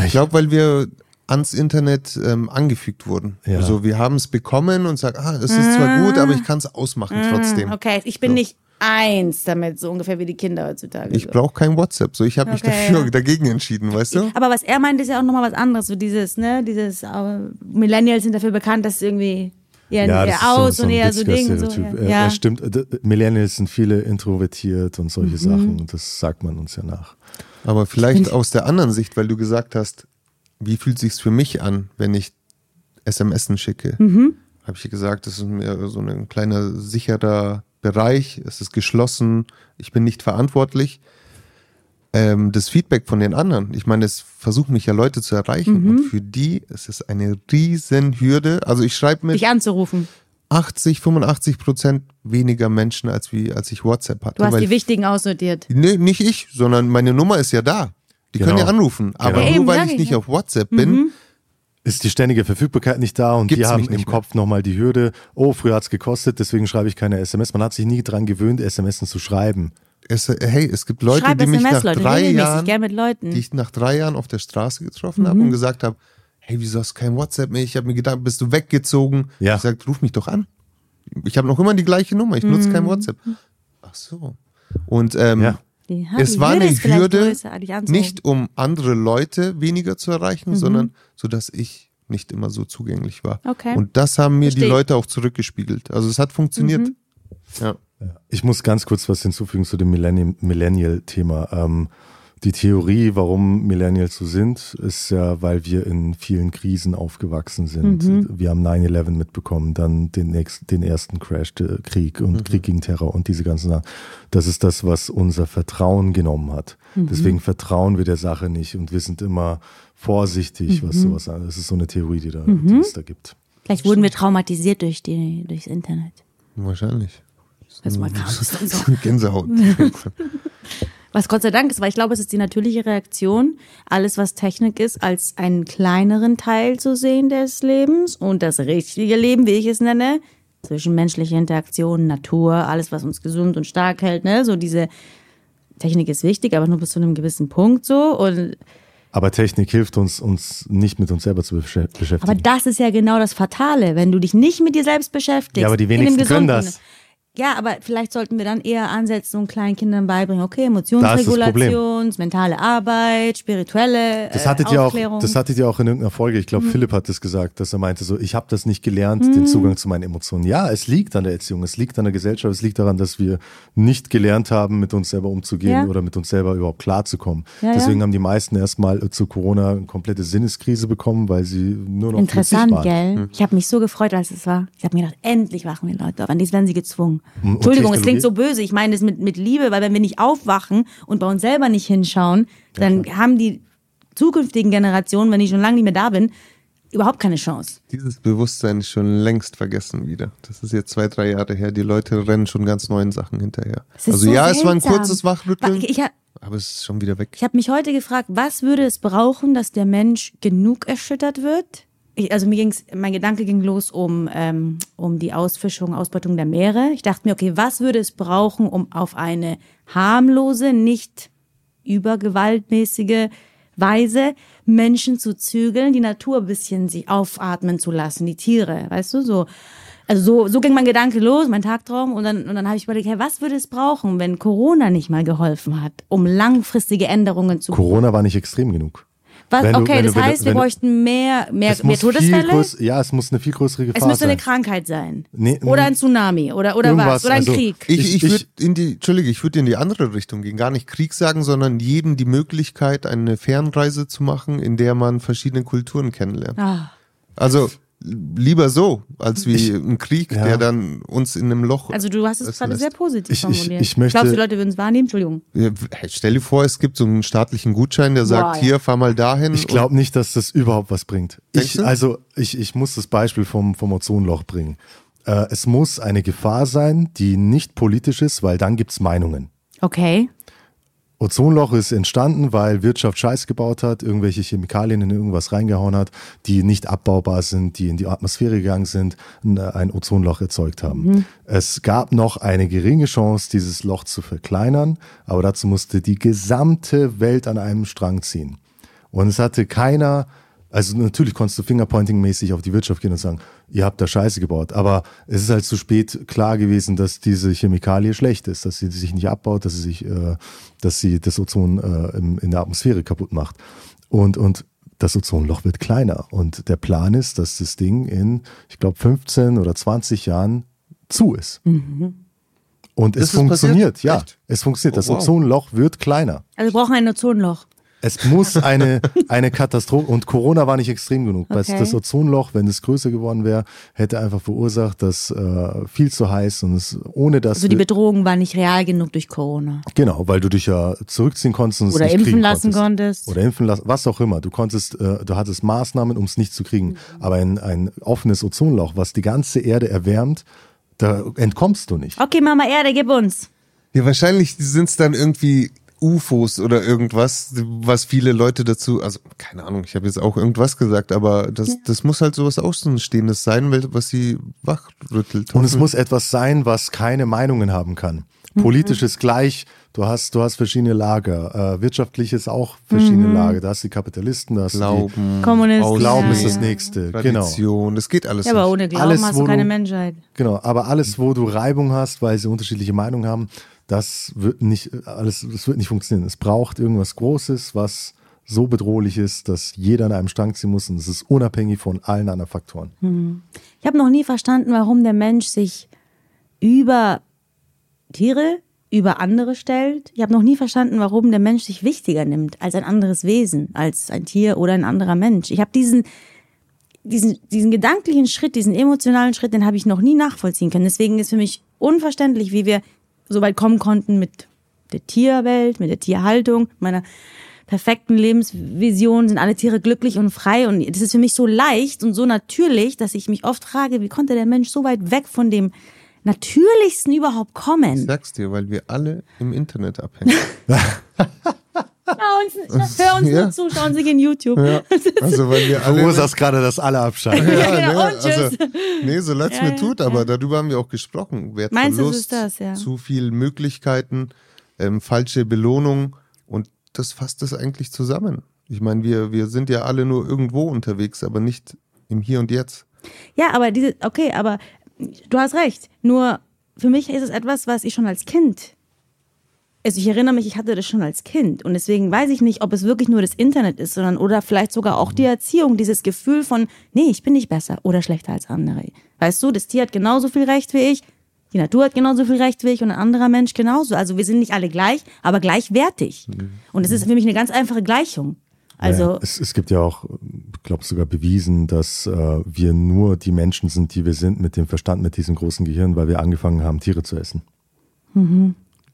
Ich glaube, weil wir ans Internet ähm, angefügt wurden. Ja. Also wir haben es bekommen und sagen, ah, es ist zwar gut, aber ich kann es ausmachen trotzdem. Okay, ich bin nicht eins damit, so ungefähr wie die Kinder heutzutage. Ich so. brauche kein WhatsApp. So, ich habe mich Okay, dafür ja. dagegen entschieden, weißt du? Aber was er meint, ist ja auch nochmal was anderes. So dieses, ne, dieses, äh, Millennials sind dafür bekannt, dass sie irgendwie eher, Ja, eher das ist so, aus so und ein eher so witziger Ding und so. Ja. Äh, ja. stimmt. Millennials sind viele introvertiert und solche Mhm. Sachen und das sagt man uns ja nach. Aber vielleicht aus der anderen Sicht, weil du gesagt hast, wie fühlt sich's für mich an, wenn ich SMSen schicke? Mhm. Habe ich gesagt, das ist mir so ein kleiner sicherer Bereich, es ist geschlossen, ich bin nicht verantwortlich. Ähm, das Feedback von den anderen, ich meine, es versuchen mich ja Leute zu erreichen Mhm. und für die ist es eine riesen Hürde. Also ich schreibe mit Dich anzurufen. 80, 85 Prozent weniger Menschen, als, wie, als ich WhatsApp hatte. Du hast weil die wichtigen aussortiert. Nee, nicht ich, sondern meine Nummer ist ja da. Die können Genau. ja anrufen. Aber Ja, nur weil ich ich, nicht ja. auf WhatsApp bin, Ist die ständige Verfügbarkeit nicht da und die Gibt's haben mich im mehr. Kopf nochmal die Hürde, oh, früher hat's gekostet, deswegen schreibe ich keine SMS. Man hat sich nie dran gewöhnt, SMS zu schreiben. es, hey, es gibt Leute, Schreib die mich nach SMS, Leute, drei Jahren, gern mit Leuten. die ich nach drei Jahren auf der Straße getroffen habe und gesagt habe, hey, wieso hast du kein WhatsApp mehr? Ich habe mir gedacht, bist du weggezogen? Ja. Ich gesagt, ruf mich doch an. Ich habe noch immer die gleiche Nummer, ich nutze kein WhatsApp. Ach so. Und ähm, Ja. Es war eine Hürde, nicht um andere Leute weniger zu erreichen, sondern so, dass ich nicht immer so zugänglich war. Okay. Und das haben mir Verstehe. die Leute auch zurückgespiegelt. Also es hat funktioniert. Ja. Ich muss ganz kurz was hinzufügen zu dem Millennium- Millennial-Thema. Ähm, die Theorie, warum Millennials so sind, ist ja, weil wir in vielen Krisen aufgewachsen sind. Wir haben 9-11 mitbekommen, dann den, nächsten, den ersten Crash, der Krieg und Krieg gegen Terror und diese ganzen Sachen. Das ist das, was unser Vertrauen genommen hat. Deswegen vertrauen wir der Sache nicht und wir sind immer vorsichtig, was sowas angeht. Das ist so eine Theorie, die, da, die es da gibt. Vielleicht wurden wir traumatisiert durch die, durchs Internet. Wahrscheinlich. Das mal es dann so. <laughs> Gänsehaut. <laughs> Was Gott sei Dank ist, weil ich glaube, es ist die natürliche Reaktion, alles, was Technik ist, als einen kleineren Teil zu sehen des Lebens und das richtige Leben, wie ich es nenne, zwischenmenschliche Interaktion, Natur, alles, was uns gesund und stark hält, ne, so diese Technik ist wichtig, aber nur bis zu einem gewissen Punkt so und Aber Technik hilft uns, uns nicht mit uns selber zu beschä- beschäftigen. Aber das ist ja genau das Fatale, wenn du dich nicht mit dir selbst beschäftigst. Ja, aber die wenigsten können das. Ja, aber vielleicht sollten wir dann eher ansetzen und kleinen Kindern beibringen, okay, Emotionsregulation, mentale Arbeit, spirituelle Das äh, hattet ihr auch, das hattet ihr auch in irgendeiner Folge. Ich glaube, Philipp hat das gesagt, dass er meinte so, ich habe das nicht gelernt, den Zugang zu meinen Emotionen. Ja, es liegt an der Erziehung, es liegt an der Gesellschaft, es liegt daran, dass wir nicht gelernt haben, mit uns selber umzugehen Ja. oder mit uns selber überhaupt klarzukommen. Ja, Deswegen ja. haben die meisten erstmal äh, zu Corona eine komplette Sinneskrise bekommen, weil sie nur noch Interessant, gell? Ich habe mich so gefreut, als es war. Ich habe mir gedacht, endlich wachen die Leute auf. An dies werden sie gezwungen. Und Entschuldigung, es klingt so böse. Ich meine das mit, mit Liebe, weil wenn wir nicht aufwachen und bei uns selber nicht hinschauen, dann haben die zukünftigen Generationen, wenn ich schon lange nicht mehr da bin, überhaupt keine Chance. Dieses Bewusstsein ist schon längst vergessen wieder. Das ist jetzt zwei, drei Jahre her. Die Leute rennen schon ganz neuen Sachen hinterher. Es Also so ja, es war ein seltsam. kurzes Wachrütteln, Ich, ich, aber es ist schon wieder weg. Ich habe mich heute gefragt, was würde es brauchen, dass der Mensch genug erschüttert wird? Ich, also mir ging's, mein Gedanke ging los um, ähm, um die Ausfischung, Ausbeutung der Meere. Ich dachte mir, okay, was würde es brauchen, um auf eine harmlose, nicht übergewaltmäßige Weise Menschen zu zügeln, die Natur ein bisschen sich aufatmen zu lassen, die Tiere, weißt du, so. Also so, so ging mein Gedanke los, mein Tagtraum und dann, und dann habe ich überlegt, hey, was würde es brauchen, wenn Corona nicht mal geholfen hat, um langfristige Änderungen zu Corona war nicht extrem genug. Was, Wenn du- okay, du- das du- heißt, wir bräuchten mehr, mehr, mehr Todesfälle. größ, ja, es muss eine viel größere Gefahr es müsste sein. eine Krankheit sein. Nee, oder mm, ein Tsunami oder, oder was. Oder ein also- Krieg. Ich, Ich- ich, ich- würde in die, Entschuldige, ich würde in die andere Richtung gehen. Gar nicht Krieg sagen, sondern jedem die Möglichkeit, eine Fernreise zu machen, in der man verschiedene Kulturen kennenlernt. Ah. Also lieber so, als wie ein Krieg, ja. der dann uns in einem Loch. Also du hast es das gerade lässt. sehr positiv Ich- ich- formuliert. ich möchte- Glaubst du, die Leute würden es wahrnehmen? Entschuldigung. Ja, Stell dir vor, es gibt so einen staatlichen Gutschein, der sagt, ja. hier, fahr mal dahin. Ich glaube nicht, dass das überhaupt was bringt. Ich, also ich, ich muss das Beispiel vom, vom Ozonloch bringen. Äh, es muss eine Gefahr sein, die nicht politisch ist, weil dann gibt's Meinungen. Okay. Ozonloch ist entstanden, weil Wirtschaft Scheiß gebaut hat, irgendwelche Chemikalien in irgendwas reingehauen hat, die nicht abbaubar sind, die in die Atmosphäre gegangen sind, ein Ozonloch erzeugt haben. Es gab noch eine geringe Chance, dieses Loch zu verkleinern, aber dazu musste die gesamte Welt an einem Strang ziehen. Und es hatte keiner, also natürlich konntest du Fingerpointing-mäßig auf die Wirtschaft gehen und sagen, ihr habt da Scheiße gebaut. Aber es ist halt zu spät klar gewesen, dass diese Chemikalie schlecht ist, dass sie sich nicht abbaut, dass sie sich, äh, dass sie das Ozon äh, im, in der Atmosphäre kaputt macht. Und, und das Ozonloch wird kleiner. Und der Plan ist, dass das Ding in, ich glaube, 15 oder 20 Jahren zu ist. Und es funktioniert, passiert? ja. Echt? Es funktioniert. Das Oh, wow. Ozonloch wird kleiner. Also wir brauchen ein Ozonloch. Es muss eine, eine Katastrophe, und Corona war nicht extrem genug. Okay. Das Ozonloch, wenn es größer geworden wäre, hätte einfach verursacht, dass äh, viel zu heiß und es ohne dass Also die Bedrohung war nicht real genug durch Corona. genau, weil du dich ja zurückziehen konntest und es Oder nicht impfen kriegen lassen konntest. konntest. Oder impfen lassen, was auch immer. Du konntest, äh, du hattest Maßnahmen, um es nicht zu kriegen. Mhm. Aber ein, ein offenes Ozonloch, was die ganze Erde erwärmt, da entkommst du nicht. Okay, Mama Erde, gib uns. Ja, wahrscheinlich sind es dann irgendwie UFOs oder irgendwas, was viele Leute dazu, also keine Ahnung, ich habe jetzt auch irgendwas gesagt, aber das, das muss halt sowas Außenstehendes sein, weil- was sie wachrüttelt. Und es muss etwas sein, was keine Meinungen haben kann. Politisch ist gleich, du hast, du hast verschiedene Lager, äh, wirtschaftlich ist auch verschiedene Lager. Da hast du die Kapitalisten, da hast du Glauben, Kommunisten. die Glauben Ja, ist das ja. nächste. Genau. Tradition, das geht alles Ja, aber nicht. ohne Glauben Alles, hast du keine du- Menschheit. Genau, aber alles, wo du Reibung hast, weil sie unterschiedliche Meinungen haben, das wird nicht, alles, das wird nicht funktionieren. Es braucht irgendwas Großes, was so bedrohlich ist, dass jeder an einem Strang ziehen muss und es ist unabhängig von allen anderen Faktoren. Ich habe noch nie verstanden, warum der Mensch sich über Tiere, über andere stellt. Ich habe noch nie verstanden, warum der Mensch sich wichtiger nimmt als ein anderes Wesen, als ein Tier oder ein anderer Mensch. Ich habe diesen, diesen, diesen gedanklichen Schritt, diesen emotionalen Schritt, den habe ich noch nie nachvollziehen können. Deswegen ist für mich unverständlich, wie wir so weit kommen konnten mit der Tierwelt, mit der Tierhaltung, meiner perfekten Lebensvision, sind alle Tiere glücklich und frei. Und das ist für mich so leicht und so natürlich, dass ich mich oft frage, wie konnte der Mensch so weit weg von dem Natürlichsten überhaupt Ich kommen? sag's dir, weil wir alle im Internet abhängen. <laughs> Hör uns, hör uns Ja. nur zu, schauen Sie in YouTube. ja. <laughs> Also weil wir alle. Du sagst gerade, dass alle abschalten. <laughs> ja, genau, ne, und tschüss. also, nee, so leid's Ja, mir ja, tut, aber darüber haben wir auch gesprochen. Meinst du, es ist das, ja? zu viel Möglichkeiten, ähm, falsche Belohnung und das fasst es eigentlich zusammen. Ich meine, wir, wir sind ja alle nur irgendwo unterwegs, aber nicht im Hier und Jetzt. Ja, aber diese, okay, aber du hast recht. Nur für mich ist es etwas, was ich schon als Kind. Also ich erinnere mich, ich hatte das schon als Kind und deswegen weiß ich nicht, ob es wirklich nur das Internet ist, sondern oder vielleicht sogar auch die Erziehung, dieses Gefühl von, nee, ich bin nicht besser oder schlechter als andere. Weißt du, das Tier hat genauso viel Recht wie ich, die Natur hat genauso viel Recht wie ich und ein anderer Mensch genauso. Also wir sind nicht alle gleich, aber gleichwertig. Und es ist für mich eine ganz einfache Gleichung. Also ja, es, es gibt ja auch, ich glaube sogar bewiesen, dass äh, wir nur die Menschen sind, die wir sind, mit dem Verstand, mit diesem großen Gehirn, weil wir angefangen haben, Tiere zu essen.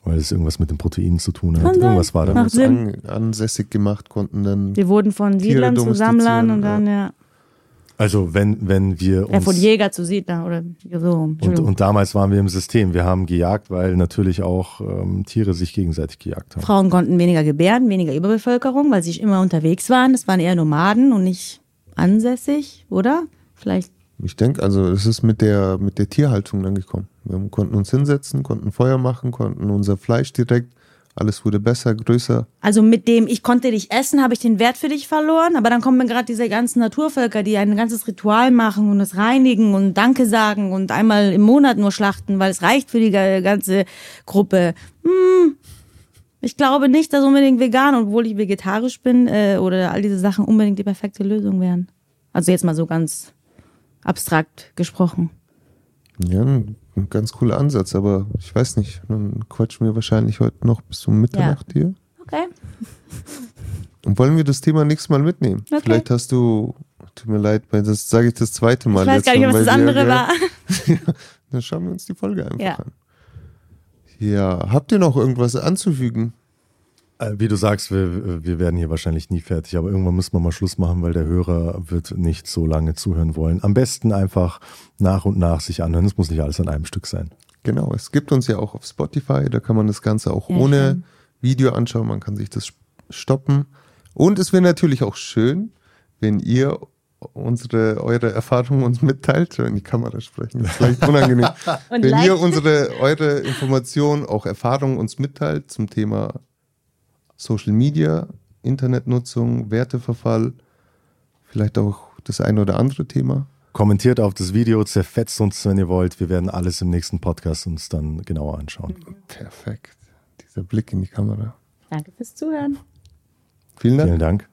Weil es irgendwas mit den Proteinen zu tun hat. Kann sein. Irgendwas war da. Macht Uns Sinn. an, ansässig gemacht, konnten dann. wir wurden von Siedlern zu Sammlern und dann ja, Also wenn, wenn wir ja von uns Jäger zu Siedler oder so. und, und damals waren wir im System. Wir haben gejagt, weil natürlich auch ähm, Tiere sich gegenseitig gejagt haben. Frauen konnten weniger gebären, weniger Überbevölkerung, weil sie immer unterwegs waren. Das waren eher Nomaden und nicht ansässig, oder? Vielleicht. Ich denke, also es ist mit der, mit der Tierhaltung dann gekommen. Wir konnten uns hinsetzen, konnten Feuer machen, konnten unser Fleisch direkt, alles wurde besser, größer. Also mit dem, ich konnte dich essen, habe ich den Wert für dich verloren. Aber dann kommen mir gerade diese ganzen Naturvölker, die ein ganzes Ritual machen und es reinigen und Danke sagen und einmal im Monat nur schlachten, weil es reicht für die ga- ganze Gruppe. Hm, ich glaube nicht, dass unbedingt vegan, obwohl ich vegetarisch bin, äh, oder all diese Sachen unbedingt die perfekte Lösung wären. Also jetzt mal so ganz abstrakt gesprochen. Ja, ein, ganz cooler Ansatz, aber ich weiß nicht, dann quatschen wir wahrscheinlich heute noch bis um Mitternacht hier. Okay. Und wollen wir das Thema nächstes Mal mitnehmen? Okay. Vielleicht hast du, tut mir leid, weil das sage ich das zweite Mal. Ich weiß jetzt gar nicht, schon, was das andere <laughs> ja- war. Dann schauen wir uns die Folge einfach Ja. an. Ja, habt ihr noch irgendwas anzufügen? Äh, Wie du sagst, wir, wir werden hier wahrscheinlich nie fertig, aber irgendwann müssen wir mal Schluss machen, weil der Hörer wird nicht so lange zuhören wollen. Am besten einfach nach und nach sich anhören. Es muss nicht alles an einem Stück sein. Genau, es gibt uns ja auch auf Spotify, da kann man das Ganze auch Ja, ohne schön. Video anschauen, man kann sich das stoppen. Und es wäre natürlich auch schön, wenn ihr unsere, eure Erfahrungen uns mitteilt, in die Kamera sprechen, das ist vielleicht <laughs> unangenehm. Wenn ihr unsere, eure Informationen, auch Erfahrungen uns mitteilt zum Thema Social Media, Internetnutzung, Werteverfall, vielleicht auch das ein oder andere Thema. Kommentiert auf das Video, zerfetzt uns, wenn ihr wollt. Wir werden alles im nächsten Podcast uns dann genauer anschauen. Perfekt. Dieser Blick in die Kamera. Danke fürs Zuhören. Vielen Dank. Vielen Dank.